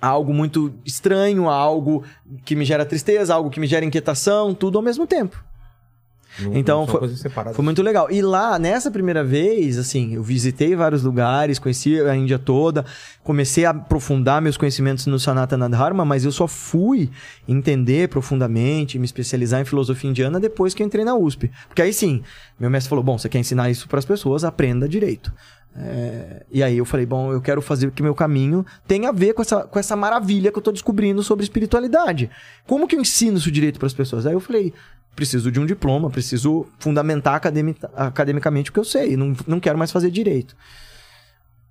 algo muito estranho, há algo que me gera tristeza, algo que me gera inquietação, tudo ao mesmo tempo. Não- Então, não foi-. Foi muito legal. E lá, nessa primeira vez, assim, eu visitei vários lugares, conheci a Índia toda, comecei a aprofundar meus conhecimentos no Sanatana Dharma, mas eu só fui entender profundamente, me especializar em filosofia indiana depois que eu entrei na USP. Porque aí sim, meu mestre falou: bom, você quer ensinar isso para as pessoas, aprenda direito. É, e aí eu falei, bom, eu quero fazer que meu caminho tenha a ver com essa, com essa maravilha que eu tô descobrindo sobre espiritualidade. Como que eu ensino isso direito para as pessoas? Aí eu falei, preciso de um diploma, preciso fundamentar academica- academicamente o que eu sei, não, não quero mais fazer direito.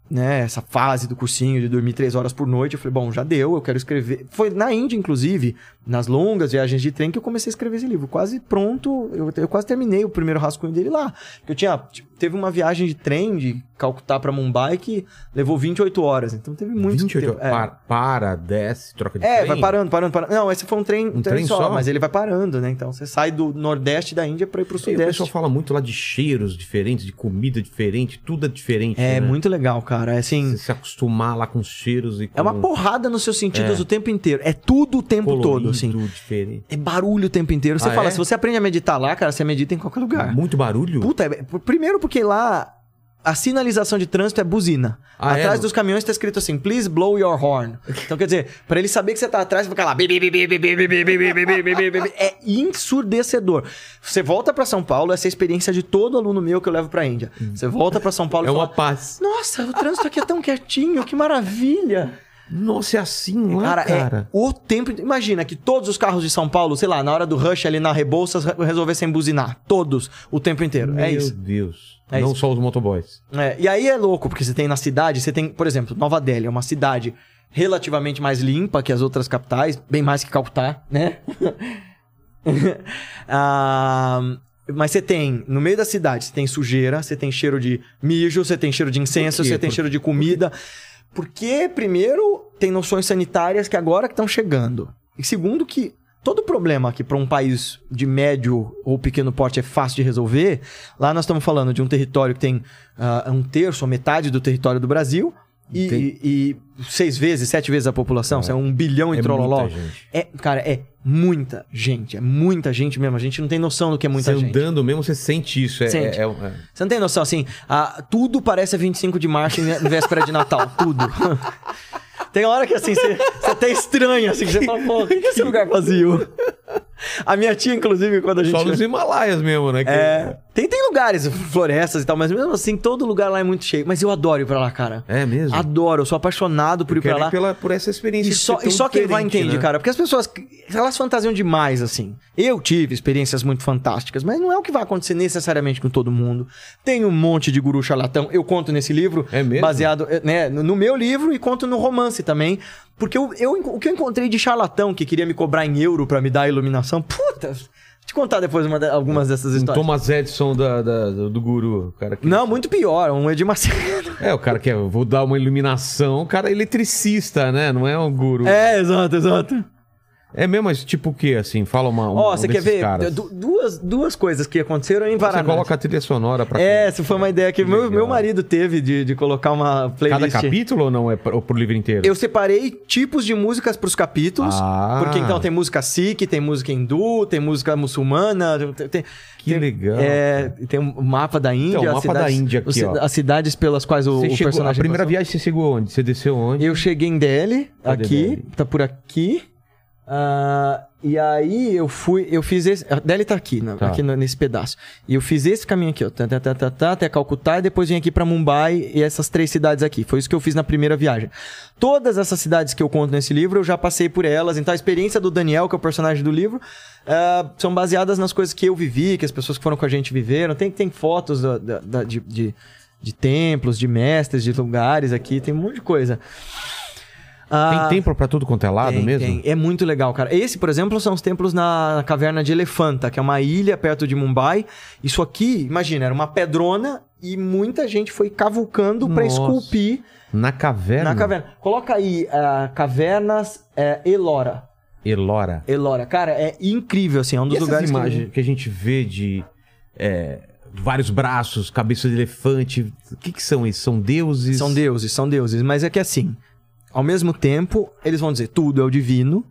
Né, essa fase do cursinho de dormir três horas por noite, eu falei, bom, já deu, eu quero escrever. Foi na Índia, inclusive, nas longas viagens de trem, que eu comecei a escrever esse livro. Quase pronto, eu, eu quase terminei o primeiro rascunho dele lá. Eu tinha, tipo, teve uma viagem de trem de Calcutá pra Mumbai que levou 28 horas, então teve muito 28 tempo. É. para, para, desce, troca de É, trem. vai parando, parando, parando. Não, esse foi um trem, Um trem só, só? mas ele vai parando, né? Então você sai do nordeste da Índia pra ir pro E o sudeste. pessoal fala muito lá de cheiros diferentes, de comida diferente, tudo é diferente. É né? muito legal, cara. É assim, Você se acostumar lá com os cheiros e com é uma porrada nos seus sentidos É. o tempo inteiro. É tudo o tempo colorido todo, assim. diferente. É barulho o tempo inteiro. Você Ah, fala, é? se você aprende a meditar lá, cara, você medita em qualquer lugar. Muito barulho? Puta, é- primeiro porque lá a sinalização de trânsito é buzina. Ah, atrás é? dos caminhões está escrito assim, please blow your horn. Então quer dizer, para ele saber que você está atrás, fica lá. É ensurdecedor. Você volta para São Paulo, essa é a experiência de todo aluno meu que eu levo para a Índia. Você volta para São Paulo é e fala, uma paz. Nossa, o trânsito aqui é tão quietinho, que maravilha. Nossa, é assim lá, Cara, cara. é o tempo. Imagina que todos os carros de São Paulo, sei lá, na hora do rush ali na Rebouças, re- resolvessem buzinar. Todos, o tempo inteiro. é Meu isso. Deus. É Não isso. só os motoboys. É, e aí é louco, porque você tem na cidade, você tem, por exemplo, Nova Delhi, é uma cidade relativamente mais limpa que as outras capitais, bem mais que Calcutá, né? Ah, mas você tem, no meio da cidade, você tem sujeira, você tem cheiro de mijo, você tem cheiro de incenso, você tem cheiro de comida. Porque, primeiro, tem noções sanitárias que agora que estão chegando. E segundo, que todo problema que para um país de médio ou pequeno porte é fácil de resolver, lá nós estamos falando de um território que tem ah, um terço ou metade do território do Brasil e, e- e seis vezes, sete vezes a população, é, um bilhão em É trololó. É, cara, é muita gente, é muita gente mesmo. A gente não tem noção do que é muita você gente. andando mesmo, você sente isso. É, Sente. é- é- é- Você não tem noção, assim, ah, tudo parece 25 de março em em véspera de Natal, tudo. Tem hora que, assim, você, você até estranha, assim, que você fala, pô, o que é esse lugar vazio? A minha tia, inclusive, quando a gente... Só nos Himalaias mesmo, né? que- É, tem, tem lugares, florestas e tal, mas mesmo assim, todo lugar lá é muito cheio. Mas eu adoro ir pra lá, cara. É mesmo? Adoro, eu sou apaixonado por Eu ir pra lá. ir pela, por essa experiência. E só, e só quem vai entende, né? cara. Porque as pessoas, elas fantasiam demais, assim. Eu tive experiências muito fantásticas, mas não é o que vai acontecer necessariamente com todo mundo. Tem um monte de guru charlatão. Eu conto nesse livro, É mesmo? baseado eh, né, no meu livro e conto no romance também. Porque eu, eu- o que eu encontrei de charlatão que queria me cobrar em euro pra me dar a iluminação, puta... Te contar depois uma algumas dessas Um histórias. Thomas Edison da, da- do, guru. Cara que... Não, muito pior, um Edir Macedo. É, o cara que é, vou dar uma iluminação. O cara é eletricista, né? Não é um guru. É, exato, exato. É mesmo, mas tipo o quê, assim? Fala uma. um- Ó, um você quer desses ver du- duas, duas coisas que aconteceram em Você Varanasi. coloca a trilha sonora pra É, essa foi uma ideia que meu, Legal. meu marido teve de, de colocar uma playlist. cada capítulo ou não? É pro, pro livro inteiro? Eu separei tipos de músicas pros capítulos. Ah. Porque então tem música sikh, tem música hindu, tem música muçulmana. Tem, tem- Que tem- legal. É, tem um mapa da Índia. Então, o mapa da Índia aqui, ó. As cidades pelas quais o, Você o chegou, a personagem primeira passou. viagem você chegou onde? Você desceu onde? Eu cheguei em Delhi, Cadê aqui, Delhi? tá por aqui. Ah, e aí eu fui, eu fiz esse. A Delhi tá aqui, né, Tá. aqui nesse pedaço. E eu fiz esse caminho aqui, ó. Tá, tá, tá, tá, tá, até Calcutá e depois vim aqui pra Mumbai e essas três cidades aqui. Foi isso que eu fiz na primeira viagem. Todas essas cidades que eu conto nesse livro, eu já passei por elas. Então a experiência do Daniel, que é o personagem do livro, ah, são baseadas nas coisas que eu vivi, que as pessoas que foram com a gente viveram. Tem, tem fotos da- da- da- de, de, de templos, de mestres, de lugares aqui, tem um monte de coisa. Ah, Tem templo pra tudo quanto é lado tem, mesmo? tem. É muito legal, cara. Esse, por exemplo, são os templos na caverna de Elefanta, que é uma ilha perto de Mumbai. Isso aqui, imagina, era uma pedrona e muita gente foi cavucando pra Nossa. esculpir Na caverna? na caverna. Coloca aí ah, cavernas é, Elora. Elora. Elora, cara, é incrível assim, é um E dos essas lugares imagens que... a gente vê de é, vários braços, cabeça de elefante, o que que são isso? São que deuses? são deuses, são deuses, mas é que assim, ao mesmo tempo, eles vão dizer tudo é o divino.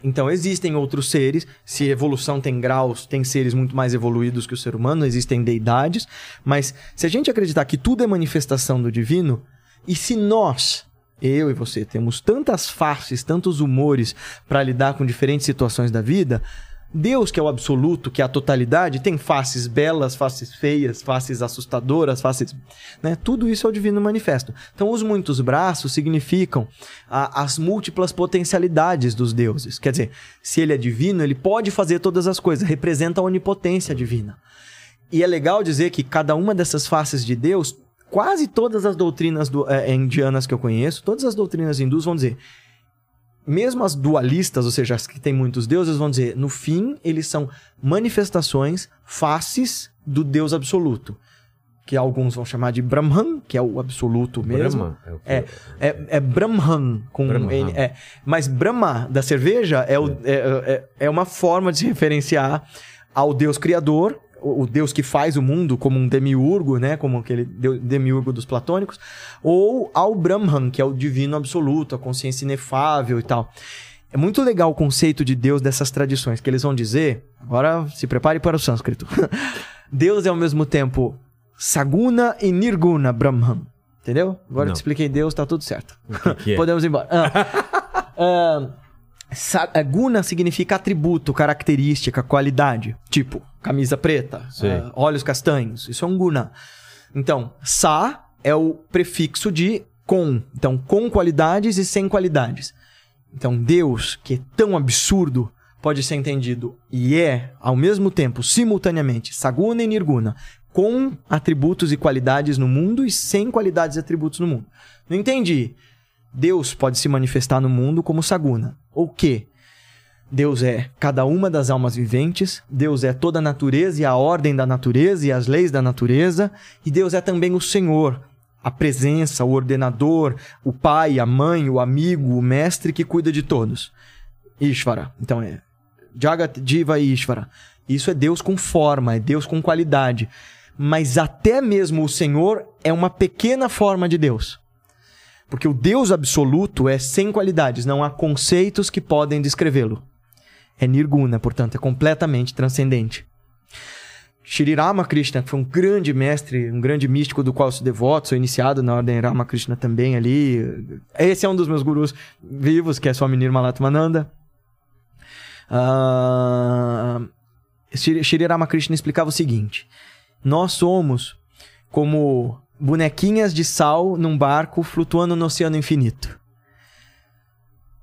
Então existem outros seres, se evolução tem graus, tem seres muito mais evoluídos que o ser humano, existem deidades, mas se a gente acreditar que tudo é manifestação do divino, e se nós, eu e você, temos tantas faces, tantos humores para lidar com diferentes situações da vida, Deus, que é o absoluto, que é a totalidade, tem faces belas, faces feias, faces assustadoras, faces. Né? Tudo isso é o divino manifesto. Então, os muitos braços significam a, as múltiplas potencialidades dos deuses. Quer dizer, se ele é divino, ele pode fazer todas as coisas, representa a onipotência divina. E é legal dizer que cada uma dessas faces de Deus, quase todas as doutrinas do, é, indianas que eu conheço, todas as doutrinas hindus vão dizer mesmo as dualistas, ou seja, as que têm muitos deuses, vão dizer, no fim, eles são manifestações, faces do Deus absoluto. Que alguns vão chamar de Brahman, que é o absoluto mesmo. Brahma é o que- É, é, é Brahman com Brahman. N. É. Mas Brahma da cerveja é, o- é, é, é uma forma de se referenciar ao Deus Criador, o, Deus que faz o mundo, como um demiurgo, né? Como aquele demiurgo dos platônicos, ou ao Brahman, que é o divino absoluto, a consciência inefável e tal. É muito legal o conceito de Deus dessas tradições, que eles vão dizer. Agora se prepare para o sânscrito. Deus é ao mesmo tempo Saguna e Nirguna Brahman. Entendeu? Agora Não. que expliquei Deus, tá tudo certo. Que que é? Podemos ir embora. Ah. Ah, guna significa atributo, característica, qualidade. Tipo, camisa preta, ah, olhos castanhos. Isso é um guna. Então, sa é o prefixo de com. Então, com qualidades e sem qualidades. Então, Deus, que é tão absurdo, pode ser entendido e é, ao mesmo tempo, simultaneamente, Saguna e Nirguna, com atributos e qualidades no mundo e sem qualidades e atributos no mundo. Não entendi. Deus pode se manifestar no mundo como Saguna. Ou que? Deus é cada uma das almas viventes, Deus é toda a natureza e a ordem da natureza e as leis da natureza, e Deus é também o Senhor, a presença, o ordenador, o pai, a mãe, o amigo, o mestre que cuida de todos. Ishvara. Então é Jagat, Jiva e Ishvara. Isso é Deus com forma, é Deus com qualidade. Mas até mesmo o Senhor é uma pequena forma de Deus. Porque o Deus absoluto é sem qualidades, não há conceitos que podem descrevê-lo. É Nirguna, portanto, é completamente transcendente. Shri Ramakrishna, que foi um grande mestre, um grande místico do qual sou devoto, sou iniciado na ordem Ramakrishna também ali. Esse é um dos meus gurus vivos, que é Swami Nirmalatmananda. Ah, Shri Shri Ramakrishna explicava o seguinte: Nós somos como bonequinhas de sal num barco flutuando no oceano infinito.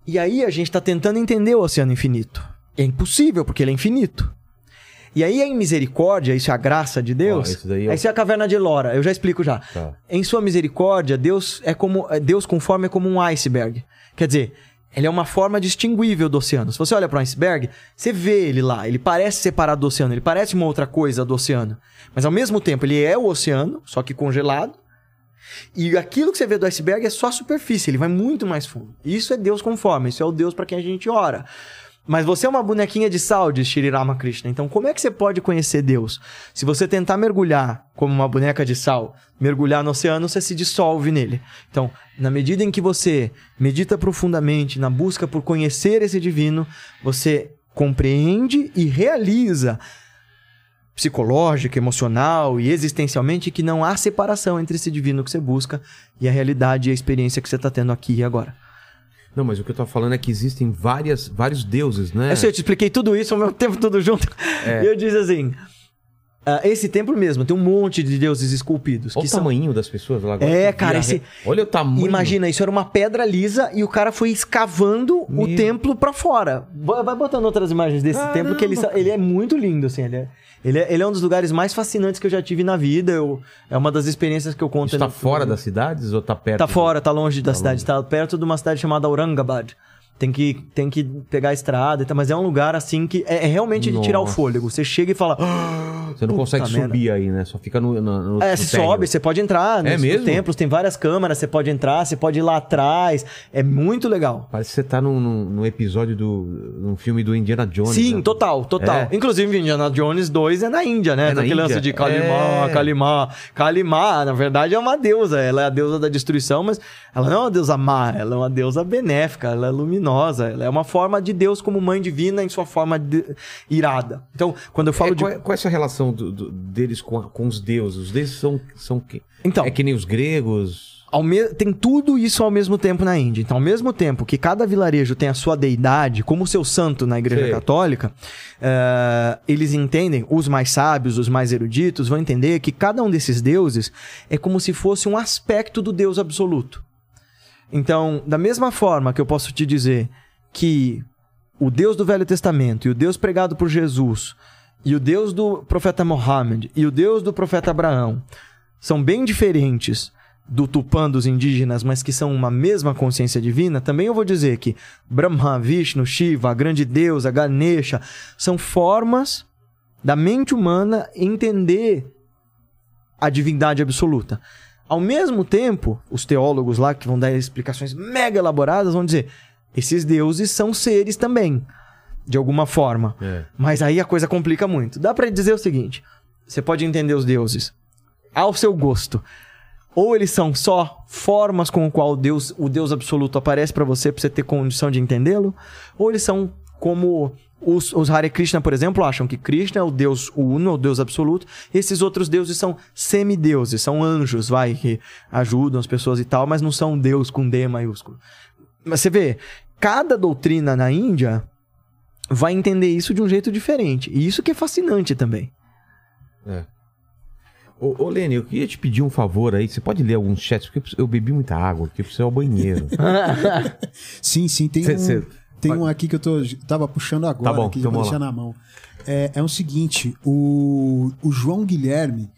E aí a gente está tentando entender o oceano infinito. É impossível, porque ele é infinito. E aí, em misericórdia, isso é a graça de Deus. Ó, isso Isso é a caverna de Elora, eu já explico já. Tá. Em sua misericórdia, Deus é como Deus com forma é como um iceberg. Quer dizer, ele é uma forma distinguível do oceano. Se você olha para um iceberg, você vê ele lá, ele parece separado do oceano, ele parece uma outra coisa do oceano. Mas ao mesmo tempo, ele é o oceano, só que congelado. E aquilo que você vê do iceberg é só a superfície, ele vai muito mais fundo. Isso é Deus com forma, isso é o Deus para quem a gente ora. Mas você é uma bonequinha de sal, diz Shri Ramakrishna. Então, como é que você pode conhecer Deus? Se você tentar mergulhar como uma boneca de sal, mergulhar no oceano, você se dissolve nele. Então, na medida em que você medita profundamente na busca por conhecer esse divino, você compreende e realiza psicológica, emocional e existencialmente que não há separação entre esse divino que você busca e a realidade e a experiência que você está tendo aqui e agora. Não, mas o que eu tô falando é que existem várias, vários deuses, né? Eu sei, eu te expliquei tudo isso ao mesmo tempo, tudo junto. É. E eu disse assim: ah, esse templo mesmo tem um monte de deuses esculpidos. Olha que o são... tamanho das pessoas lá agora. É, cara, esse- Olha o tamanho. Imagina, isso era uma pedra lisa e o cara foi escavando o Meu. templo pra fora. Vai vai botando outras imagens desse Caramba, templo que ele, ele é muito lindo, assim. Ele é, ele, é, ele é um dos lugares mais fascinantes que eu já tive na vida. Eu, é uma das experiências que eu conto. Tá no- fora das cidades ou tá perto? Tá fora, tá longe da Tá cidade. longe. Tá perto de uma cidade chamada Aurangabad. Tem que, tem que pegar a estrada, e tal, mas é um lugar assim que é, é realmente de tirar o Nossa. fôlego. Você chega e fala. "Ah, Você não consegue merda." subir aí, né? Só fica no. no, no É, você sobe, você pode entrar É nos, mesmo? templos, tem várias câmaras, você pode entrar, você pode ir lá atrás. É muito legal. Parece que você tá num, num, episódio do. num filme do Indiana Jones. Sim, né? total, total. É. Inclusive, Indiana Jones 2 é na Índia, né? É na Aquele lance de Kalimá, É. Kalimá. Kalimá, na verdade, é uma deusa. Ela é a deusa da destruição, mas ela não é uma deusa má, ela é uma deusa benéfica, ela é luminosa. Luminosa. Ela é uma forma de Deus como mãe divina em sua forma de- irada. Então, quando eu falo É, de. qual, é, qual é essa relação do- do- deles com, a- com os deuses? Os deuses são, são que? Então, É que nem os gregos. ao me- tem tudo isso ao mesmo tempo na Índia. Então, ao mesmo tempo que cada vilarejo tem a sua deidade, como o seu santo na Igreja Sei. Católica, eh, eles entendem, os mais sábios, os mais eruditos, vão entender que cada um desses deuses é como se fosse um aspecto do Deus absoluto. Então, da mesma forma que eu posso te dizer que o Deus do Velho Testamento e o Deus pregado por Jesus e o Deus do profeta Mohammed e o Deus do profeta Abraão são bem diferentes do Tupã dos indígenas, mas que são uma mesma consciência divina, também eu vou dizer que Brahma, Vishnu, Shiva, a grande deusa, Ganesha, são formas da mente humana entender a divindade absoluta. Ao mesmo tempo, os teólogos lá que vão dar explicações mega elaboradas vão dizer: esses deuses são seres também, de alguma forma. É. Mas aí a coisa complica muito. Dá pra dizer o seguinte: você pode entender os deuses ao seu gosto. Ou eles são só formas com o qual Deus, o Deus absoluto aparece pra você pra você ter condição de entendê-lo, ou eles são como os, os Hare Krishna, por exemplo, acham que Krishna é o Deus uno, o Deus absoluto, e esses outros deuses são semideuses, são anjos, vai, que ajudam as pessoas e tal, mas não são Deus com D maiúsculo. Mas você vê, cada doutrina na Índia vai entender isso de um jeito diferente. E isso que é fascinante também. É. Ô, ô Lene, eu queria te pedir um favor aí. Você pode ler alguns chats? Porque eu bebi muita água aqui, eu preciso ir ao banheiro. Sim, sim, tem Cê- um, cê- tem um aqui que eu tô, tava puxando agora, Tá bom, então já vou deixar na mão. É, é o seguinte, o, o João Guilherme,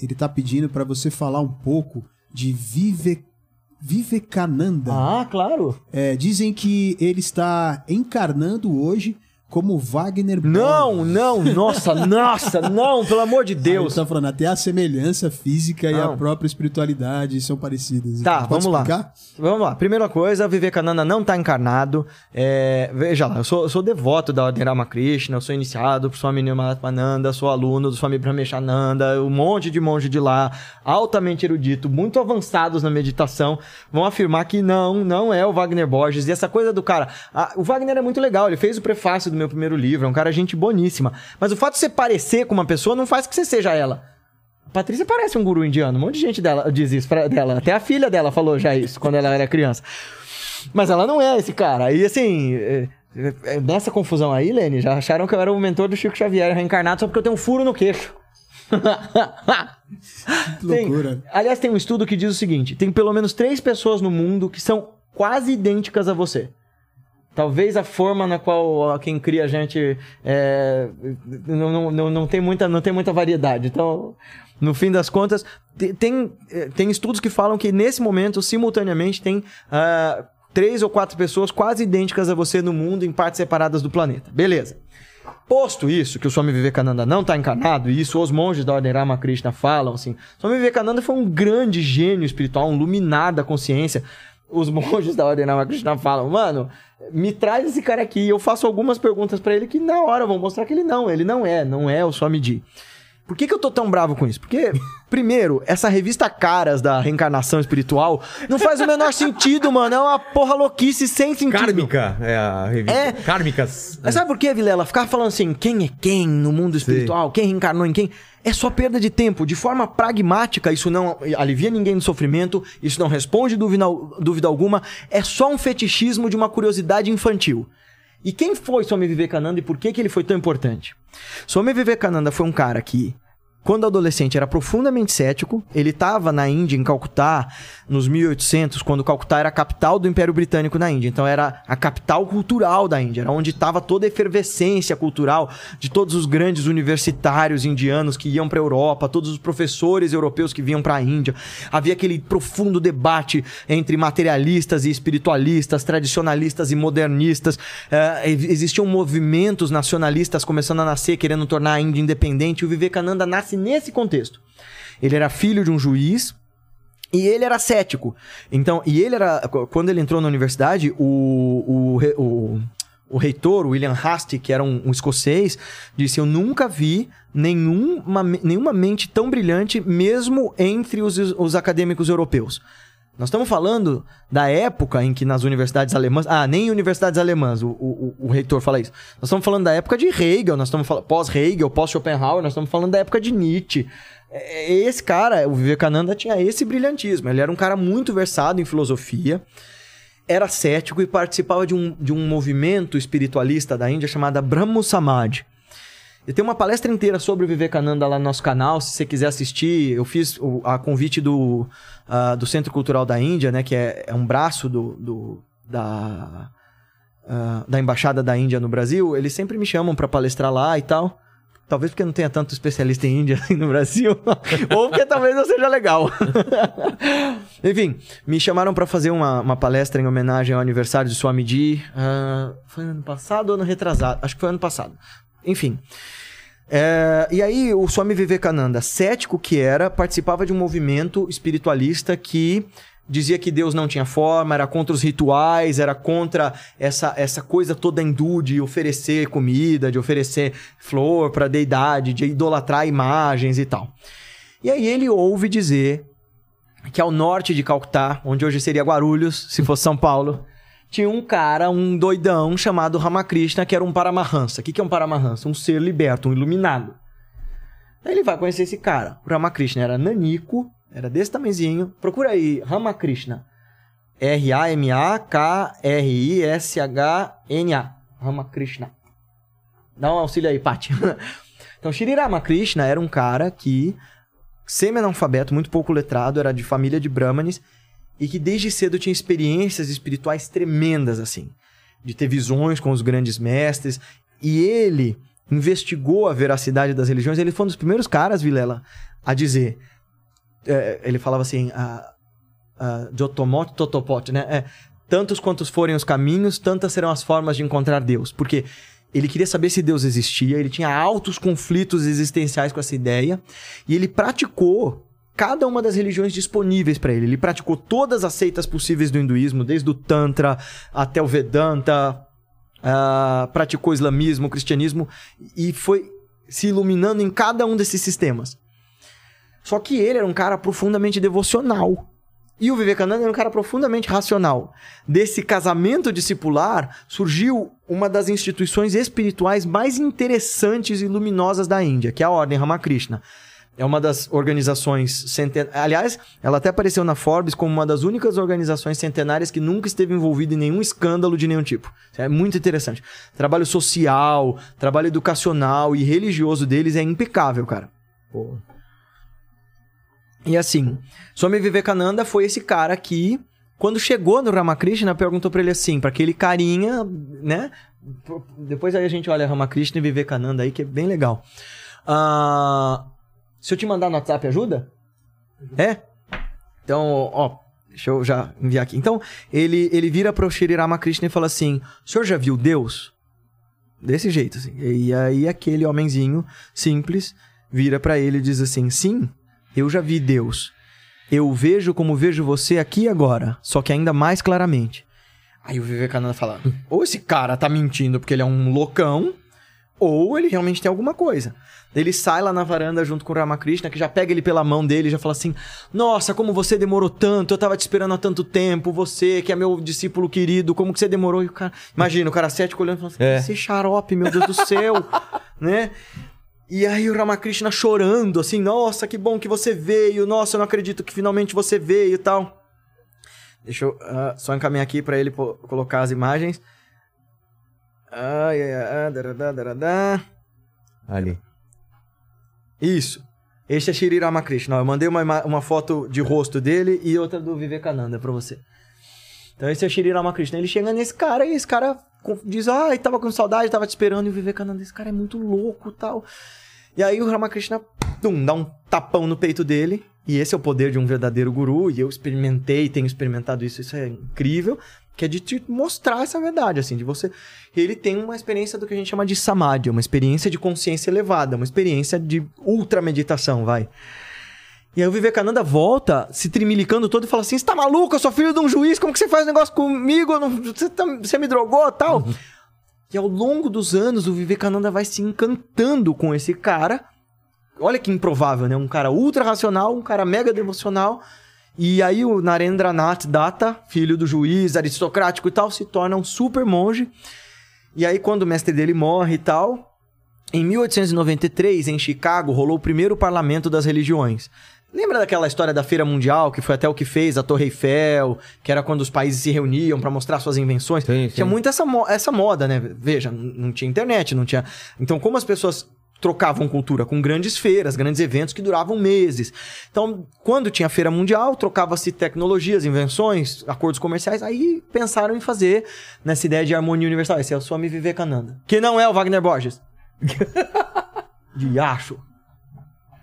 ele tá pedindo para você falar um pouco de Vive, Vivekananda. ah, claro. É, dizem que ele está encarnando hoje como Wagner Não, Borges. não, nossa, nossa, não, pelo amor de Deus. Ele tá falando, até a semelhança física e Não. a própria espiritualidade são parecidas. Tá, vamos lá. explicar? Vamos lá. Primeira coisa, Vivekananda não tá encarnado. É, veja lá, eu sou, eu sou devoto da Ordem Ramakrishna, eu sou iniciado por Swami Nirmalatmananda, sou aluno do Swami Brahmeshananda, um monte de monge de lá, altamente erudito, muito avançados na meditação, vão afirmar que não, não é o Wagner Borges. E essa coisa do cara... ah, o Wagner é muito legal, ele fez o prefácio do meu primeiro livro, é um cara gente boníssima. Mas o fato de você parecer com uma pessoa não faz que você seja ela. A Patrícia parece um guru indiano. Um monte de gente dela, diz isso pra, dela. Até a filha dela falou já isso quando ela era criança. Mas ela não é esse cara. E assim, é- é- nessa confusão aí, Lene, já acharam que eu era o mentor do Chico Xavier reencarnado só porque eu tenho um furo no queixo. Que Tem- loucura. aliás, tem um estudo que diz o seguinte: tem pelo menos três pessoas no mundo que são quase idênticas a você. Talvez a forma na qual quem cria a gente é, não, não, não, tem muita, não tem muita variedade. Então, no fim das contas, te- tem, eh, tem estudos que falam que nesse momento, simultaneamente, tem ah, três ou quatro pessoas quase idênticas a você no mundo em partes separadas do planeta. Beleza. Posto isso, que o Swami Vivekananda não está encarnado, e isso os monges da Ordem Ramakrishna falam, assim, Swami Vivekananda foi um grande gênio espiritual, um luminado da consciência. Os monges da Ordem Ramakrishna falam, mano, me traz esse cara aqui, eu faço algumas perguntas para ele que na hora vão mostrar que ele não, ele não é, não é o Swami Ji. Por que, que eu tô tão bravo com isso? Porque, primeiro, essa revista Caras da reencarnação espiritual não faz o menor sentido, mano. É uma porra louquice sem sentido. Kármica é a revista. É. Kármicas. Mas sabe por que, Vilela? Ficar falando assim, quem é quem no mundo espiritual, quem reencarnou em quem, é só perda de tempo. De forma pragmática, isso não alivia ninguém do sofrimento, isso não responde dúvida, dúvida alguma, é só um fetichismo de uma curiosidade infantil. E quem foi Swami Vivekananda e por que, que ele foi tão importante? Swami Vivekananda foi um cara que, quando adolescente, era profundamente cético. Ele estava na Índia, em Calcutá, nos 1800, quando Calcutá era a capital do Império Britânico na Índia. Então era a capital cultural da Índia, era onde estava toda a efervescência cultural de todos os grandes universitários indianos que iam para a Europa, todos os professores europeus que vinham para a Índia. Havia aquele profundo debate entre materialistas e espiritualistas, tradicionalistas e modernistas. Eh, existiam movimentos nacionalistas começando a nascer, querendo tornar a Índia independente. O Vivekananda nasce nesse contexto. Ele era filho de um juiz e ele era cético. Então, e ele era. Quando ele entrou na universidade, o, o, o, o reitor, William Hastie, que era um, um escocês, disse: Eu nunca vi nenhuma, nenhuma mente tão brilhante, mesmo entre os, os acadêmicos europeus. Nós estamos falando da época em que nas universidades alemãs. Ah, nem universidades alemãs, o, o, o reitor fala isso. Nós estamos falando da época de Hegel, nós estamos falando pós-Hegel, pós-Schopenhauer, nós estamos falando da época de Nietzsche. É, é, esse cara, o Vivekananda, tinha esse brilhantismo. Ele era um cara muito versado em filosofia, era cético e participava de um, de um movimento espiritualista da Índia chamado Brahmo Samaj. Eu tenho uma palestra inteira sobre o Vivekananda lá no nosso canal, se você quiser assistir. Eu fiz o, a convite do, uh, do Centro Cultural da Índia, né, que é, é um braço do, do da, uh, da Embaixada da Índia no Brasil. Eles sempre me chamam para palestrar lá e tal. Talvez porque não tenha tanto especialista em Índia assim no Brasil, ou porque talvez não seja legal. Enfim, me chamaram para fazer uma, uma, palestra em homenagem ao aniversário de Swamiji. Uh, foi ano passado ou ano retrasado? Acho que foi ano passado. Enfim. É, e aí, o Swami Vivekananda, cético que era, participava de um movimento espiritualista que dizia que Deus não tinha forma, era contra os rituais, era contra essa, essa coisa toda hindu de oferecer comida, de oferecer flor para deidade, de idolatrar imagens e tal. E aí ele ouve dizer que ao norte de Calcutá, onde hoje seria Guarulhos, se fosse São Paulo, tinha um cara, um doidão chamado Ramakrishna, que era um Paramahansa. O que é um Paramahansa? Um ser liberto, um iluminado. Aí ele vai conhecer esse cara. O Ramakrishna era nanico, era desse tamanhozinho. Procura aí, Ramakrishna. R-A-M-A-K-R-I-S-H-N-A. Ramakrishna. Dá um auxílio aí, Paty. então, Shri Ramakrishna era um cara que, semi-analfabeto, muito pouco letrado, era de família de brahmanes e que desde cedo tinha experiências espirituais tremendas, assim, de ter visões com os grandes mestres. E ele investigou a veracidade das religiões. Ele foi um dos primeiros caras, Vilela, a dizer. É, ele falava assim: Jotomote Totopote, né? É, tantos quantos forem os caminhos, tantas serão as formas de encontrar Deus. Porque ele queria saber se Deus existia, ele tinha altos conflitos existenciais com essa ideia, e ele praticou cada uma das religiões disponíveis para ele. Ele praticou todas as seitas possíveis do hinduísmo, desde o Tantra até o Vedanta, uh, praticou islamismo, cristianismo e foi se iluminando em cada um desses sistemas. Só que ele era um cara profundamente devocional. E o Vivekananda era um cara profundamente racional. Desse casamento discipular surgiu uma das instituições espirituais mais interessantes e luminosas da Índia, que é a Ordem Ramakrishna. É uma das organizações centenárias. Aliás, ela até apareceu na Forbes como uma das únicas organizações centenárias que nunca esteve envolvida em nenhum escândalo de nenhum tipo. É muito interessante. Trabalho social, trabalho educacional e religioso deles é impecável, cara. Pô. E assim, Swami Vivekananda foi esse cara que, quando chegou no Ramakrishna, perguntou para ele assim, para aquele carinha, né? Depois aí a gente olha Ramakrishna e Vivekananda aí, que é bem legal. Uh, se eu te mandar no WhatsApp, ajuda? É? Então, ó, deixa eu já enviar aqui. Então, ele, ele vira pro Shri Ramakrishna e fala assim: O senhor já viu Deus? Desse jeito, assim. E aí aquele homenzinho simples vira para ele e diz assim: Sim, eu já vi Deus. Eu vejo como vejo você aqui agora, só que ainda mais claramente. Aí o Vivekananda fala: ou esse cara tá mentindo porque ele é um loucão, ou ele realmente tem alguma coisa. Ele sai lá na varanda junto com o Ramakrishna, que já pega ele pela mão dele e já fala assim: Nossa, como você demorou tanto, eu tava te esperando há tanto tempo, você que é meu discípulo querido, como que você demorou? E o cara... Imagina, o cara cético olhando e falando assim: é. Esse xarope, meu Deus do céu, né? E aí o Ramakrishna chorando, assim, nossa, que bom que você veio, nossa, eu não acredito que finalmente você veio e tal. Deixa eu uh, só encaminhar aqui para ele colocar as imagens. Ai, ai, ai, Ali. Isso. Este é Shri Ramakrishna. Eu mandei uma, uma foto de rosto dele e outra do Vivekananda pra você. Então esse é Shri Ramakrishna. Ele chega nesse cara e esse cara diz, ah, tava com saudade, tava te esperando. E o Vivekananda, esse cara é muito louco tal. E aí o Ramakrishna tum, dá um tapão no peito dele. E esse é o poder de um verdadeiro guru. E eu experimentei, tenho experimentado isso, isso é incrível que é de te mostrar essa verdade, assim, de você. Ele tem uma experiência do que a gente chama de samadhi, uma experiência de consciência elevada, uma experiência de ultra meditação, vai. E aí o Vivekananda volta, se trimilicando todo, e fala assim: Você tá maluco? Eu sou filho de um juiz, como que você faz negócio comigo? Você, tá... você me drogou tal? Uhum. E ao longo dos anos, o Vivekananda vai se encantando com esse cara. Olha que improvável, né? Um cara ultra racional, um cara mega devocional E aí o Narendranath Datta, filho do juiz aristocrático e tal, se torna um super monge. E aí quando o mestre dele morre e tal, em 1893, em Chicago, rolou o primeiro parlamento das religiões. Lembra daquela história da Feira Mundial, que foi até o que fez a Torre Eiffel, que era quando os países se reuniam para mostrar suas invenções? Sim, sim. Tinha muito essa, mo- essa moda, né? Veja, não tinha internet, não tinha. Então, como as pessoas trocavam cultura com grandes feiras, grandes eventos que duravam meses. Então, quando tinha Feira Mundial, trocava-se tecnologias, invenções, acordos comerciais, aí pensaram em fazer nessa ideia de harmonia universal. Esse é o Swami Vivekananda. Que não é o Wagner Borges. De acho.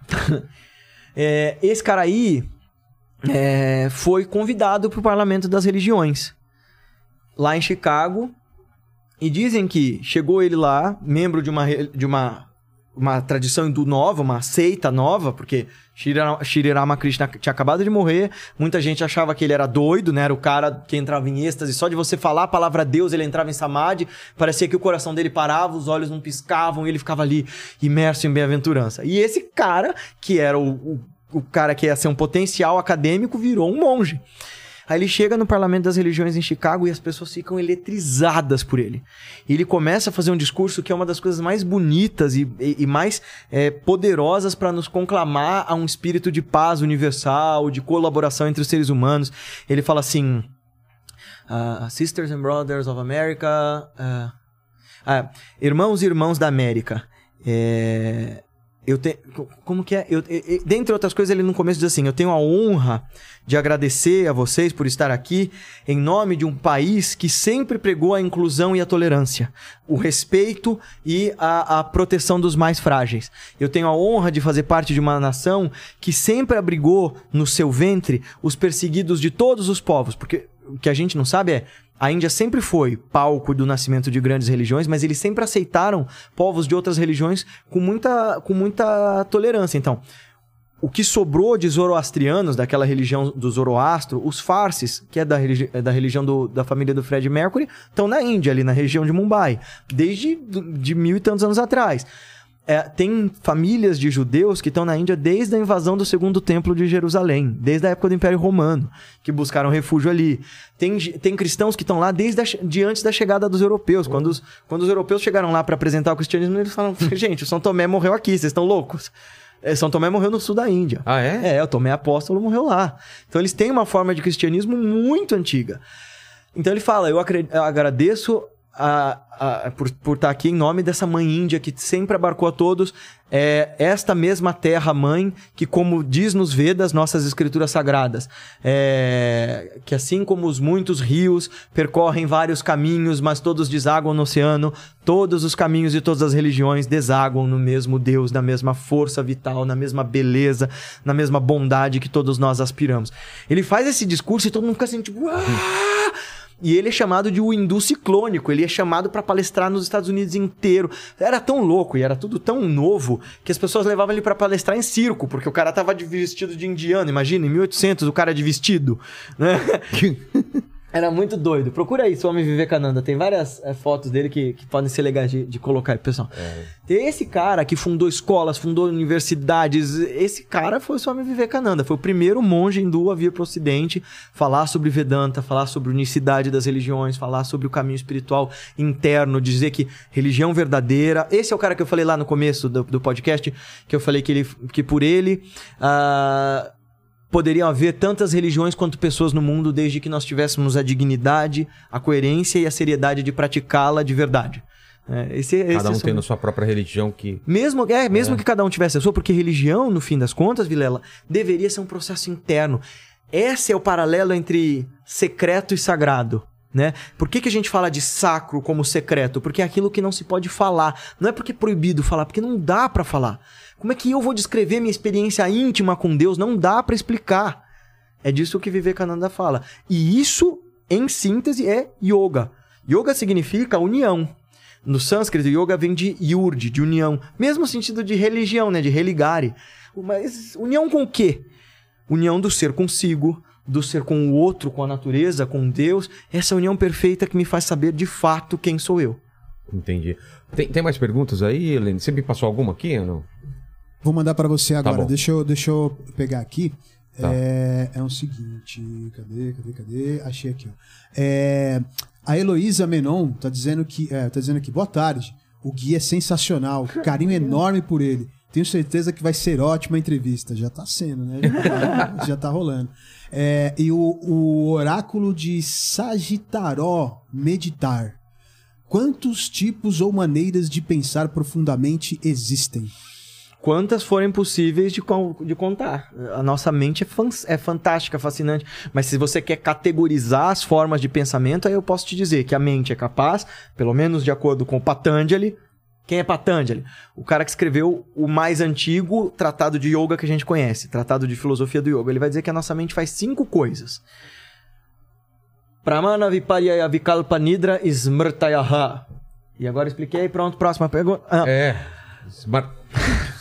É, esse cara aí é, foi convidado para o Parlamento das Religiões, lá em Chicago. E dizem que chegou ele lá, membro de uma, de uma, uma tradição hindu nova, uma seita nova, porque Shri Ramakrishna tinha acabado de morrer. Muita gente achava que ele era doido, né? Era o cara que entrava em êxtase. Só de você falar a palavra Deus, ele entrava em samadhi. Parecia que o coração dele parava, os olhos não piscavam e ele ficava ali imerso em bem-aventurança. E esse cara, que era o, o, o cara que ia ser um potencial acadêmico, virou um monge. Aí ele chega no Parlamento das Religiões em Chicago e as pessoas ficam eletrizadas por ele. E ele começa a fazer um discurso que é uma das coisas mais bonitas e, e- e mais é, poderosas para nos conclamar a um espírito de paz universal, de colaboração entre os seres humanos. Ele fala assim: ah, Sisters and Brothers of America. ah, ah, irmãos e irmãos da América. É, eu tenho. Como que é? Eu, e- e- dentre outras coisas, ele no começo diz assim: Eu tenho a honra de agradecer a vocês por estar aqui em nome de um país que sempre pregou a inclusão e a tolerância, o respeito e a, a proteção dos mais frágeis. Eu tenho a honra de fazer parte de uma nação que sempre abrigou no seu ventre os perseguidos de todos os povos, porque o que a gente não sabe é a Índia sempre foi palco do nascimento de grandes religiões, mas eles sempre aceitaram povos de outras religiões com muita, com muita tolerância. Então, o que sobrou de zoroastrianos, daquela religião do Zoroastro, os Farsis, que é da, religi- é da religião do- da família do Fred Mercury, estão na Índia, ali na região de Mumbai, desde de mil e tantos anos atrás. É, tem famílias de judeus que estão na Índia desde a invasão do segundo templo de Jerusalém, desde a época do Império Romano, que buscaram refúgio ali. Tem, tem cristãos que estão lá desde a de antes da chegada dos europeus. Quando os, quando os europeus chegaram lá para apresentar o cristianismo, eles falaram: gente, o São Tomé morreu aqui, vocês estão loucos? É, São Tomé morreu no sul da Índia. Ah, é? É, o Tomé Apóstolo morreu lá. Então eles têm uma forma de cristianismo muito antiga. Então ele fala: Eu, acre- eu agradeço a- a- por, por estar aqui em nome dessa mãe índia que sempre abarcou a todos. É esta mesma terra mãe que, como diz nos Vedas, nossas escrituras sagradas, é, que assim como os muitos rios percorrem vários caminhos, mas todos desaguam no oceano, todos os caminhos de todas as religiões desaguam no mesmo Deus, na mesma força vital, na mesma beleza, na mesma bondade que todos nós aspiramos. Ele faz esse discurso e todo mundo fica assim, tipo! E ele é chamado de o hindu ciclônico. Ele é chamado para palestrar nos Estados Unidos inteiro. Era tão louco e era tudo tão novo que as pessoas levavam ele para palestrar em circo, porque o cara tava de vestido de indiano. Imagina, em 1800 o cara de vestido, né? Era muito doido. Procura aí, Swami Vivekananda. Tem várias eh, fotos dele que, que podem ser legais de, de colocar aí, pessoal. Tem esse cara que fundou escolas, fundou universidades. Esse cara foi o Swami Vivekananda. Foi o primeiro monge hindu a vir para o Ocidente falar sobre Vedanta, falar sobre unicidade das religiões, falar sobre o caminho espiritual interno, dizer que religião verdadeira. Esse é o cara que eu falei lá no começo do, do podcast, que eu falei que, ele, que por ele. ah, poderiam haver tantas religiões quanto pessoas no mundo, desde que nós tivéssemos a dignidade, a coerência e a seriedade de praticá-la de verdade. É, esse, esse Cada um são- tendo a sua própria religião que. Mesmo, é, mesmo que cada um tivesse a sua, porque religião, no fim das contas, Vilela, deveria ser um processo interno. Esse é o paralelo entre secreto e sagrado. Né? Por que, que a gente fala de sacro como secreto? Porque é aquilo que não se pode falar. Não é porque é proibido falar, porque não dá pra falar. Como é que eu vou descrever minha experiência íntima com Deus? Não dá pra explicar. É disso que Vivekananda fala. E isso, em síntese, é yoga. Yoga significa união. No sânscrito, yoga vem de yurd, de união. Mesmo sentido de religião, né? De religare. Mas união com o quê? União do ser consigo, do ser com o outro, com a natureza, com Deus. Essa união perfeita que me faz saber de fato quem sou eu. Entendi. Tem, tem mais perguntas aí, Helene? Você me passou alguma aqui ou não? Vou mandar para você agora. bom. deixa, eu, deixa eu pegar aqui. Tá. É, é o seguinte. Cadê, cadê, cadê? Achei aqui, ó. É, a Heloísa Menon tá dizendo que. É, tá dizendo aqui, boa tarde. O Gui é sensacional. Carinho enorme por ele. Tenho certeza que vai ser ótima a entrevista. Já tá sendo, né? Já tá, já tá rolando. É, e o, o oráculo de Sagitaró meditar. Quantos tipos ou maneiras de pensar profundamente existem? Quantas forem possíveis de, de contar. A nossa mente é, é fantástica, fascinante. Mas se você quer categorizar as formas de pensamento, aí eu posso te dizer que a mente é capaz, pelo menos de acordo com o Patanjali. Quem é Patanjali? O cara que escreveu o mais antigo tratado de yoga que a gente conhece, tratado de filosofia do yoga. Ele vai dizer que a nossa mente faz cinco coisas. Pramana Viparya Vikalpa Nidra Smrtayaha. E agora expliquei, pronto, próxima pergunta. Ah, É. Smart-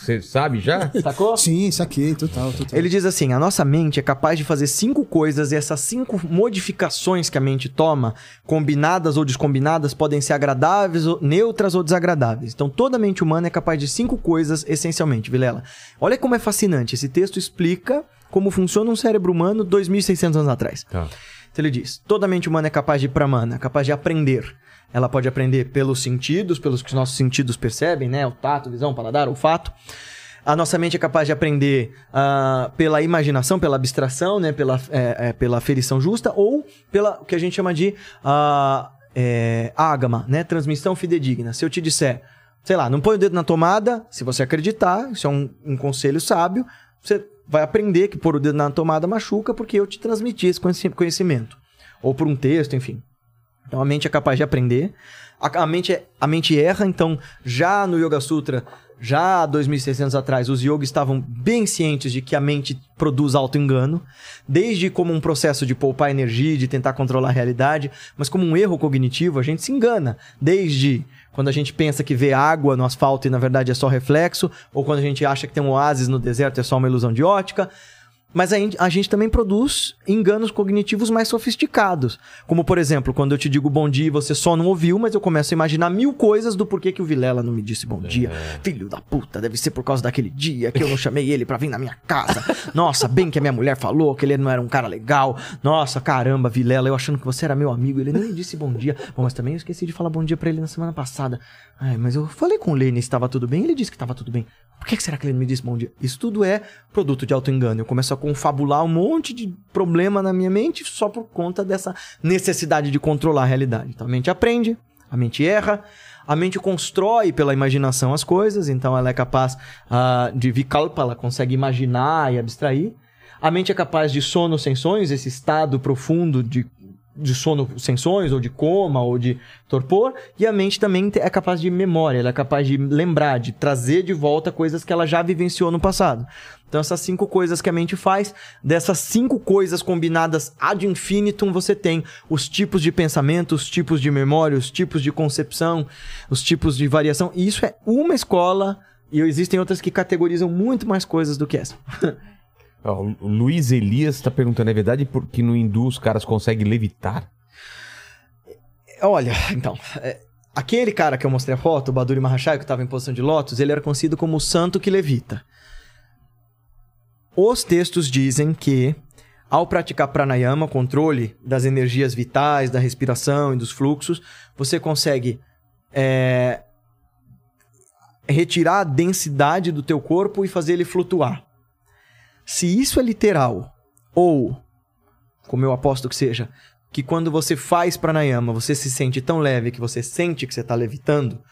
Você sabe já? Sacou? Sim, saquei, total, total. Ele diz assim: a nossa mente é capaz de fazer cinco coisas e essas cinco modificações que a mente toma, combinadas ou descombinadas, podem ser agradáveis, ou- neutras ou desagradáveis. Então toda mente humana é capaz de cinco coisas essencialmente, Vilela. Olha como é fascinante. Esse texto explica como funciona um cérebro humano 2.600 anos atrás. Tá. Então ele diz: toda mente humana é capaz de pramana, é capaz de aprender. Ela pode aprender pelos sentidos, pelos que os nossos sentidos percebem, né? O tato, visão, paladar, olfato. A nossa mente é capaz de aprender ah, pela imaginação, pela abstração, né? Pela, é, é, pela ferição justa ou pela o que a gente chama de ah, é, ágama, né? Transmissão fidedigna. Se eu te disser, sei lá, não põe o dedo na tomada, se você acreditar, isso é um, um conselho sábio, você vai aprender que pôr o dedo na tomada machuca porque eu te transmiti esse conheci- conhecimento. Ou por um texto, enfim. Então a mente é capaz de aprender. A, a mente, é- a mente erra, então já no Yoga Sutra, já há 2600 atrás, os yogis estavam bem cientes de que a mente produz auto-engano, desde como um processo de poupar energia, de tentar controlar a realidade, mas como um erro cognitivo, a gente se engana. Desde quando a gente pensa que vê água no asfalto e na verdade é só reflexo, ou quando a gente acha que tem um oásis no deserto é só uma ilusão de ótica. Mas a, gente também produz enganos cognitivos mais sofisticados. Como, por exemplo, quando eu te digo bom dia e você só não ouviu, mas eu começo a imaginar mil coisas do porquê que o Vilela não me disse bom dia. Filho da puta, deve ser por causa daquele dia que eu não chamei ele pra vir na minha casa. Nossa, bem que a minha mulher falou que ele não era um cara legal. Nossa, caramba, Vilela, eu achando que você era meu amigo. Ele nem me disse bom dia. Bom, mas também eu esqueci de falar bom dia pra ele na semana passada. Ai, mas eu falei com o Lene se estava tudo bem, ele disse que estava tudo bem. Por que que será que ele não me disse bom dia? Isso tudo é produto de auto-engano. Eu começo a confabular um monte de problema na minha mente só por conta dessa necessidade de controlar a realidade. Então a mente aprende, a mente erra, a mente constrói pela imaginação as coisas, então ela é capaz ah, de vikalpa, ela consegue imaginar e abstrair. A mente é capaz de sono sem sonhos, esse estado profundo de, de sono sonhos, ou de coma, ou de torpor. E a mente também é capaz de memória, ela é capaz de lembrar, de trazer de volta coisas que ela já vivenciou no passado. Então, essas cinco coisas que a mente faz, dessas cinco coisas combinadas ad infinitum, você tem os tipos de pensamento, os tipos de memória, os tipos de concepção, os tipos de variação. E isso é uma escola, e existem outras que categorizam muito mais coisas do que essa. O Luiz Elias está perguntando, é verdade porque no hindu os caras conseguem levitar? Olha, então, é, aquele cara que eu mostrei a foto, o Baduri Mahashaya, que estava em posição de lótus, ele era conhecido como o santo que levita. Os textos dizem que, ao praticar pranayama, controle das energias vitais, da respiração e dos fluxos, você consegue é, retirar a densidade do teu corpo e fazer ele flutuar. Se isso é literal, ou, como eu aposto que seja, que quando você faz pranayama, você se sente tão leve que você sente que você está levitando.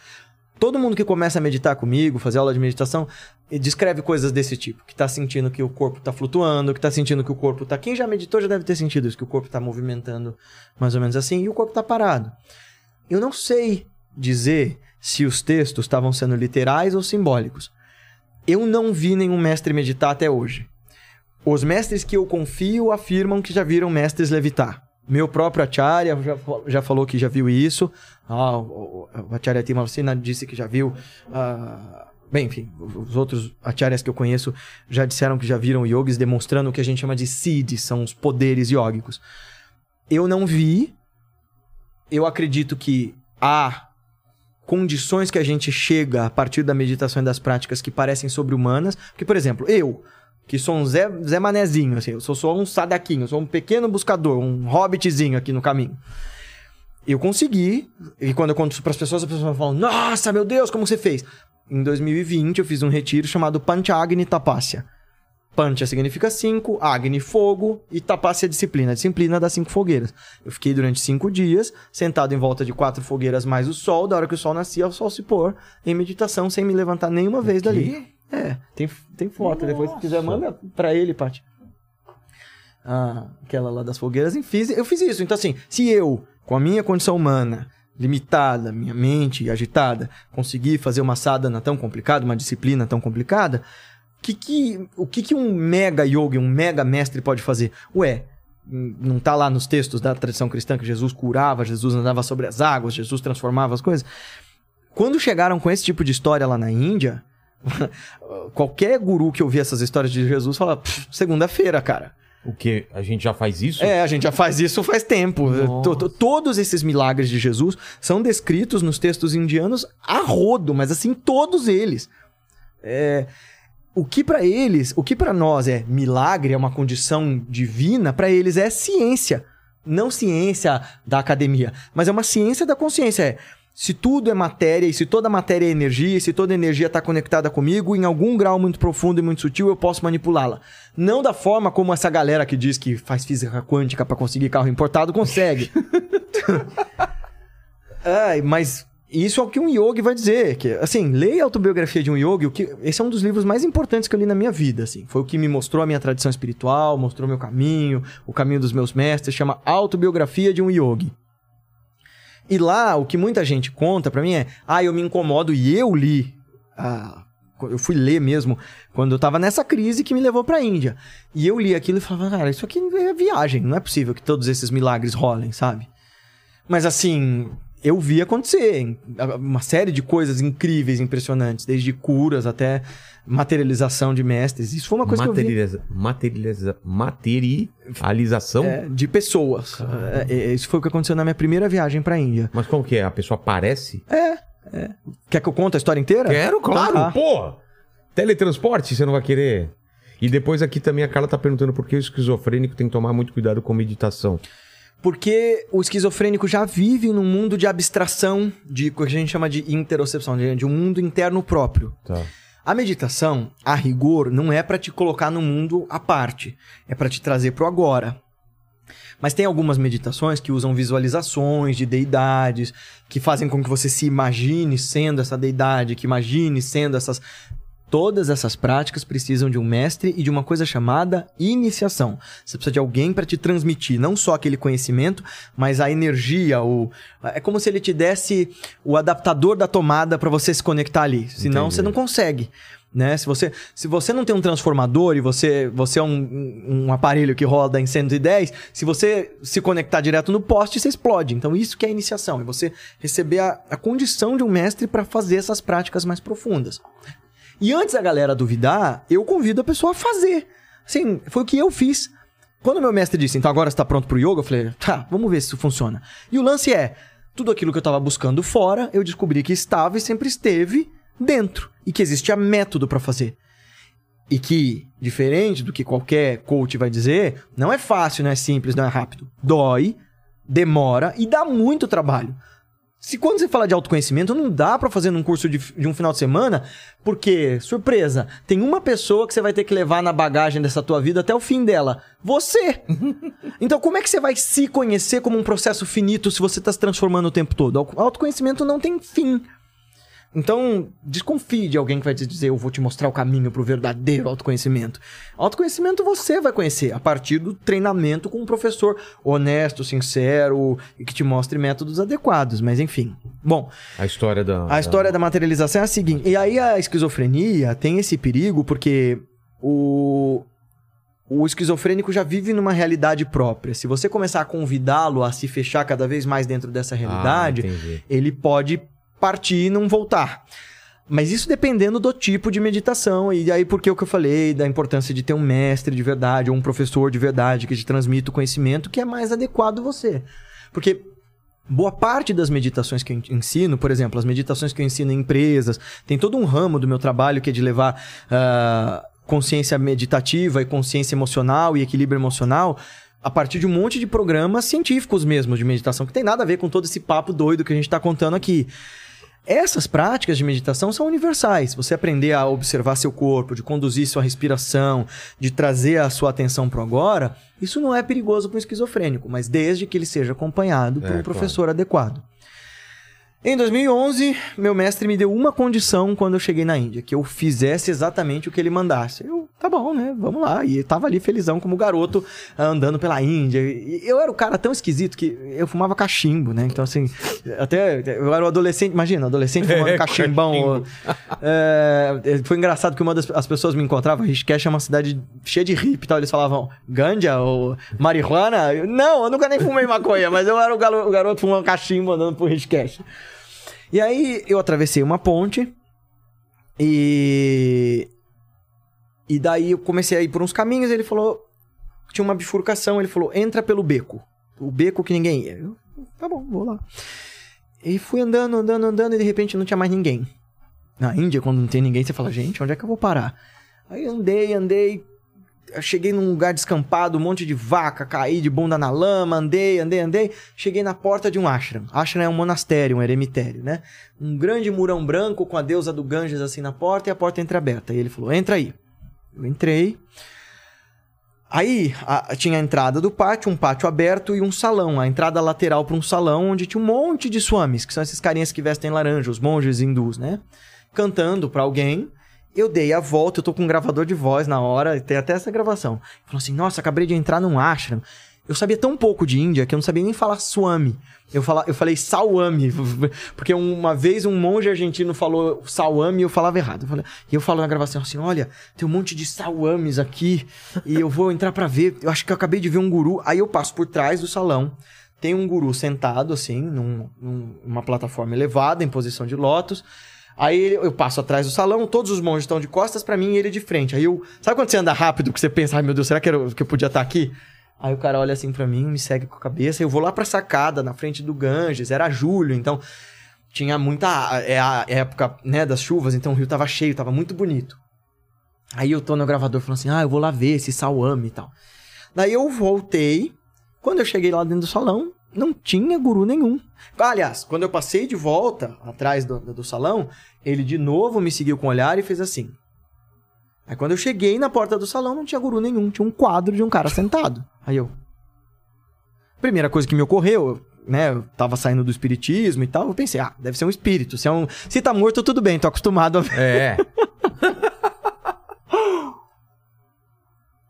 Todo mundo que começa a meditar comigo, fazer aula de meditação, descreve coisas desse tipo, que está sentindo que o corpo está flutuando, que está sentindo que o corpo está. Quem já meditou já deve ter sentido isso, que o corpo está movimentando mais ou menos assim e o corpo está parado. Eu não sei dizer se os textos estavam sendo literais ou simbólicos. Eu não vi nenhum mestre meditar até hoje. Os mestres que eu confio afirmam que já viram mestres levitar. Meu próprio Acharya já, já falou que já viu isso. Ah, o, o Acharya Timalsina disse que já viu. ah, bem, enfim, os outros Acharyas que eu conheço já disseram que já viram yogis demonstrando o que a gente chama de siddhis, são os poderes yógicos. Eu não vi. Eu acredito que há condições que a gente chega a partir da meditação e das práticas que parecem sobre-humanas. Porque, por exemplo, eu, que sou um Zé, Zé Manezinho, assim, eu sou só um sadaquinho, eu sou um pequeno buscador, um hobbitzinho aqui no caminho. Eu consegui, e quando eu conto isso pras pessoas, as pessoas falam, nossa, meu Deus, como você fez? Em 2020, eu fiz um retiro chamado Panchagni Tapasya. Pancha significa cinco, Agni, fogo, e Tapasya, disciplina. A disciplina das cinco fogueiras. Eu fiquei durante cinco dias, sentado em volta de quatro fogueiras mais o sol, da hora que o sol nascia, o sol se pôr, em meditação, sem me levantar nenhuma vez dali. É, tem, tem foto. Depois, se quiser, manda pra ele, Paty. Ah, aquela lá das fogueiras. Enfim, eu fiz isso. Então, assim, se eu, com a minha condição humana, limitada, minha mente agitada, conseguir fazer uma sadhana tão complicada, uma disciplina tão complicada, que que, o que, que um mega yogi, um mega mestre pode fazer? Ué, não tá lá nos textos da tradição cristã que Jesus curava, Jesus andava sobre as águas, Jesus transformava as coisas? Quando chegaram com esse tipo de história lá na Índia, qualquer guru que ouvia essas histórias de Jesus fala, segunda-feira, cara. O que? A gente já faz isso? É, a gente já faz isso faz tempo. Todos esses milagres de Jesus são descritos nos textos indianos a rodo, mas assim, todos eles. É, o que pra eles, o que pra nós é milagre, é uma condição divina, pra eles é ciência. Não ciência da academia, mas é uma ciência da consciência. É, se tudo é matéria, e se toda matéria é energia, e se toda energia está conectada comigo, em algum grau muito profundo e muito sutil, eu posso manipulá-la. Não da forma como essa galera que diz que faz física quântica para conseguir carro importado consegue. Ai, mas isso é o que um yogi vai dizer. Que, assim, leia a autobiografia de um yogi. O que, esse é um dos livros mais importantes que eu li na minha vida. Assim. Foi o que me mostrou a minha tradição espiritual, mostrou meu caminho, o caminho dos meus mestres. Chama Autobiografia de um Yogi. E lá, o que muita gente conta pra mim é: ah, eu me incomodo e eu li. ah, eu fui ler mesmo quando eu tava nessa crise que me levou pra Índia. E eu li aquilo e falava, cara, isso aqui é viagem. Não é possível que todos esses milagres rolem, sabe? Mas assim, eu vi acontecer uma série de coisas incríveis, impressionantes, desde curas até materialização de mestres. Isso foi uma coisa que eu vi. Materializa... Materializa... Materialização? é, de pessoas. É, é, isso foi o que aconteceu na minha primeira viagem pra Índia. Mas como que é? A pessoa aparece? Quer que eu conte a história inteira? Quero, claro, Tá. porra! Teletransporte, você não vai querer? E depois aqui também a Carla tá perguntando por que o esquizofrênico tem que tomar muito cuidado com meditação. Porque o esquizofrênico já vive num mundo de abstração, de o que a gente chama de interocepção, de, um mundo interno próprio. Tá. A meditação, a rigor, não é pra te colocar no mundo à parte, é pra te trazer pro agora. Mas tem algumas meditações que usam visualizações de deidades, que fazem com que você se imagine sendo essa deidade, que imagine sendo essas. Todas essas práticas precisam de um mestre e de uma coisa chamada iniciação. Você precisa de alguém para te transmitir não só aquele conhecimento, mas a energia, o é como se ele te desse o adaptador da tomada para você se conectar ali. Senão Entendi. você não consegue. Né? Se, você, se você não tem um transformador e você, você é um, um- aparelho que roda em 110, se você se conectar direto no poste, você explode. Então, isso que é a iniciação. É você receber a, a condição de um mestre para fazer essas práticas mais profundas. E antes da galera duvidar, eu convido a pessoa a fazer. Assim, foi o que eu fiz. Quando meu mestre disse, então agora você tá pronto pro yoga, eu falei, tá, vamos ver se isso funciona. E o lance é, tudo aquilo que eu tava buscando fora, eu descobri que estava e sempre esteve dentro. E que existia método pra fazer. E que, diferente do que qualquer coach vai dizer, não é fácil, não é simples, não é rápido. Dói, demora e dá muito trabalho. Se quando você fala de autoconhecimento, não dá pra fazer num curso de, de um final de semana, porque, surpresa, tem uma pessoa que você vai ter que levar na bagagem dessa tua vida até o fim dela. Você! então, como é que você vai se conhecer como um processo finito se você tá se transformando o tempo todo? O autoconhecimento não tem fim. Então, desconfie de alguém que vai te dizer, eu vou te mostrar o caminho pro verdadeiro autoconhecimento. Autoconhecimento você vai conhecer a partir do treinamento com um professor honesto, sincero e que te mostre métodos adequados. Mas enfim. Bom, A história da. a história da materialização é a seguinte. E aí a esquizofrenia tem esse perigo porque o, o esquizofrênico já vive numa realidade própria. Se você começar a convidá-lo a se fechar cada vez mais dentro dessa realidade, Ah, ele pode partir e não voltar. Mas isso dependendo do tipo de meditação. E aí, por que o que eu falei da importância de ter um mestre de verdade ou um professor de verdade que te transmita o conhecimento que é mais adequado você. Porque boa parte das meditações que eu ensino, por exemplo, as meditações que eu ensino em empresas, tem todo um ramo do meu trabalho que é de levar ah, consciência meditativa e consciência emocional e equilíbrio emocional a partir de um monte de programas científicos mesmo de meditação, que tem nada a ver com todo esse papo doido que a gente está contando aqui. Essas práticas de meditação são universais. Você aprender a observar seu corpo, de conduzir sua respiração, de trazer a sua atenção para o agora, isso não é perigoso para um esquizofrênico, mas desde que ele seja acompanhado por É, um professor adequado. Em 2011, meu mestre me deu uma condição quando eu cheguei na Índia, que eu fizesse exatamente o que ele mandasse. Eu, tá bom, né? Vamos lá. E eu tava ali felizão como garoto andando pela Índia. E eu era o cara tão esquisito que eu fumava cachimbo, né? Então, assim, até eu era um adolescente, imagina, adolescente fumando É, cachimbão. É, foi engraçado que uma das as pessoas me encontravam, Rishikesh é uma cidade cheia de hippie e tal. Eles falavam ganja ou marihuana. Eu, não, eu nunca nem fumei maconha, mas eu era o galo- o garoto fumando cachimbo andando por Rishikesh. E aí eu atravessei uma ponte e. E daí eu comecei a ir por uns caminhos. Ele falou. Tinha uma bifurcação. Ele falou: entra pelo beco. O beco que ninguém ia. Eu, tá bom, vou lá. E fui andando, andando, andando. E de repente não tinha mais ninguém. Na Índia, quando não tem ninguém, você fala: gente, onde é que eu vou parar? Aí andei, andei. Eu cheguei num lugar descampado, um monte de vaca, caí de bunda na lama, andei, andei, andei. Cheguei na porta de um ashram. Ashram é um monastério, um eremitério, né? Um grande murão branco com a deusa do Ganges assim na porta e a porta entreaberta. E ele falou: entra aí. Eu entrei. Aí a- tinha a entrada do pátio, um pátio aberto e um salão. A entrada lateral para um salão onde tinha um monte de swamis, que são esses carinhas que vestem laranja, os monges hindus, né? Cantando para alguém. Eu dei a volta, eu tô com um gravador de voz na hora, tem até essa gravação. Falou assim: Nossa, acabei de entrar num ashram. Eu sabia tão pouco de Índia que eu não sabia nem falar Swami. Eu, fala, eu falei Sawami, porque uma vez um monge argentino falou Sawami e eu falava errado. E eu falo na gravação assim: olha, tem um monte de Sawamis aqui e eu vou entrar pra ver. Eu acho que eu acabei de ver um guru. Aí eu passo por trás do salão. Tem um guru sentado assim, num- numa plataforma elevada, em posição de lótus. Aí eu passo atrás do salão, todos os monges estão de costas pra mim e ele de frente. Aí eu. Sabe quando você anda rápido que você pensa, ai meu Deus, será que, era- que eu podia estar aqui? Aí o cara olha assim pra mim, me segue com a cabeça. Eu vou lá pra sacada, na frente do Ganges. Era julho, então tinha muita. É a época né, das chuvas, então o rio tava cheio, tava muito bonito. Aí eu tô no gravador falando assim: ah, eu vou lá ver esse Sawami e tal. Daí eu voltei. Quando eu cheguei lá dentro do salão, não tinha guru nenhum. Aliás, quando eu passei de volta atrás do, do salão, ele de novo me seguiu com o olhar e fez assim. Aí quando eu cheguei na porta do salão, não tinha guru nenhum, tinha um quadro de um cara sentado. Aí eu. Primeira coisa que me ocorreu, eu, né? Eu tava saindo do espiritismo e tal, eu pensei, ah, deve ser um espírito. Se, é um... Se tá morto, tudo bem, tô acostumado a ver. É.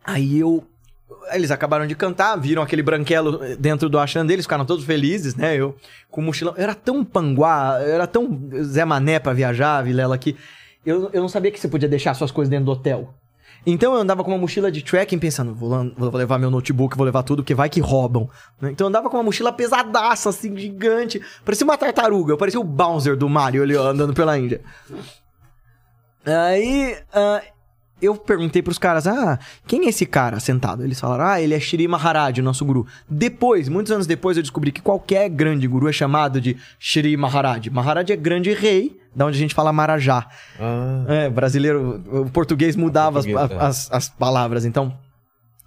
Aí eu. Eles acabaram de cantar, viram aquele branquelo dentro do ashram deles, ficaram todos felizes, né? Eu com o mochilão. Eu era tão panguá, eu era tão Zé Mané pra viajar, Vilela, que eu, eu não sabia que você podia deixar suas coisas dentro do hotel. Então eu andava com uma mochila de trekking pensando, vou, vou levar meu notebook, vou levar tudo, porque vai que roubam. né? Então eu andava com uma mochila pesadaça, assim, gigante. Parecia uma tartaruga, parecia o Bowser do Mario ali, ó, andando pela Índia. Aí ah, eu perguntei pros caras, ah, quem é esse cara sentado? Eles falaram, ah, ele é Shri Maharaj, o nosso guru. Depois, muitos anos depois, eu descobri que qualquer grande guru é chamado de Shri Maharaj. Maharaj é grande rei, da onde a gente fala Marajá. Ah, É, brasileiro, o português mudava as- é. as, as palavras. Então,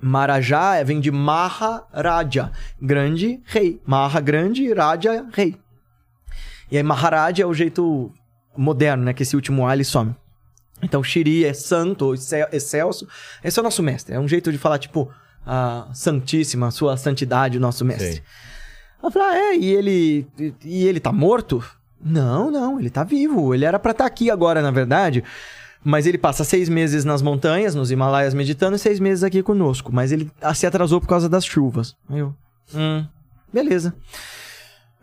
Marajá é- vem de Maharaja, grande rei. Maha, grande, Raja, rei. E aí, Maharaj é o jeito moderno, né? Que esse último A ele some. Então, Shiri é santo, excelso. Esse é o nosso mestre. É um jeito de falar, tipo, a Santíssima, Sua Santidade, o nosso mestre. sei. Eu falei, ah, é? E ele, e- ele tá morto? Não, não, ele tá vivo. Ele era pra estar aqui agora, na verdade. Mas ele passa seis meses nas montanhas, nos Himalaias, meditando, e seis meses aqui conosco. Mas ele se atrasou por causa das chuvas. Aí eu, hum, beleza.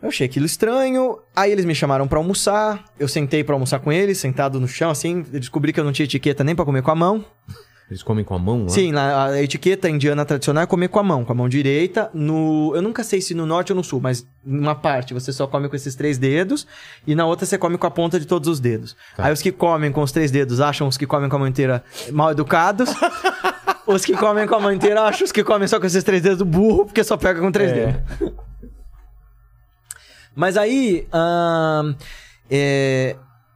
Eu achei aquilo estranho. Aí eles me chamaram pra almoçar. Eu sentei pra almoçar com eles, sentado no chão, assim. Eu descobri que eu não tinha etiqueta nem pra comer com a mão. Eles comem com a mão lá? Sim, na- a etiqueta indiana tradicional é comer com a mão, com a mão direita. No, eu nunca sei se no norte ou no sul, mas numa parte você só come com esses três dedos e na outra você come com a ponta de todos os dedos. Tá. Aí os que comem com os três dedos acham os que comem com a mão inteira mal educados. os que comem com a mão inteira acham os que comem só com esses três dedos burro, porque só pega com três É. dedos. Mas aí, ahn, é,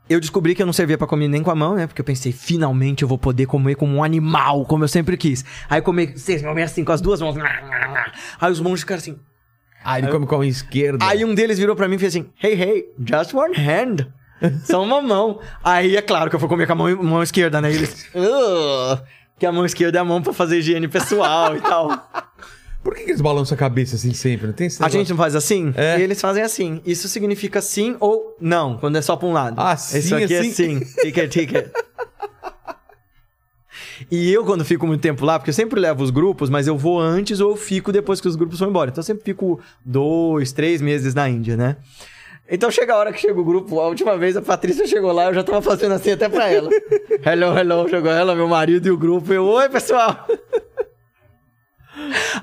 eu descobri que eu não servia pra comer nem com a mão, né? Porque eu pensei, finalmente eu vou poder comer como um animal, como eu sempre quis. Aí comer, vocês comem assim com as duas mãos. Aí os monges ficaram assim. Ah, ele come com a mão esquerda. Aí um deles virou pra mim e fez assim: Hey, hey, just one hand. Só uma mão. Aí é claro que eu vou comer com a mão, mão esquerda, né? E eles. Que a mão esquerda é a mão pra fazer higiene pessoal e tal. Por que, que eles balançam a cabeça assim sempre? Não tem esse A negócio? gente não faz assim? É. E eles fazem assim. Isso significa sim ou não, quando é só pra um lado. Ah, Isso sim, aqui assim? é sim. Ticket, ticket. E eu, quando fico muito tempo lá, porque eu sempre levo os grupos, mas eu vou antes ou eu fico depois que os grupos vão embora. Então eu sempre fico dois, três meses na Índia, né? Então chega a hora que chega o grupo. A última vez a Patrícia chegou lá, eu já tava fazendo assim até pra ela. hello, hello, chegou ela, meu marido e o grupo. Eu, oi, pessoal!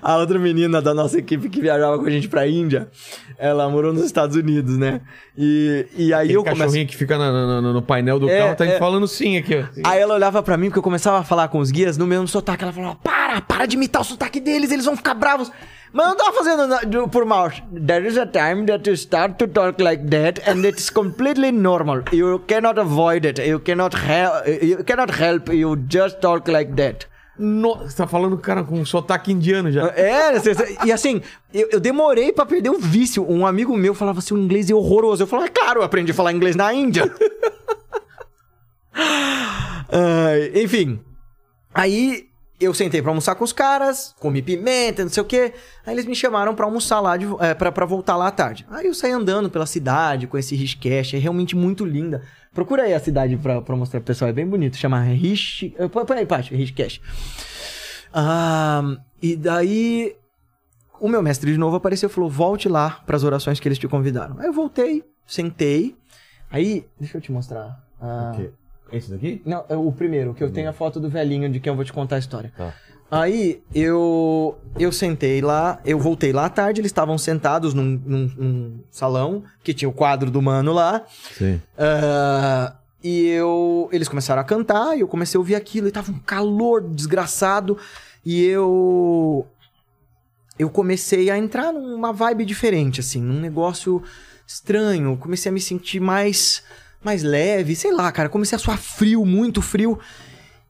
A outra menina da nossa equipe que viajava com a gente pra Índia, ela morou nos Estados Unidos, né? E, e aí Aquele eu começo... cachorrinho que fica na- no, no painel do É, carro tá é. falando sim aqui, ó. Aí ela olhava pra mim, porque eu começava a falar com os guias no mesmo sotaque. Ela falava, para, para de imitar o sotaque deles, eles vão ficar bravos. Mas eu não tava fazendo na- do- por mal. There is a time that you start to talk like that and it's completely normal. You cannot avoid it. You cannot, help. you cannot help. You just talk like that. No- Você tá falando, cara, com um sotaque indiano já. É, e assim, eu, eu demorei pra perder o vício. Um amigo meu falava assim, o inglês é horroroso. Eu falava, é claro, eu aprendi a falar inglês na Índia. Ai, enfim, aí eu sentei pra almoçar com os caras, comi pimenta, não sei o quê. Aí eles me chamaram pra almoçar lá, de, é, pra, pra voltar lá à tarde. Aí eu saí andando pela cidade, com esse Rishikesh, é realmente muito linda. Procura aí a cidade pra, pra mostrar pro pessoal, é bem bonito. Chama Rish... eh, Põe aí, Paty, Rishikesh. Ah, e daí o meu mestre de novo apareceu e falou: volte lá para as orações que eles te convidaram. Aí eu voltei, sentei. Aí, deixa eu te mostrar. Ah, Ok. Esse daqui? Não, é o primeiro, que eu tenho a foto do velhinho de quem eu vou te contar a história. Tá. Aí eu eu sentei lá, eu voltei lá à tarde, eles estavam sentados num, num- num salão que tinha o quadro do mano lá. Sim. Ah, e eu. Eles começaram a cantar e eu comecei a ouvir aquilo e tava um calor desgraçado. E eu. Eu comecei a entrar numa vibe diferente, assim, num negócio estranho. Comecei a me sentir mais. mais leve, sei lá, cara. Comecei a suar frio, muito frio.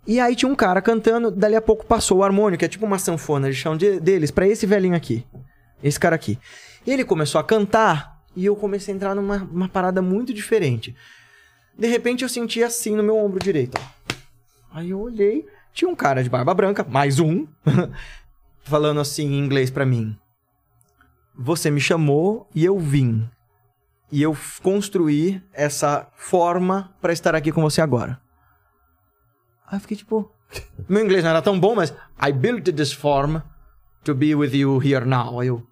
E aí tinha um cara cantando, dali a pouco passou o harmônio, que é tipo uma sanfona, eles chamam de- deles, pra esse velhinho aqui. Esse cara aqui. Ele começou a cantar e eu comecei a entrar numa uma parada muito diferente. De repente eu senti assim no meu ombro direito. Aí eu olhei, tinha um cara de barba branca, mais um, falando assim em inglês pra mim. Você me chamou e eu vim. E eu construí essa forma pra estar aqui com você agora. Aí eu fiquei tipo. Meu inglês não era tão bom, mas. I built this form to be with you here now. Aí eu.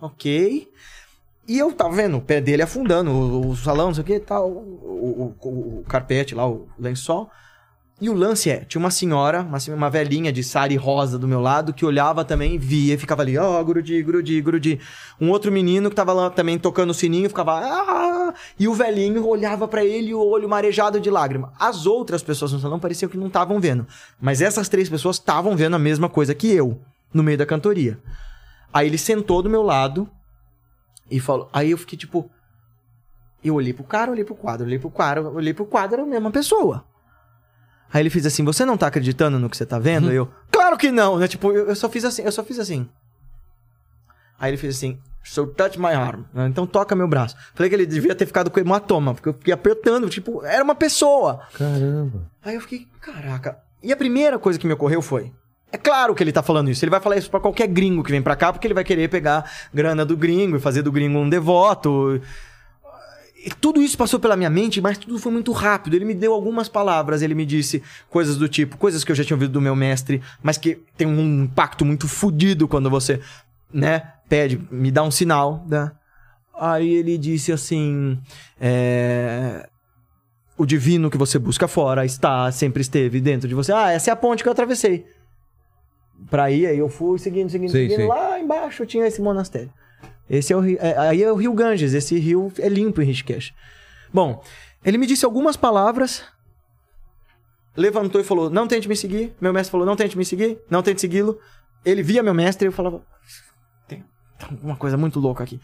Ok. E eu tava vendo o pé dele afundando, o, o salão, não sei o que, tal, o, o, o- carpete lá, o lençol. E o lance é, tinha uma senhora, uma, uma velhinha de sari rosa do meu lado, que olhava também, via e ficava ali, ó, grudi, grudi, grudi. Um outro menino que tava lá também tocando o sininho, ficava, ah, e o velhinho olhava pra ele, o olho marejado de lágrima. As outras pessoas no salão pareciam que não estavam vendo. Mas essas três pessoas estavam vendo a mesma coisa que eu, no meio da cantoria. Aí ele sentou do meu lado e falou. Aí eu fiquei tipo. Eu olhei pro cara, olhei pro quadro, olhei pro quadro, olhei pro quadro, era a mesma pessoa. Aí ele fez assim: Você não tá acreditando no que você tá vendo? Eu, claro que não, né? Tipo, eu, eu só fiz assim, eu só fiz assim. Aí ele fez assim: So touch my arm. Então toca meu braço. Falei que ele devia ter ficado com hematoma, porque eu fiquei apertando, tipo, era uma pessoa. Caramba. Aí eu fiquei, caraca. E a primeira coisa que me ocorreu foi: é claro que ele tá falando isso. Ele vai falar isso pra qualquer gringo que vem pra cá, porque ele vai querer pegar grana do gringo e fazer do gringo um devoto. E tudo isso passou pela minha mente, mas tudo foi muito rápido. Ele me deu algumas palavras, ele me disse coisas do tipo, coisas que eu já tinha ouvido do meu mestre, mas que tem um impacto muito fodido quando você, né, pede, me dá um sinal, né? Aí ele disse assim, é o divino que você busca fora está, sempre esteve dentro de você. Ah, essa é a ponte que eu atravessei. Pra ir, aí eu fui seguindo, seguindo, Sim, seguindo. sim. Lá embaixo tinha esse monastério. Esse é o rio, é, aí é o rio Ganges, esse rio é limpo em Rishikesh. Bom, ele me disse algumas palavras, levantou e falou: Não tente me seguir. Meu mestre falou: Não tente me seguir, não tente segui-lo. Ele via meu mestre e eu falava: Tem, uma coisa muito louca aqui.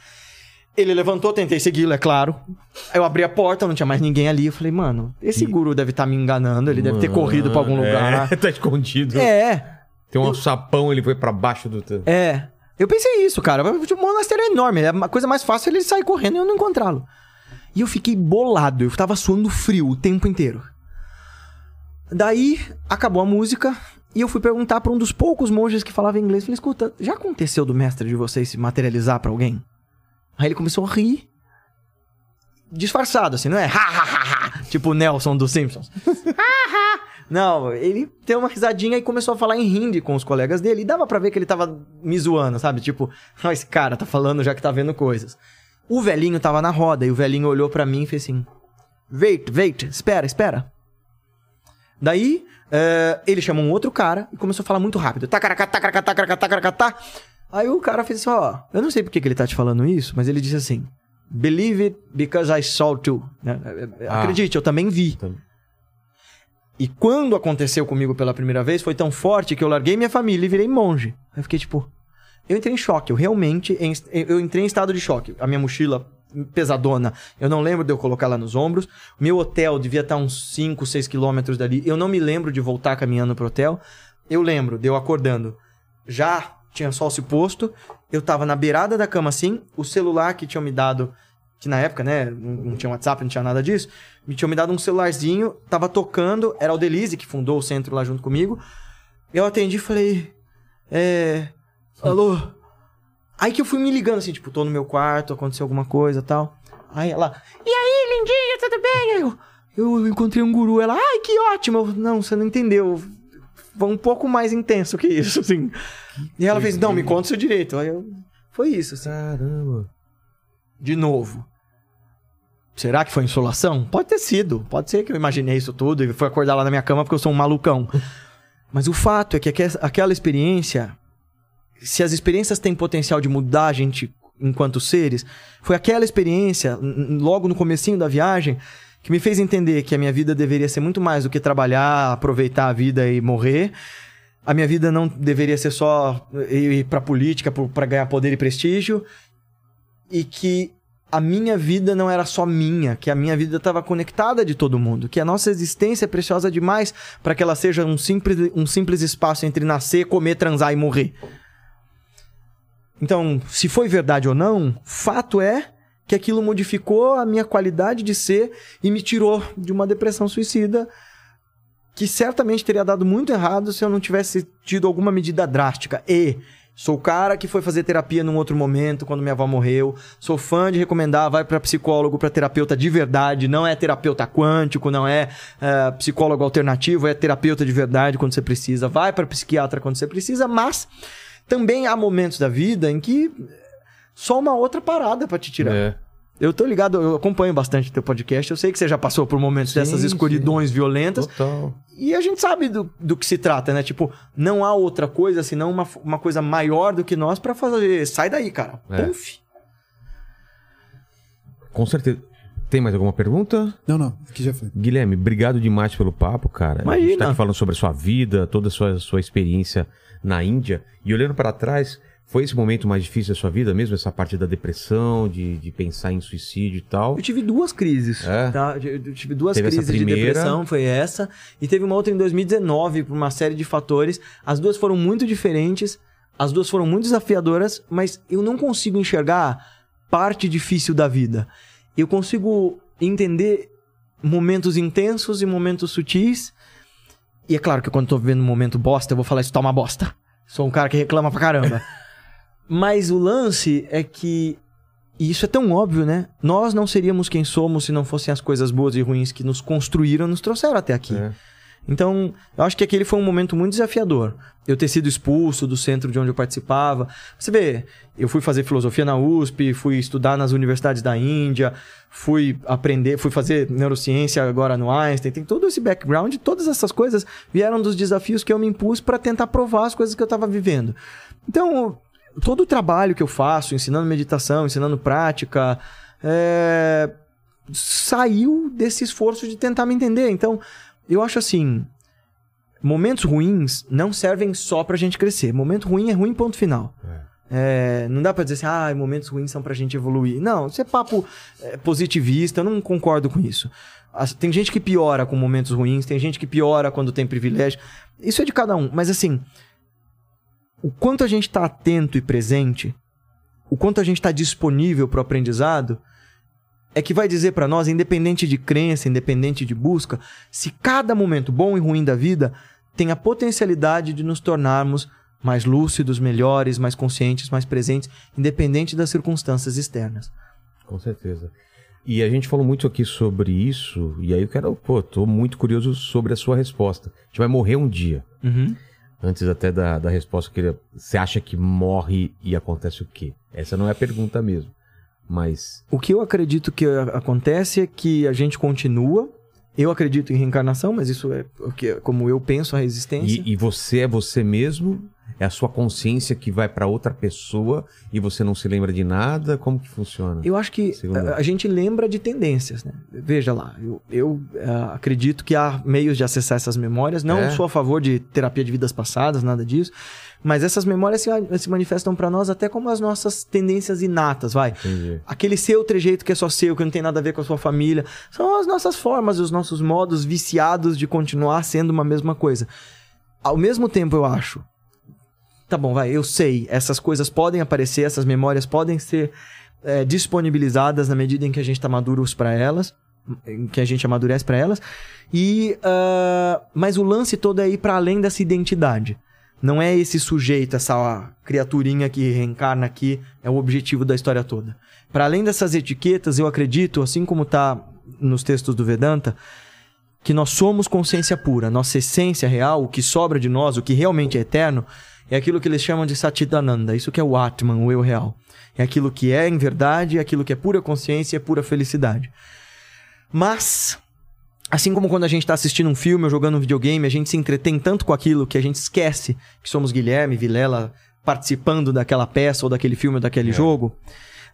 Ele levantou, tentei segui-lo, é claro. Eu abri a porta, não tinha mais ninguém ali. Eu falei, mano, esse guru deve estar me enganando, ele deve ter corrido pra algum lugar. É, tá escondido. É, Tem um sapão, ele foi pra baixo do... é. Eu pensei isso, cara. O monastério é enorme. É a coisa mais fácil é ele sair correndo e eu não encontrá-lo. E eu fiquei bolado. Eu tava suando frio o tempo inteiro. Daí, acabou a música. E eu fui perguntar pra um dos poucos monges que falava inglês. Falei, escuta, já aconteceu do mestre de vocês se materializar pra alguém? Aí ele começou a rir. Disfarçado, assim, não é? Ha, ha, ha, ha, tipo o Nelson dos Simpsons. Não, ele deu uma risadinha e começou a falar em hindi com os colegas dele. E dava pra ver que ele tava me zoando, sabe? Tipo, "Ah, esse cara tá falando já que tá vendo coisas. O velhinho tava na roda e o velhinho olhou pra mim e fez assim: Wait, wait, espera, espera. Daí, eh, ele chamou um outro cara e começou a falar muito rápido. Tacaracá, tacaracá, tacaracá, tacaracá, tá. Aí o cara fez assim: Ó, eu não sei porque que ele tá te falando isso, mas ele disse assim: Believe it because I saw too. Né? Ah. Acredite, eu também vi. Tam- E quando aconteceu comigo pela primeira vez, foi tão forte que eu larguei minha família e virei monge. Eu fiquei tipo. Eu entrei em choque. Eu realmente. Eu entrei em estado de choque. A minha mochila pesadona. Eu não lembro de eu colocar lá nos ombros. Meu hotel devia estar uns 5, 6 quilômetros dali. Eu não me lembro de voltar caminhando pro hotel. Eu lembro de eu acordando. Já tinha sol se posto. Eu tava na beirada da cama assim. O celular que tinham me dado. Que na época, né? Não tinha WhatsApp, não tinha nada disso. Me tinham me dado um celularzinho. Tava tocando. Era o Delize que fundou o centro lá junto comigo. Eu atendi e falei. É. Alô? Aí que eu fui me ligando assim, tipo, tô no meu quarto, aconteceu alguma coisa tal. Aí ela, e aí, lindinha, tudo bem? Aí eu, eu encontrei um guru. Ela, ai, que ótimo. Eu, não, você não entendeu. Foi um pouco mais intenso que isso, assim. E ela fez, não, me conta o seu direito. Aí eu, foi isso, assim. Caramba. De novo. Será que foi insolação? Pode ter sido. Pode ser que eu imaginei isso tudo e foi acordar lá na minha cama porque eu sou um malucão. Mas o fato é que aque- aquela experiência, se as experiências têm potencial de mudar a gente enquanto seres, foi aquela experiência, logo no comecinho da viagem, que me fez entender que a minha vida deveria ser muito mais do que trabalhar, aproveitar a vida e morrer. A minha vida não deveria ser só ir ir pra política pra ganhar poder e prestígio. E que a minha vida não era só minha, que a minha vida estava conectada de todo mundo, que a nossa existência é preciosa demais para que ela seja um simples, um simples espaço entre nascer, comer, transar e morrer. Então, se foi verdade ou não, fato é que aquilo modificou a minha qualidade de ser e me tirou de uma depressão suicida que certamente teria dado muito errado se eu não tivesse tido alguma medida drástica. E sou o cara que foi fazer terapia num outro momento, quando minha avó morreu. Sou fã de recomendar, vai para psicólogo, para terapeuta de verdade. Não é terapeuta quântico, não é, é, psicólogo alternativo, é terapeuta de verdade quando você precisa. Vai para psiquiatra quando você precisa, mas também há momentos da vida em que só uma outra parada para te tirar. É. Eu tô ligado, eu acompanho bastante teu podcast. Eu sei que você já passou por momentos Sim, dessas escuridões violentas. Total. E a gente sabe do, do que se trata, né? Tipo, não há outra coisa senão uma, uma coisa maior do que nós pra fazer. Sai daí, cara. É. Puf. Com certeza. Tem mais alguma pergunta? Não, não. Aqui já foi. Guilherme, obrigado demais pelo papo, cara. A gente Imagina. tá aqui falando sobre a sua vida, toda a sua, sua experiência na Índia. E olhando para trás, foi esse momento mais difícil da sua vida mesmo? Essa parte da depressão, de, de pensar em suicídio e tal? Eu tive duas crises. É? Tá? Eu tive duas Teve crises de depressão, foi essa. E teve uma outra em 2019, por uma série de fatores. As duas foram muito diferentes. As duas foram muito desafiadoras, mas eu não consigo enxergar parte difícil da vida. Eu consigo entender momentos intensos e momentos sutis. E é claro que quando eu tô vivendo um momento bosta, eu vou falar isso tá uma bosta. Sou um cara que reclama pra caramba. Mas o lance é que e isso é tão óbvio, né? Nós não seríamos quem somos se não fossem as coisas boas e ruins que nos construíram, nos trouxeram até aqui. É. Então, eu acho que aquele foi um momento muito desafiador. Eu ter sido expulso do centro de onde eu participava. Você vê, eu fui fazer filosofia na USP, fui estudar nas universidades da Índia, fui aprender, fui fazer neurociência agora no Einstein. Tem todo esse background, todas essas coisas vieram dos desafios que eu me impus para tentar provar as coisas que eu estava vivendo. Então, todo o trabalho que eu faço, ensinando meditação, ensinando prática, é, saiu desse esforço de tentar me entender. Então, eu acho assim, momentos ruins não servem só pra gente crescer. Momento ruim é ruim, ponto final. É, não dá pra dizer assim, ah, momentos ruins são pra gente evoluir. Não, isso é papo é, positivista, eu não concordo com isso. As- Tem gente que piora com momentos ruins, tem gente que piora quando tem privilégio. Isso é de cada um. Mas assim, o quanto a gente tá atento e presente, o quanto a gente tá disponível pro aprendizado, é que vai dizer pra nós, independente de crença, independente de busca, se cada momento bom e ruim da vida tem a potencialidade de nos tornarmos mais lúcidos, melhores, mais conscientes, mais presentes, independente das circunstâncias externas. Com certeza. E a gente falou muito aqui sobre isso, e aí eu quero, pô, tô muito curioso sobre a sua resposta. A gente vai morrer um dia. Antes até da, da resposta, eu queria. Você acha que morre e acontece o quê? Essa não é a pergunta mesmo. Mas. O que eu acredito que acontece é que a gente continua. Eu acredito em reencarnação, mas isso é que, como eu penso a existência. E, e você é você mesmo? É a sua consciência que vai pra outra pessoa e você não se lembra de nada? Como que funciona? Eu acho que a, a gente lembra de tendências, né? Veja lá, eu, eu, ah, acredito que há meios de acessar essas memórias. Não É? sou a favor de terapia de vidas passadas, nada disso. Mas essas memórias se, se manifestam pra nós até como as nossas tendências inatas, vai. Entendi. Aquele seu trejeito que é só seu, que não tem nada a ver com a sua família. São as nossas formas, os nossos modos viciados de continuar sendo uma mesma coisa. Ao mesmo tempo, eu acho. Tá bom, vai, eu sei. Essas coisas podem aparecer, essas memórias podem ser é, disponibilizadas na medida em que a gente tá maduros para elas, que a gente amadurece para elas. E, ah, mas o lance todo é ir para além dessa identidade. Não é esse sujeito, essa criaturinha que reencarna aqui, é o objetivo da história toda. Para além dessas etiquetas, eu acredito, assim como tá nos textos do Vedanta, que nós somos consciência pura, nossa essência real, o que sobra de nós, o que realmente é eterno, é aquilo que eles chamam de Satidananda, isso que é o Atman, o eu real. É aquilo que é em verdade, é aquilo que é pura consciência, é pura felicidade. Mas, assim como quando a gente está assistindo um filme ou jogando um videogame, a gente se entretém tanto com aquilo que a gente esquece que somos Guilherme, Vilela, participando daquela peça ou daquele filme ou daquele jogo.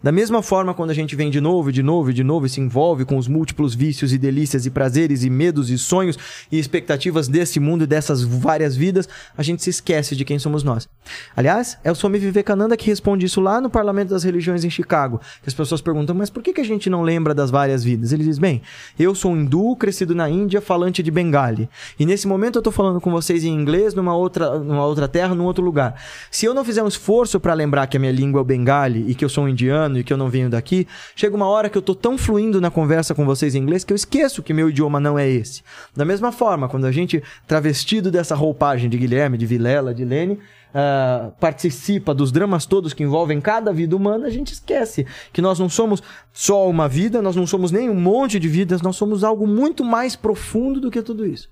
Da mesma forma, quando a gente vem de novo, e de novo, e de novo e se envolve com os múltiplos vícios e delícias e prazeres e medos e sonhos e expectativas desse mundo e dessas várias vidas, a gente se esquece de quem somos nós. Aliás, é o Swami Vivekananda que responde isso lá no Parlamento das Religiões em Chicago. Que as pessoas perguntam, mas por que, que a gente não lembra das várias vidas? Ele diz, bem, eu sou um hindu, crescido na Índia, falante de Bengali. E nesse momento eu tô falando com vocês em inglês numa outra, numa outra terra, num outro lugar. Se eu não fizer um esforço para lembrar que a minha língua é o Bengali e que eu sou um indiano e que eu não venho daqui, chega uma hora que eu tô tão fluindo na conversa com vocês em inglês que eu esqueço que meu idioma não é esse. Da mesma forma, quando a gente travestido dessa roupagem de Guilherme, de Vilela, de Lene, ah, participa dos dramas todos que envolvem cada vida humana, a gente esquece que nós não somos só uma vida, nós não somos nem um monte de vidas, nós somos algo muito mais profundo do que tudo isso.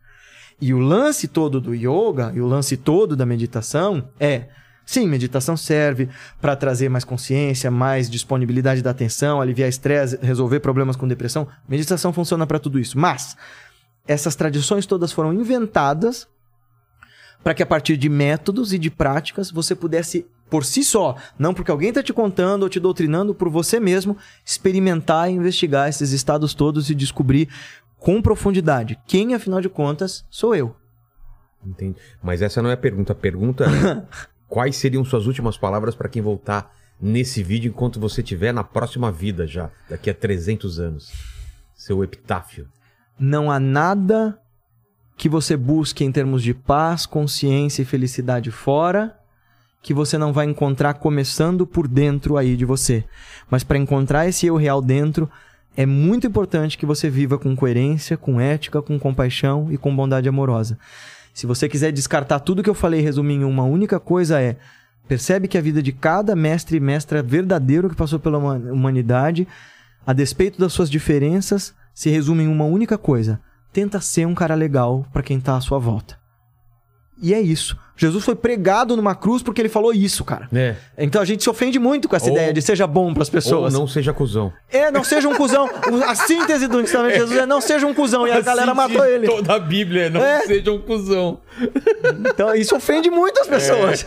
E o lance todo do yoga e o lance todo da meditação é. Sim, meditação serve para trazer mais consciência, mais disponibilidade da atenção, aliviar estresse, resolver problemas com depressão. Meditação funciona para tudo isso. Mas essas tradições todas foram inventadas para que a partir de métodos e de práticas você pudesse por si só, não porque alguém está te contando ou te doutrinando, por você mesmo experimentar e investigar esses estados todos e descobrir com profundidade quem, afinal de contas, sou eu. Entendi. Mas essa não é a pergunta. A pergunta é: quais seriam suas últimas palavras para quem voltar nesse vídeo enquanto você estiver na próxima vida já, daqui a 300 anos? Seu epitáfio. Não há nada que você busque em termos de paz, consciência e felicidade fora que você não vai encontrar começando por dentro aí de você. Mas para encontrar esse eu real dentro, é muito importante que você viva com coerência, com ética, com compaixão e com bondade amorosa. Se você quiser descartar tudo que eu falei e resumir em uma única coisa é percebe que a vida de cada mestre e mestra verdadeiro que passou pela huma- humanidade, a despeito das suas diferenças, se resume em uma única coisa: tenta ser um cara legal para quem tá à sua volta. E é isso. Jesus foi pregado numa cruz porque ele falou isso, cara. É. Então a gente se ofende muito com essa Ou- ideia de seja bom pras Ou pessoas. não seja cuzão. É, não seja um cuzão. A síntese do ensinamento de Jesus é não seja um cuzão. E a galera matou ele. Toda a Bíblia, não É. seja um cuzão. Então isso ofende muito as pessoas.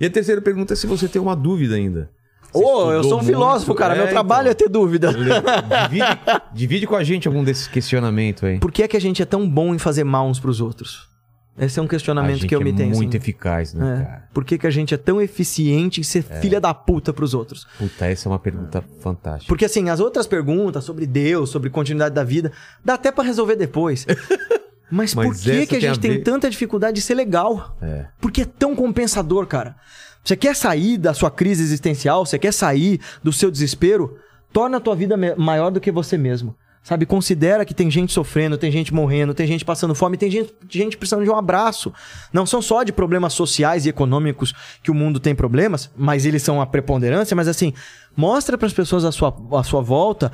E a terceira pergunta é se você tem uma dúvida ainda. Ô, eu estudou sou um filósofo, muito. cara. É, Meu trabalho é então. ter dúvida. Divide, divide com a gente algum desses questionamentos aí. Por que é que a gente é tão bom em fazer mal uns pros outros? Esse é um questionamento gente que eu é me tenho. muito assim. eficaz, né, É. cara? Por que, que a gente é tão eficiente em ser filha da puta pros outros? Puta, essa é uma pergunta fantástica. Porque assim, as outras perguntas sobre Deus, sobre continuidade da vida, dá até pra resolver depois. Mas, por Mas que, essa que a tem a gente tem ver- tanta dificuldade de ser legal? É. Porque é tão compensador, cara. Você quer sair da sua crise existencial, você quer sair do seu desespero, torna a tua vida maior do que você mesmo. Sabe, considera que tem gente sofrendo, tem gente morrendo, tem gente passando fome, tem gente, gente precisando de um abraço. Não são só de problemas sociais e econômicos que o mundo tem problemas, mas eles são a preponderância, mas assim, mostra para as pessoas à sua, à sua volta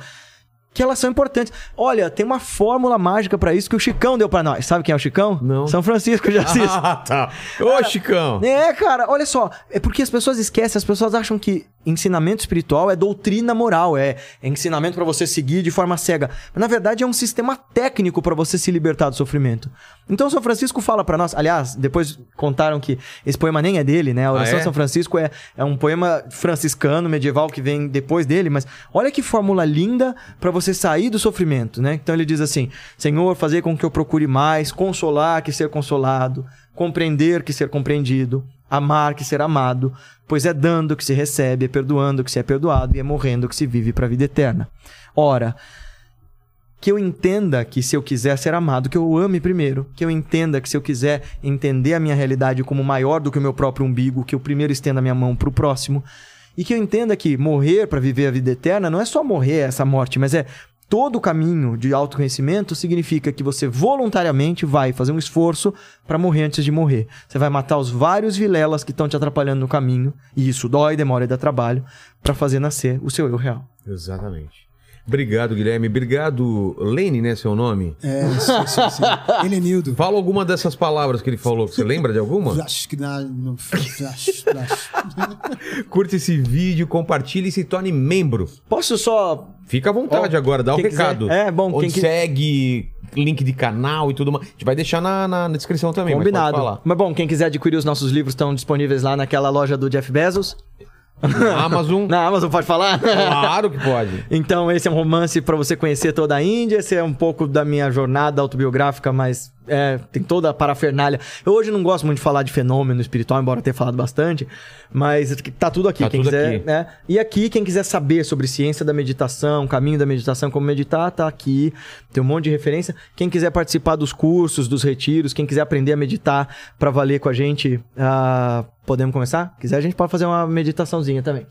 que elas são importantes. Olha, tem uma fórmula mágica para isso que o Chicão deu para nós. Sabe quem é o Chicão? Não. São Francisco de Assis. Ah, tá. Ô, Chicão. É, cara, olha só. É porque as pessoas esquecem, as pessoas acham que ensinamento espiritual é doutrina moral, é, é ensinamento pra você seguir de forma cega. Mas na verdade é um sistema técnico pra você se libertar do sofrimento. Então São Francisco fala pra nós, aliás, depois contaram que esse poema nem é dele, né? A oração Ah, é? São Francisco é, é um poema franciscano, medieval, que vem depois dele, mas olha que fórmula linda pra você sair do sofrimento, né? Então ele diz assim: Senhor, fazer com que eu procure mais, consolar que ser consolado, compreender que ser compreendido, amar que ser amado, pois é dando que se recebe, é perdoando que se é perdoado e é morrendo que se vive para a vida eterna. Ora, que eu entenda que se eu quiser ser amado, que eu ame primeiro, que eu entenda que se eu quiser entender a minha realidade como maior do que o meu próprio umbigo, que eu primeiro estenda a minha mão para o próximo, e que eu entenda que morrer para viver a vida eterna não é só morrer essa morte, mas é todo o caminho de autoconhecimento significa que você voluntariamente vai fazer um esforço para morrer antes de morrer. Você vai matar os vários vilelas que estão te atrapalhando no caminho, e isso dói, demora e dá trabalho, para fazer nascer o seu eu real. Exatamente. Obrigado, Guilherme. Obrigado, Lene, né? Seu nome? É, sim, sim, sim. Helenildo. Fala alguma dessas palavras que ele falou. Você lembra de alguma? Acho que na- no- acho- acho- Curte esse vídeo, compartilhe e se torne membro. Posso só Fica à vontade Ó, agora, dá o quiser. recado. É, bom, Onde quem segue, link de canal e tudo mais. A gente vai deixar na, na- na descrição também, mas Combinado. pode falar. Mas bom, quem quiser adquirir os nossos livros estão disponíveis lá naquela loja do Jeff Bezos. Na Amazon, Na Amazon, pode falar? claro que pode. Então, esse é um romance para você conhecer toda a Índia. Esse é um pouco da minha jornada autobiográfica, mas é, tem toda a parafernália. Eu hoje não gosto muito de falar de fenômeno espiritual, embora tenha falado bastante, mas tá tudo aqui. Tá quem tudo quiser, aqui. né? E aqui, quem quiser saber sobre ciência da meditação, caminho da meditação, como meditar, tá aqui. Tem um monte de referência. Quem quiser participar dos cursos, dos retiros, quem quiser aprender a meditar para valer com a gente, ah, podemos começar? Quiser, a gente pode fazer uma meditaçãozinha também.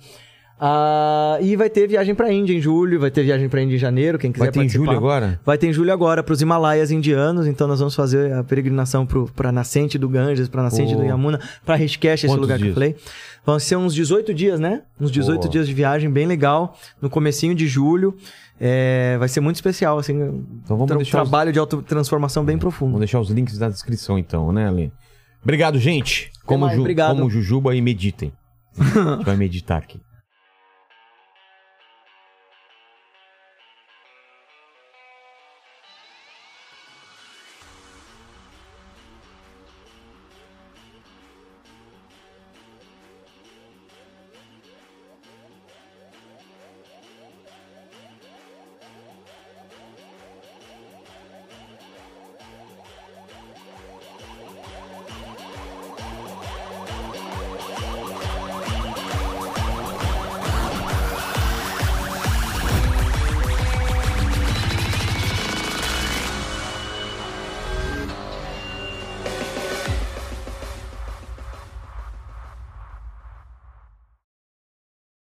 Ah, e vai ter viagem pra Índia em julho, vai ter viagem pra Índia em janeiro, quem quiser Vai ter em participar. julho agora? Vai ter em julho agora para os Himalaias indianos, então nós vamos fazer a peregrinação para a nascente do Ganges, para a nascente Pô. do Yamuna, para Rishikesh, esse Quantos lugar que dias? eu falei. Vão ser uns 18 dias, né? Uns 18 Pô. dias de viagem, bem legal, no comecinho de julho. É, vai ser muito especial, assim, um Então vamos tra- deixar os- trabalho de autotransformação bem Vamos profundo. deixar os links na descrição então, né, Ale? Obrigado, gente. Como, mais, Ju- obrigado. como Jujuba e meditem. A gente vai meditar aqui.